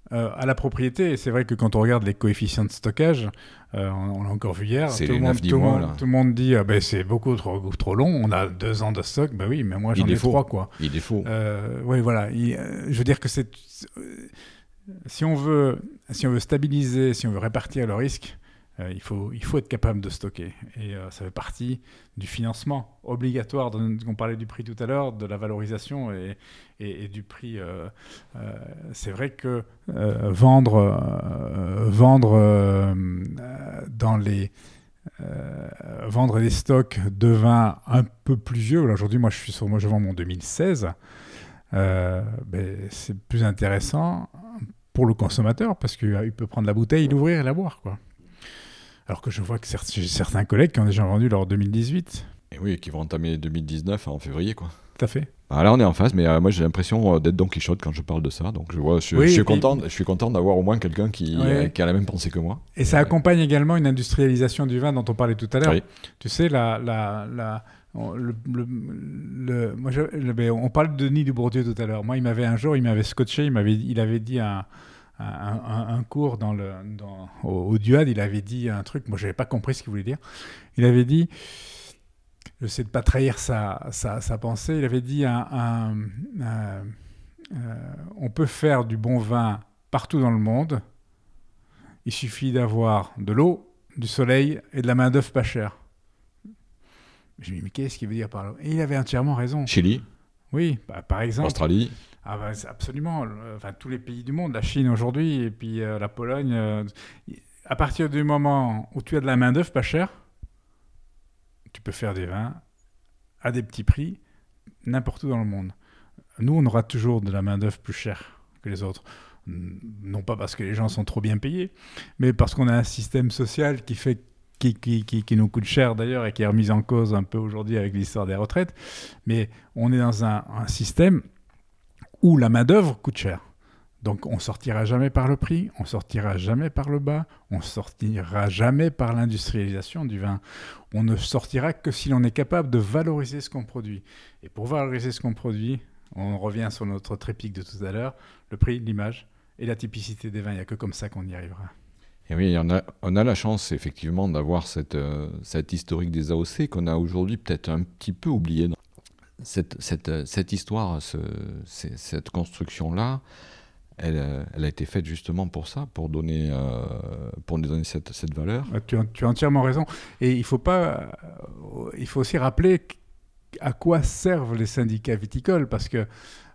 à la propriété, et c'est vrai que quand on regarde les coefficients de stockage, on, l'a encore vu hier, tout, le monde, tout, tout, le monde, dit ah ben, c'est beaucoup trop, trop long, on a deux ans de stock, ben oui, mais moi j'en ai trois. Quoi. Il est faux. oui, voilà. je veux dire que c'est si on veut, si on veut stabiliser, si on veut répartir le risque, euh, il, faut, il faut être capable de stocker. Et euh, ça fait partie du financement obligatoire. on parlait du prix tout à l'heure, de la valorisation et, et, du prix. Euh, c'est vrai que vendre, vendre dans les vendre des stocks de vin un peu plus vieux. Aujourd'hui, moi, je suis sur, moi, je vends mon 2016. Ben, c'est plus intéressant pour le consommateur parce qu'il peut prendre la bouteille, l'ouvrir et la boire. Quoi. Alors que je vois que certains collègues qui ont déjà vendu leur 2018. Et oui, qui vont entamer 2019 en février. quoi. Tout à fait. Bah, là, on est en phase, mais euh, moi j'ai l'impression euh, d'être Don Quichotte quand je parle de ça. Donc je, vois, je, suis, content, je suis content d'avoir au moins quelqu'un qui, euh, qui, a la même pensée que moi. Et ça accompagne également une industrialisation du vin dont on parlait tout à l'heure. Tu sais, la, la, la le, le, moi ben, on parle de Denis Dubourdieu tout à l'heure. Moi, il m'avait un jour, il m'avait scotché, il, m'avait, il avait dit un, un, cours dans le, dans, au, Duad, il avait dit un truc, moi, je n'avais pas compris ce qu'il voulait dire. Il avait dit, je sais de pas trahir sa, sa, sa, pensée, il avait dit un, euh, on peut faire du bon vin partout dans le monde. Il suffit d'avoir de l'eau, du soleil et de la main-d'œuvre pas chère. Je me dis, mais qu'est-ce qu'il veut dire par là? Et il avait entièrement raison. Chili? Oui, bah, par exemple. Australie? Ah bah, Absolument. Enfin, tous les pays du monde, la Chine aujourd'hui, et puis euh, la Pologne. Euh, à partir du moment où tu as de la main-d'œuvre pas chère, tu peux faire des vins à des petits prix n'importe où dans le monde. Nous, on aura toujours de la main-d'œuvre plus chère que les autres. Non pas parce que les gens sont trop bien payés, mais parce qu'on a un système social qui fait qui, nous coûte cher d'ailleurs et qui est remise en cause un peu aujourd'hui avec l'histoire des retraites. Mais on est dans un, système où la main-d'œuvre coûte cher. Donc on sortira jamais par le prix, on sortira jamais par le bas, on sortira jamais par l'industrialisation du vin. On ne sortira que si l'on est capable de valoriser ce qu'on produit. Et pour valoriser ce qu'on produit, on revient sur notre trépic de tout à l'heure, le prix, l'image et la typicité des vins. Il n'y a que comme ça qu'on y arrivera oui, on a, la chance effectivement d'avoir cette, euh, historique des AOC qu'on a aujourd'hui peut-être un petit peu oublié. Cette, cette, cette histoire, ce, cette construction-là, elle, elle, a été faite justement pour ça, pour donner, euh, pour nous donner cette, cette valeur. Tu as, tu as, entièrement raison. Et il faut, pas, il faut aussi rappeler à quoi servent les syndicats viticoles, parce que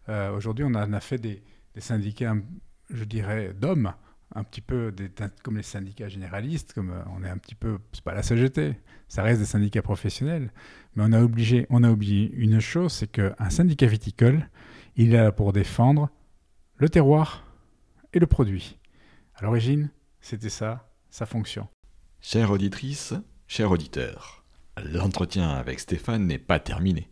euh, aujourd'hui on on a, fait des syndicats, je dirais, d'hommes un petit peu des, comme les syndicats généralistes, comme euh, on est un petit peu, c'est pas la CGT, ça reste des syndicats professionnels, mais on a, obligé, on a oublié une chose, c'est qu'un syndicat viticole, il est là pour défendre le terroir et le produit. À l'origine, c'était ça, sa fonction. Chère auditrice, cher auditeur, l'entretien avec Stéphane n'est pas terminé.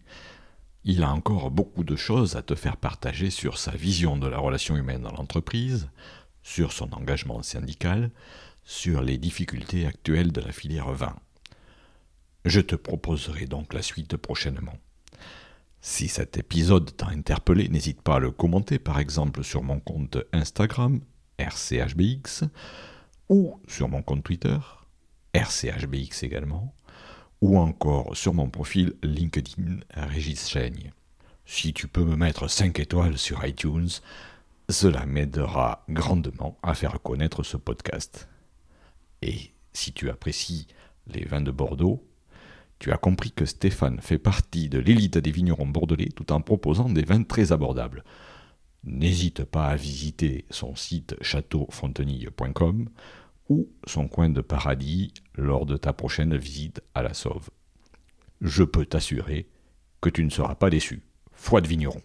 Il a encore beaucoup de choses à te faire partager sur sa vision de la relation humaine dans l'entreprise, sur son engagement syndical, sur les difficultés actuelles de la filière vin. Je te proposerai donc la suite prochainement. Si cet épisode t'a interpellé, n'hésite pas à le commenter par exemple sur mon compte Instagram, RCHBX, ou sur mon compte Twitter, RCHBX également, ou encore sur mon profil LinkedIn Régis Chaigne. Si tu peux me mettre 5 étoiles sur iTunes, cela m'aidera grandement à faire connaître ce podcast. Et si tu apprécies les vins de Bordeaux, tu as compris que Stéphane fait partie de l'élite des vignerons bordelais tout en proposant des vins très abordables. N'hésite pas à visiter son site châteaufontenille.com ou son coin de paradis lors de ta prochaine visite à la Sauve. Je peux t'assurer que tu ne seras pas déçu. Foi de vigneron.